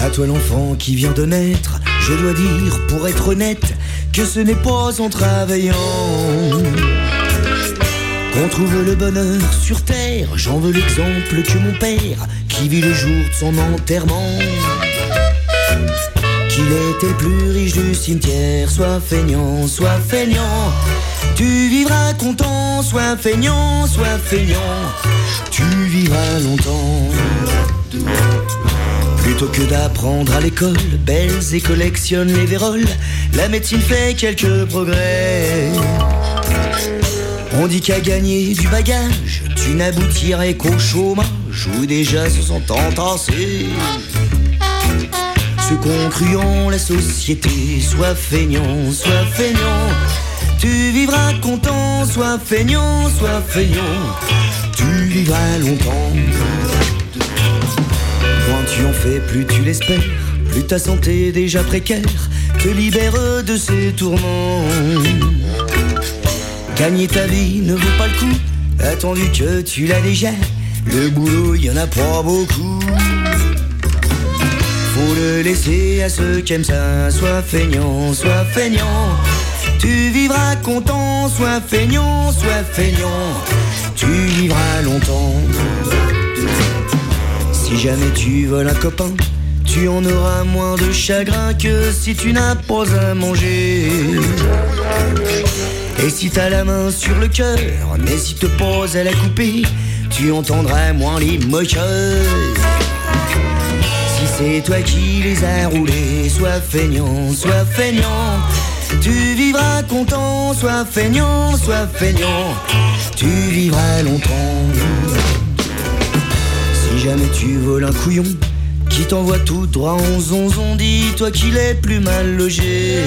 À toi l'enfant qui vient de naître, je dois dire pour être honnête que ce n'est pas en travaillant qu'on trouve le bonheur sur terre. J'en veux l'exemple que mon père, qui vit le jour de son enterrement, qu'il était le plus riche du cimetière. Sois feignant, sois feignant, tu vivras content. Sois feignant, sois feignant, tu vivras longtemps. Plutôt que d'apprendre à l'école, belles et collectionne les véroles, la médecine fait quelques progrès. On dit qu'à gagner du bagage, tu n'aboutirais qu'au chômage, où déjà se sont entassés. Ceux qu'on cru en la société, sois feignant, sois feignant, tu vivras content, sois feignant, sois feignant, tu vivras longtemps. Plus tu l'espères, plus ta santé déjà précaire te libère de ses tourments. Gagner ta vie ne vaut pas le coup, attendu que tu l'as déjà. Le boulot, y en a pas beaucoup. Faut le laisser à ceux qui aiment ça. Sois feignant, sois feignant. Tu vivras content, sois feignant, sois feignant. Tu vivras longtemps. Si jamais tu voles un copain, tu en auras moins de chagrin que si tu n'as pas à manger. Et si t'as la main sur le cœur, n'hésite pas à la couper, tu entendras moins les moqueurs. Si c'est toi qui les as roulés, sois feignant, sois feignant. Tu vivras content, sois feignant, sois feignant. Tu vivras longtemps. Si jamais tu voles un couillon qui t'envoie tout droit en zonzon, dis-toi qu'il est plus mal logé.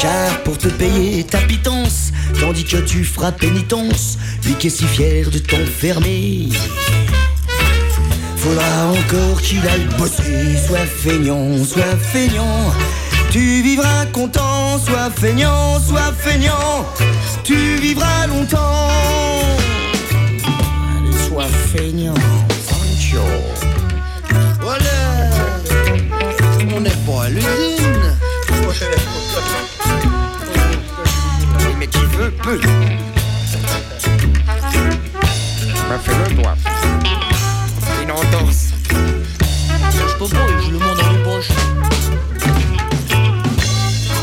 Car pour te payer ta pitance, tandis que tu feras pénitence, lui qui est si fier de t'enfermer. Faudra encore qu'il aille bosser, sois feignant, sois feignant. Tu vivras content, sois feignant, sois feignant. Tu vivras longtemps. Feignant, Sancho. Voilà. n'est pas à l'usine. Mais qui veut, peut. Bah, fais-le, toi. Une entorse. Je peux pas, je le mets dans les poches.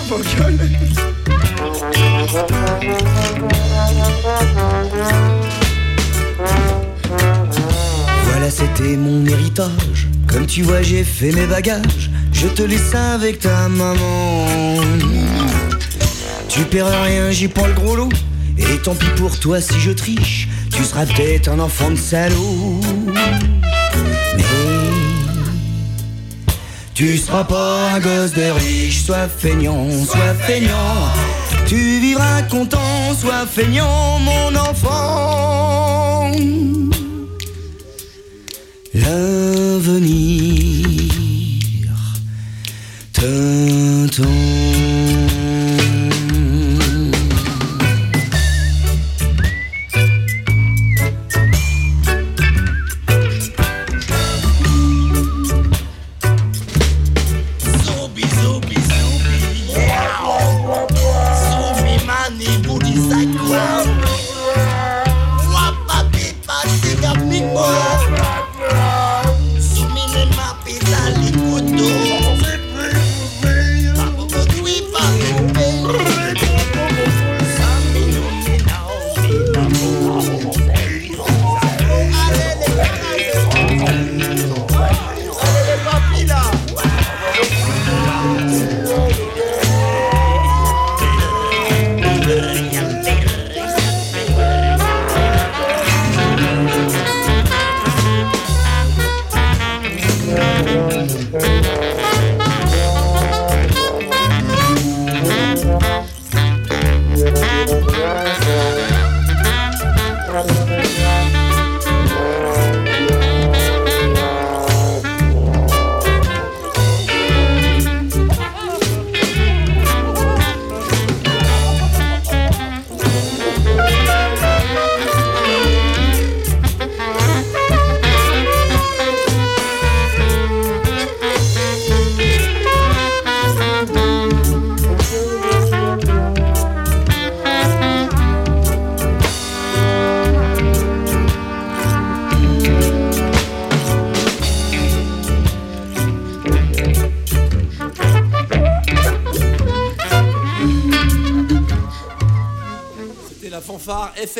Mon gueule. C'était mon héritage. Comme tu vois, j'ai fait mes bagages. Je te laisse avec ta maman. Tu paieras rien, j'y prends le gros lot. Et tant pis pour toi si je triche. Tu seras peut-être un enfant de salaud. Mais tu seras pas un gosse de riche. Sois feignant, sois feignant. Tu vivras content, sois feignant, mon enfant. L'avenir t'attend.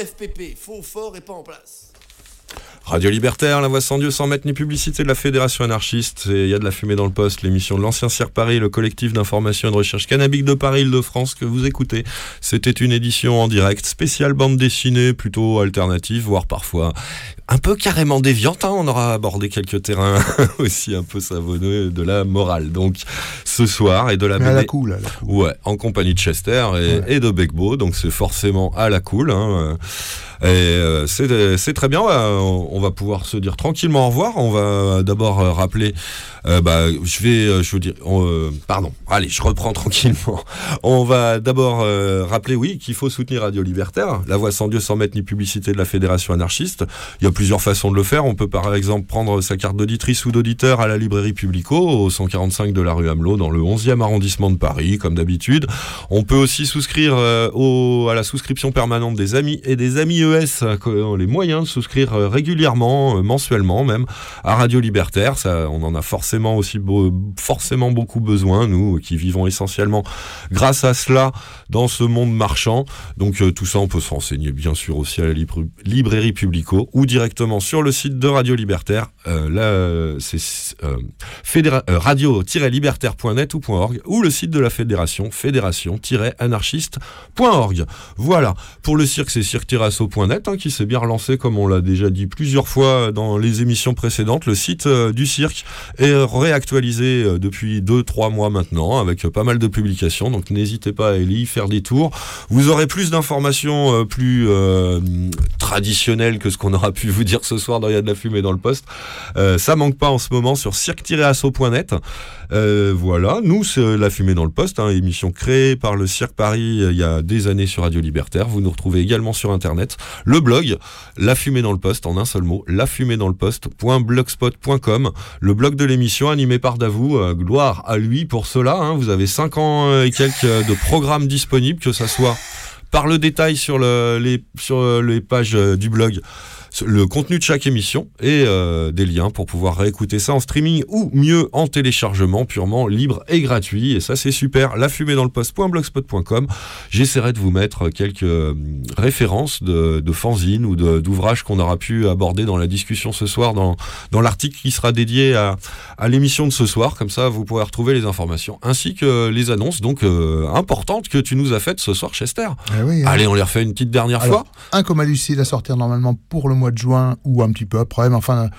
FFPP, faux, fort et pas en place. Radio Libertaire, la voix sans Dieu, sans mettre ni publicité de la Fédération anarchiste. Et il y a de la fumée dans le poste, l'émission de l'Ancien Cirque Paris, le collectif d'information et de recherche cannabique de Paris, Île-de-France, que vous écoutez. C'était une édition en direct, spéciale bande dessinée, plutôt alternative, voire parfois un peu carrément déviante. hein. On aura abordé quelques terrains aussi un peu savonneux de la morale. Donc, ce soir, et de la à la cool, à la Ouais, en compagnie de Chester et, et de Begbo, donc c'est forcément à la cool. hein. Et euh, c'est c'est très bien, on va pouvoir se dire tranquillement au revoir. On va d'abord euh, rappeler, euh, bah, je vais, euh, je veux dire, euh, pardon, allez, je reprends tranquillement. On va d'abord euh, rappeler, oui, qu'il faut soutenir Radio Libertaire, la voix sans Dieu, sans mettre ni publicité de la Fédération anarchiste. Il y a plusieurs façons de le faire. On peut par exemple prendre sa carte d'auditrice ou d'auditeur à la librairie Publico, au 145 de la rue Hamelot, dans le 11e arrondissement de Paris, comme d'habitude. On peut aussi souscrire euh, au, à la souscription permanente des amis et des amis ES, euh, qui ont les moyens de souscrire euh, régulièrement, euh, mensuellement même, à Radio Libertaire. Ça, on en a forcément aussi forcément beaucoup besoin, nous qui vivons essentiellement grâce à cela dans ce monde marchand. Donc euh, tout ça, on peut se renseigner bien sûr aussi à la libra- librairie Publico ou directement sur le site de Radio Libertaire. Euh, là, euh, c'est euh, radio-libertaire.net ou .org ou le site de la fédération fédération-anarchiste.org. Voilà. Pour le cirque, c'est cirque-asso.net hein, qui s'est bien relancé comme on l'a déjà dit plusieurs fois dans les émissions précédentes. Le site du cirque est réactualisé depuis 2-3 mois maintenant avec pas mal de publications. Donc n'hésitez pas à y faire des tours. Vous aurez plus d'informations euh, plus euh, tra- traditionnel que ce qu'on aura pu vous dire ce soir dans Il y a de la fumée dans le poste. Euh, ça manque pas en ce moment sur cirque-asso.net. Euh, voilà, nous, c'est La Fumée dans le Poste, hein, émission créée par le Cirque Paris euh, il y a des années sur Radio Libertaire. Vous nous retrouvez également sur Internet. Le blog, La Fumée dans le Poste, en un seul mot, la fumée dans le poste.blogspot.com. Le blog de l'émission animé par Davou. euh, gloire à lui pour cela. hein. Vous avez 5 ans et quelques de programmes disponibles, que ça soit par le détail sur, le- les, pages du blog le contenu de chaque émission et euh, des liens pour pouvoir réécouter ça en streaming ou mieux en téléchargement purement libre et gratuit. Et ça c'est super. La fumée dans le poste.blogspot.com j'essaierai de vous mettre quelques euh, références de, de fanzines ou d'ouvrages qu'on aura pu aborder dans la discussion ce soir dans, dans l'article qui sera dédié à, à l'émission de ce soir. Comme ça vous pourrez retrouver les informations ainsi que les annonces donc euh, importantes que tu nous as faites ce soir Chester. Eh oui, hein. allez on les refait une petite dernière Alors, fois. un coma lucide à sortir normalement pour le mois de juin ou un petit peu après, mais enfin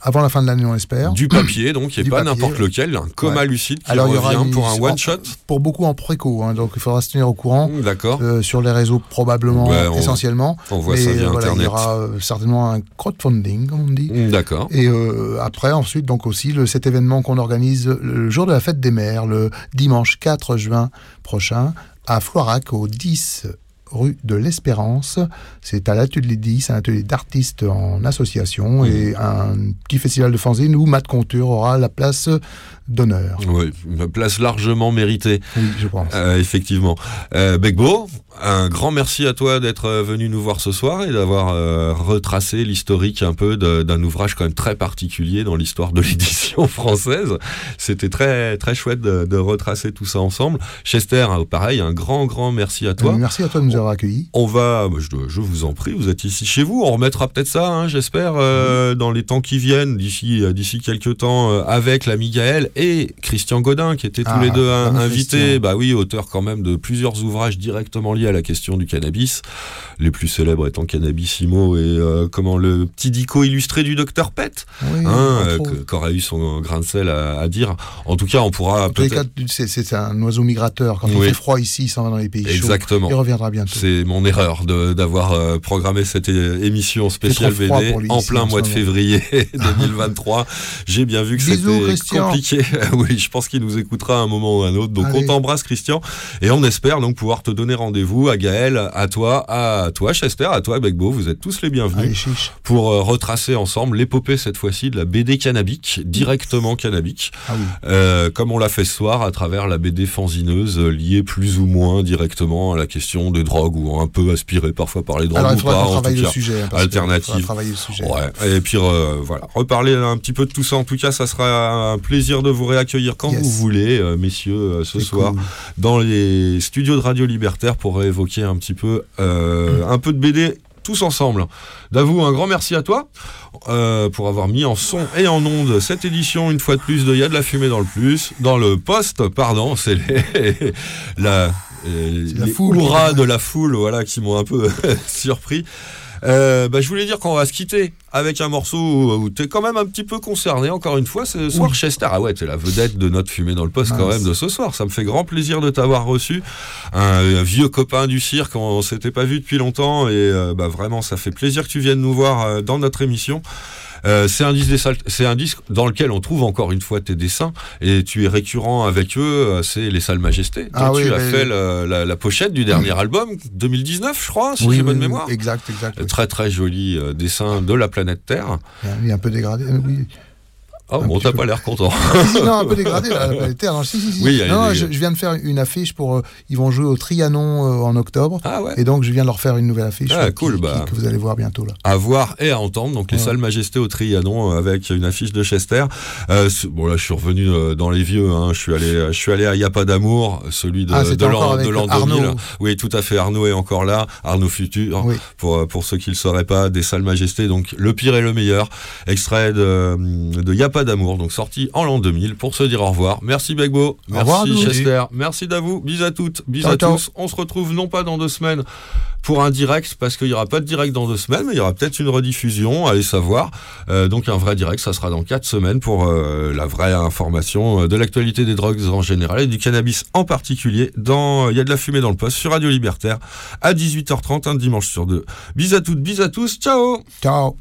avant la fin de l'année on espère. Du papier, donc, et Du pas papier, n'importe lequel, un coma Ouais. lucide qui Alors, il y aura revient une- pour un one-shot. Pour beaucoup en préco, hein, donc il faudra se tenir au courant. D'accord. Euh, sur les réseaux probablement on- essentiellement. on voit Mais, ça via euh, voilà, Internet. Il y aura euh, certainement un crowdfunding, comme on dit. D'accord. Et euh, après, ensuite, donc aussi le, cet événement qu'on organise le jour de la fête des mères, le dimanche 4 juin prochain, à Floirac, au 10 rue de l'Espérance. C'est à l'atelier 10, un atelier d'artistes en association et un petit festival de fanzine où Matt Conture aura la place d'honneur. Oui, une place largement méritée. Oui, je pense. Euh, effectivement. Euh, Begbo, un grand merci à toi d'être euh, venu nous voir ce soir et d'avoir euh, retracé l'historique un peu d'un ouvrage quand même très particulier dans l'histoire de l'édition française. C'était très très chouette de, de retracer tout ça ensemble. Chester, hein, pareil, un grand grand merci à toi. Merci à toi de nous avoir accueillis. On va, bah, je, je vous en prie, vous êtes ici chez vous. On remettra peut-être ça, hein, j'espère, euh, dans les temps qui viennent, d'ici d'ici quelques temps, avec Gaël et Christian Godin, qui étaient tous Ah, les deux invités. Christian. Bah oui, auteur quand même de plusieurs ouvrages directement liés à la question du cannabis. Les plus célèbres étant Cannabisimo et euh, comment le petit dico illustré du docteur Pet, Oui, hein, euh, eu son grain de sel à, à dire. En tout cas, on pourra peut-être. c'est- un oiseau migrateur. Quand il fait froid ici, il s'en va dans les pays chauds. Exactement. Il reviendra bientôt. C'est mon erreur d'avoir euh, programmé cette émission spéciale BD lui en plein mois de février 2023. J'ai bien vu que c'était compliqué. oui, je pense qu'il nous écoutera à un moment ou à un autre. Donc Allez. on t'embrasse Christian et on espère donc pouvoir te donner rendez-vous à Gaël, à toi, à toi Chester, à toi Begbo. Vous êtes tous les bienvenus Allez, pour euh, retracer ensemble l'épopée cette fois-ci de la BD cannabique, directement cannabique. Ah oui. Euh, comme on l'a fait ce soir à travers la BD fanzineuse euh, liée plus ou moins directement à la question des drogues ou un peu aspirée parfois par les drogues Alors, il ou pas en tout le cas. sujet, hein, alternative travailler le sujet. ouais et puis euh, voilà reparler un petit peu de tout ça en tout cas ça sera un plaisir de vous réaccueillir quand Yes. vous voulez euh, messieurs euh, ce soir cool. dans les studios de Radio Libertaire pour évoquer un petit peu euh, un peu de BD tous ensemble. Davou, un grand merci à toi euh, pour avoir mis en son et en onde cette édition une fois de plus de Il y a de la fumée dans le plus, dans le poste, pardon, c'est les, la, foule. de la foule voilà, qui m'ont un peu surpris. Euh, bah, je voulais dire qu'on va se quitter avec un morceau où tu es quand même un petit peu concerné, encore une fois, ce soir, Chester. Ah ouais, t'es la vedette de notre fumée dans le poste quand même de ce soir. Ça me fait grand plaisir de t'avoir reçu. Un, un vieux copain du cirque, on, s'était pas vu depuis longtemps et euh, bah, vraiment, ça fait plaisir que tu viennes nous voir euh, dans notre émission. Euh, c'est un disque un dans lequel on trouve encore une fois tes dessins et tu es récurrent avec eux. euh, C'est les salles Majestés. Ah oui, tu as fait le- la, la pochette du dernier album 2019, je crois, si Oui, j'ai bonne oui, mémoire. Exact, exact. Très très joli euh, dessin de la planète Terre. Il est un peu dégradé. euh, Oui. Oh bon, t'as pas l'air content. Si, non, un peu dégradé, la, la Terre. Non, si, si, si. Oui, non, non, je, je viens de faire une affiche pour. euh, ils vont jouer au Trianon euh, en octobre. Ah ouais. Et donc, je viens de leur faire une nouvelle affiche. Ah, euh, cool, qui- bah. qui- que vous allez voir bientôt, là. à voir et à entendre. Donc les Ouais. salles Majesté au Trianon avec une affiche de Chester. Euh, bon là, je suis revenu dans les vieux. hein. Je suis allé, je suis allé à Y a pas d'amour, celui de, Ah, de l'an encore avec de l'an Arnaud. 2000. Oui, tout à fait. Arnaud est encore là. Arnaud futur. Oui. Pour pour ceux qui le sauraient pas, des salles Majesté. Donc le pire et le meilleur. Extrait de, de pas pas d'amour, donc sorti en l'an 2000 pour se dire au revoir. Merci Begbo, revoir, merci. Chester, merci Davou, bis à toutes, bis Ciao, à ciao. tous. On se retrouve non pas dans deux semaines pour un direct, parce qu'il n'y aura pas de direct dans deux semaines, mais il y aura peut-être une rediffusion, allez savoir. Euh, donc un vrai direct, ça sera dans quatre semaines pour euh, la vraie information euh, de l'actualité des drogues en général et du cannabis en particulier. Dans Il y a de la fumée dans le poste sur Radio Libertaire à 18h30, un dimanche sur deux. Bis à toutes, bis à tous, ciao Ciao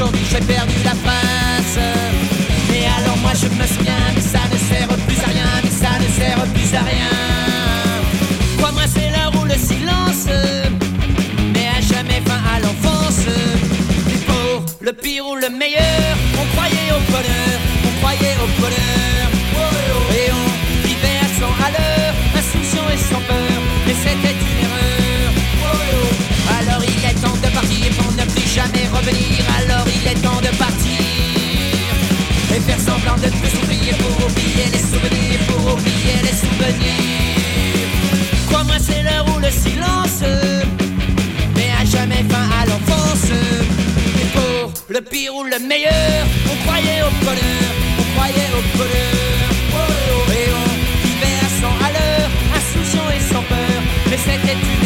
Aujourd'hui j'ai perdu la face. Et alors moi je me souviens, mais ça ne sert plus à rien, mais ça ne sert plus à rien. Crois-moi c'est l'heure où le silence met à jamais fin à l'enfance. Et pour le pire ou le meilleur, on croyait au bonheur, on croyait au bonheur. Et on vivait à 100 à l'heure, insouciant et sans peur, mais c'était une erreur. Alors il est temps de partir pour ne plus jamais revenir. Alors faire semblant de plus souffrir pour oublier les souvenirs, pour oublier les souvenirs. Crois-moi, c'est l'heure où le silence met à jamais fin à l'enfance. Et pour le pire ou le meilleur, on croyait au bonheur, on croyait au bonheur. Et on vivait à 100 à l'heure, insouciant et sans peur, mais c'était une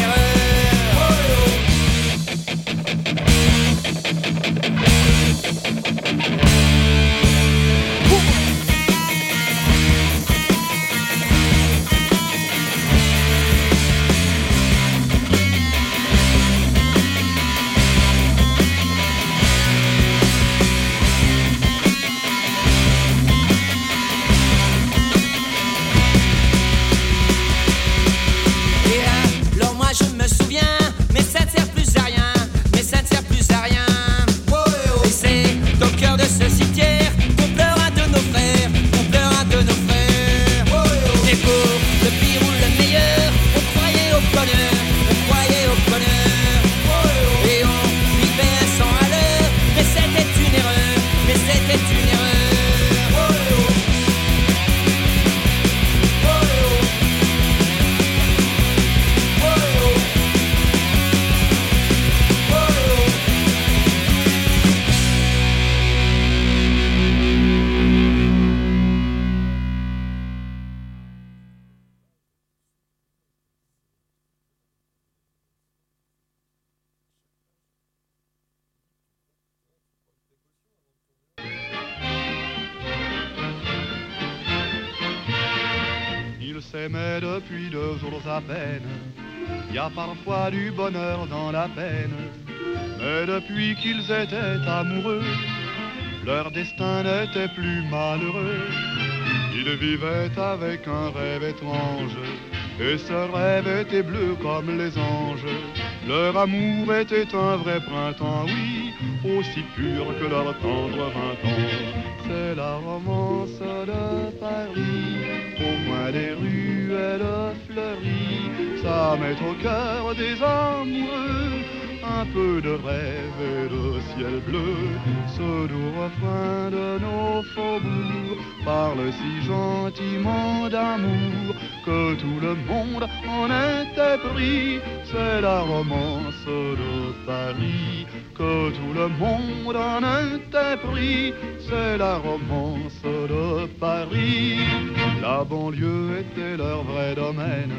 parfois du bonheur dans la peine. Mais depuis qu'ils étaient amoureux, leur destin n'était plus malheureux. Ils vivaient avec un rêve étrange. Et ce rêve était bleu comme les anges. Leur amour était un vrai printemps, oui, aussi pur que leur tendre vingt ans. C'est la romance de Paris, au moins des ruelles fleuries. Ça met au cœur des amoureux un peu de rêve et de ciel bleu. Ce doux refrain de nos faubourgs parle si gentiment d'amour que tout le monde en était. C'est la romance de Paris que tout le monde en était. C'est la romance de Paris. La banlieue était leur vrai domaine.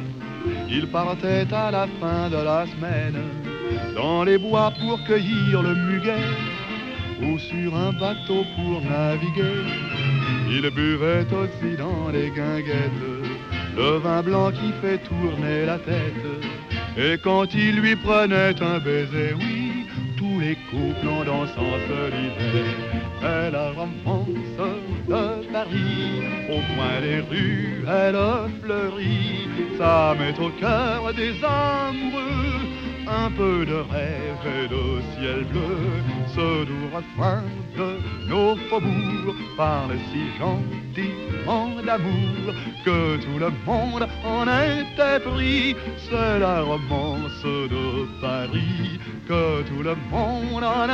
Ils partaient à la fin de la semaine dans les bois pour cueillir le muguet ou sur un bateau pour naviguer. Ils buvaient aussi dans les guinguettes le vin blanc qui fait tourner la tête. Et quand il lui prenait un baiser, oui, tous les couples en dansant se disaient C'est la romance de Paris, au coin des rues, elle fleurit. Ça met au cœur des amoureux un peu de rêve et de ciel bleu. Ce doux refrain de nos faubourgs parle si gentiment d'amour, que tout le monde en pris. C'est la romance de Paris, que tout le monde en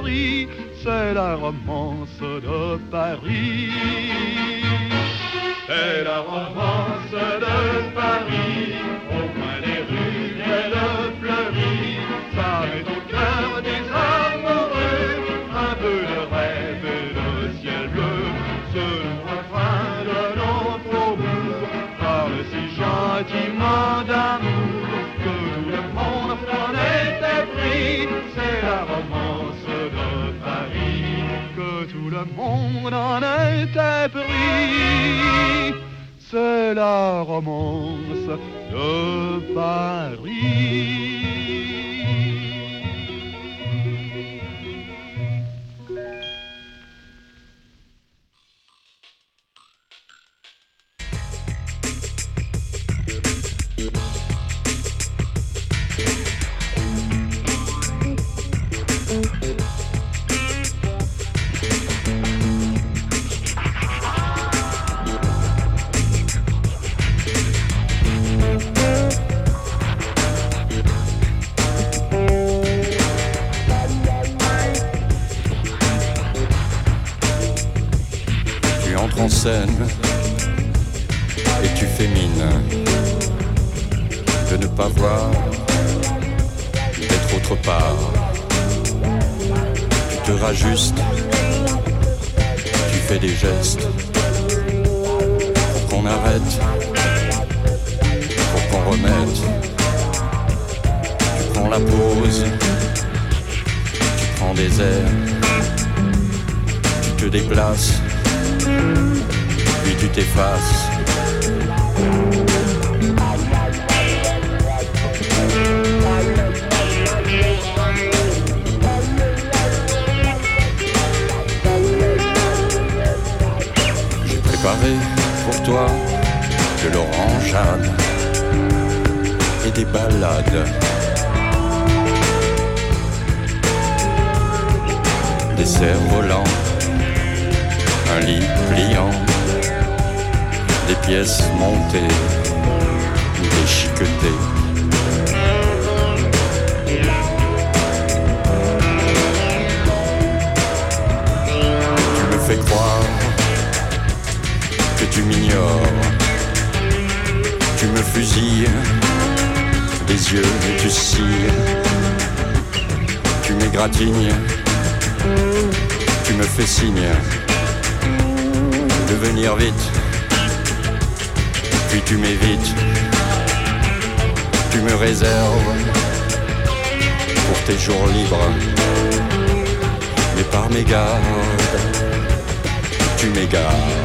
pris. C'est la romance de Paris. C'est la romance de Paris, le monde en était pris. C'est la romance de Paris. Et tu fais mine de ne pas voir, d'être autre part. Tu te rajustes, tu fais des gestes. Pour qu'on arrête, pour qu'on remette. Tu prends la pause, tu prends des airs, tu te déplaces puis tu t'effaces. J'ai préparé pour toi de l'orangeade et des balades. Des cerfs-volants un pliant, des pièces montées, déchiquetées. Tu me fais croire que tu m'ignores, tu me fusilles des yeux et tu cires, tu m'égratignes, tu me fais signe de venir vite. Puis tu m'évites, tu me réserves pour tes jours libres. Mais par mégarde, tu m'égares.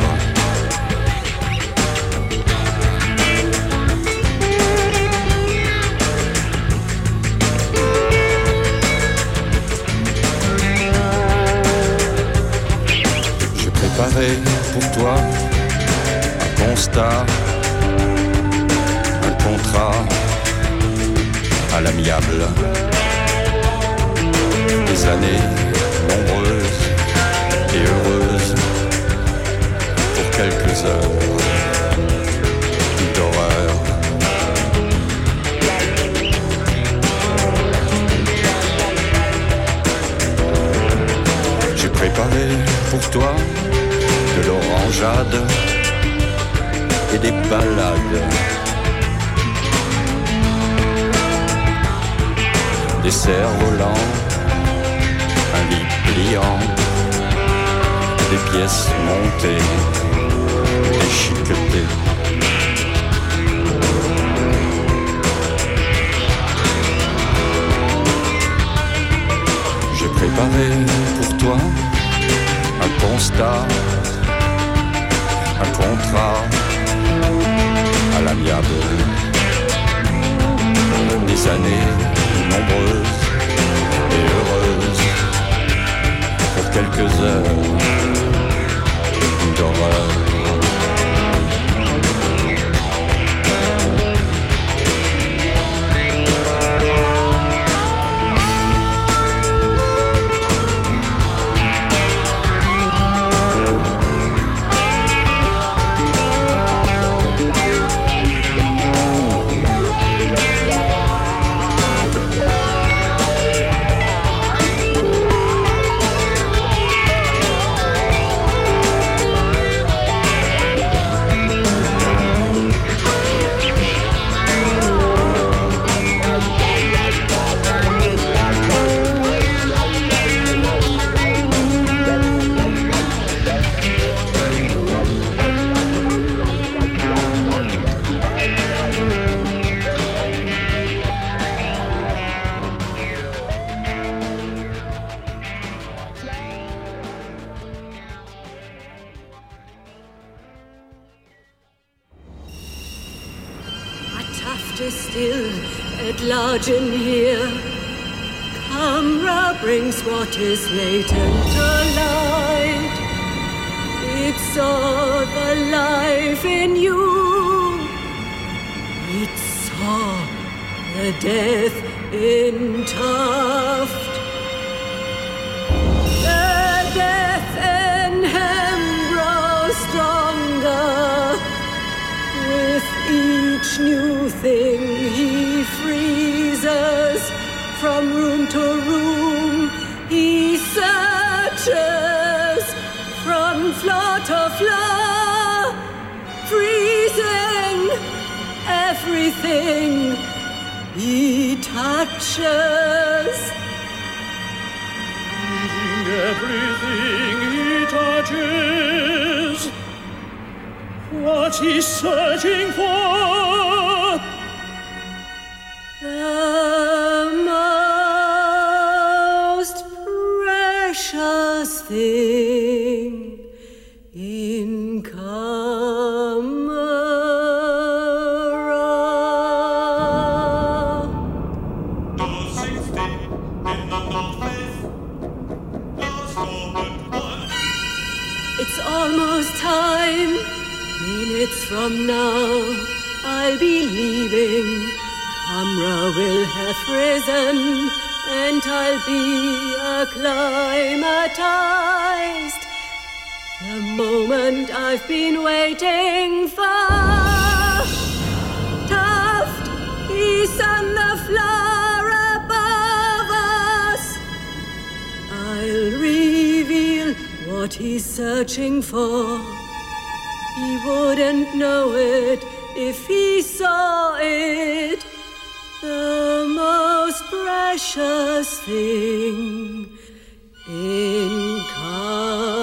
Un contrat à l'amiable. Des années nombreuses et heureuses pour quelques heures d'horreur. J'ai préparé pour toi de l'orangeade et des balades. Des cerfs-volants, un lit pliant, des pièces montées, déchiquetées. J'ai préparé pour toi un constat, un contrat Des années nombreuses et heureuses pour quelques heures d'horreur. New thing he freezes from room to room. He searches from floor to floor, freezing everything he touches. freezing Everything he touches, what's he's searching for? The most precious thing from now, I'll be leaving. Camera will have risen, and I'll be acclimatized. The moment I've been waiting for. Taft, he's on the floor above us. I'll reveal what he's searching for. He wouldn't know it if he saw it. The most precious thing in camera.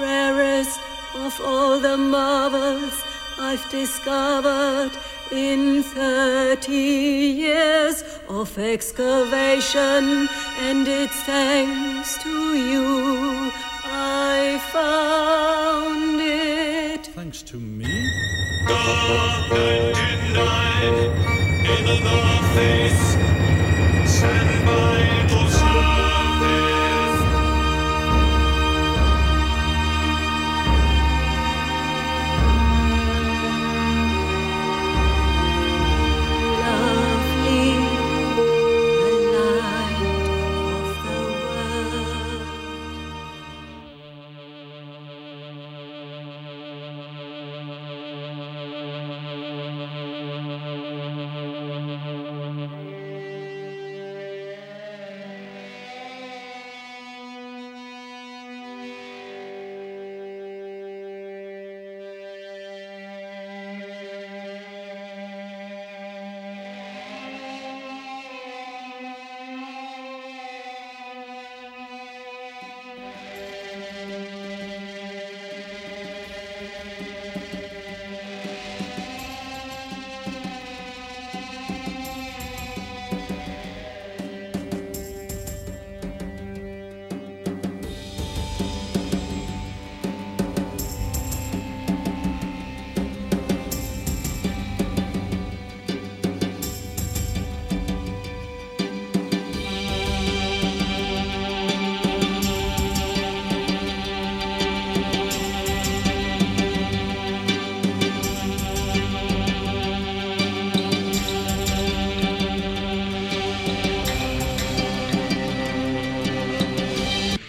Rarest of all the marvels I've discovered in 30 years of excavation, and it's thanks to you I found it. Thanks to me? God 99 in the face, sent by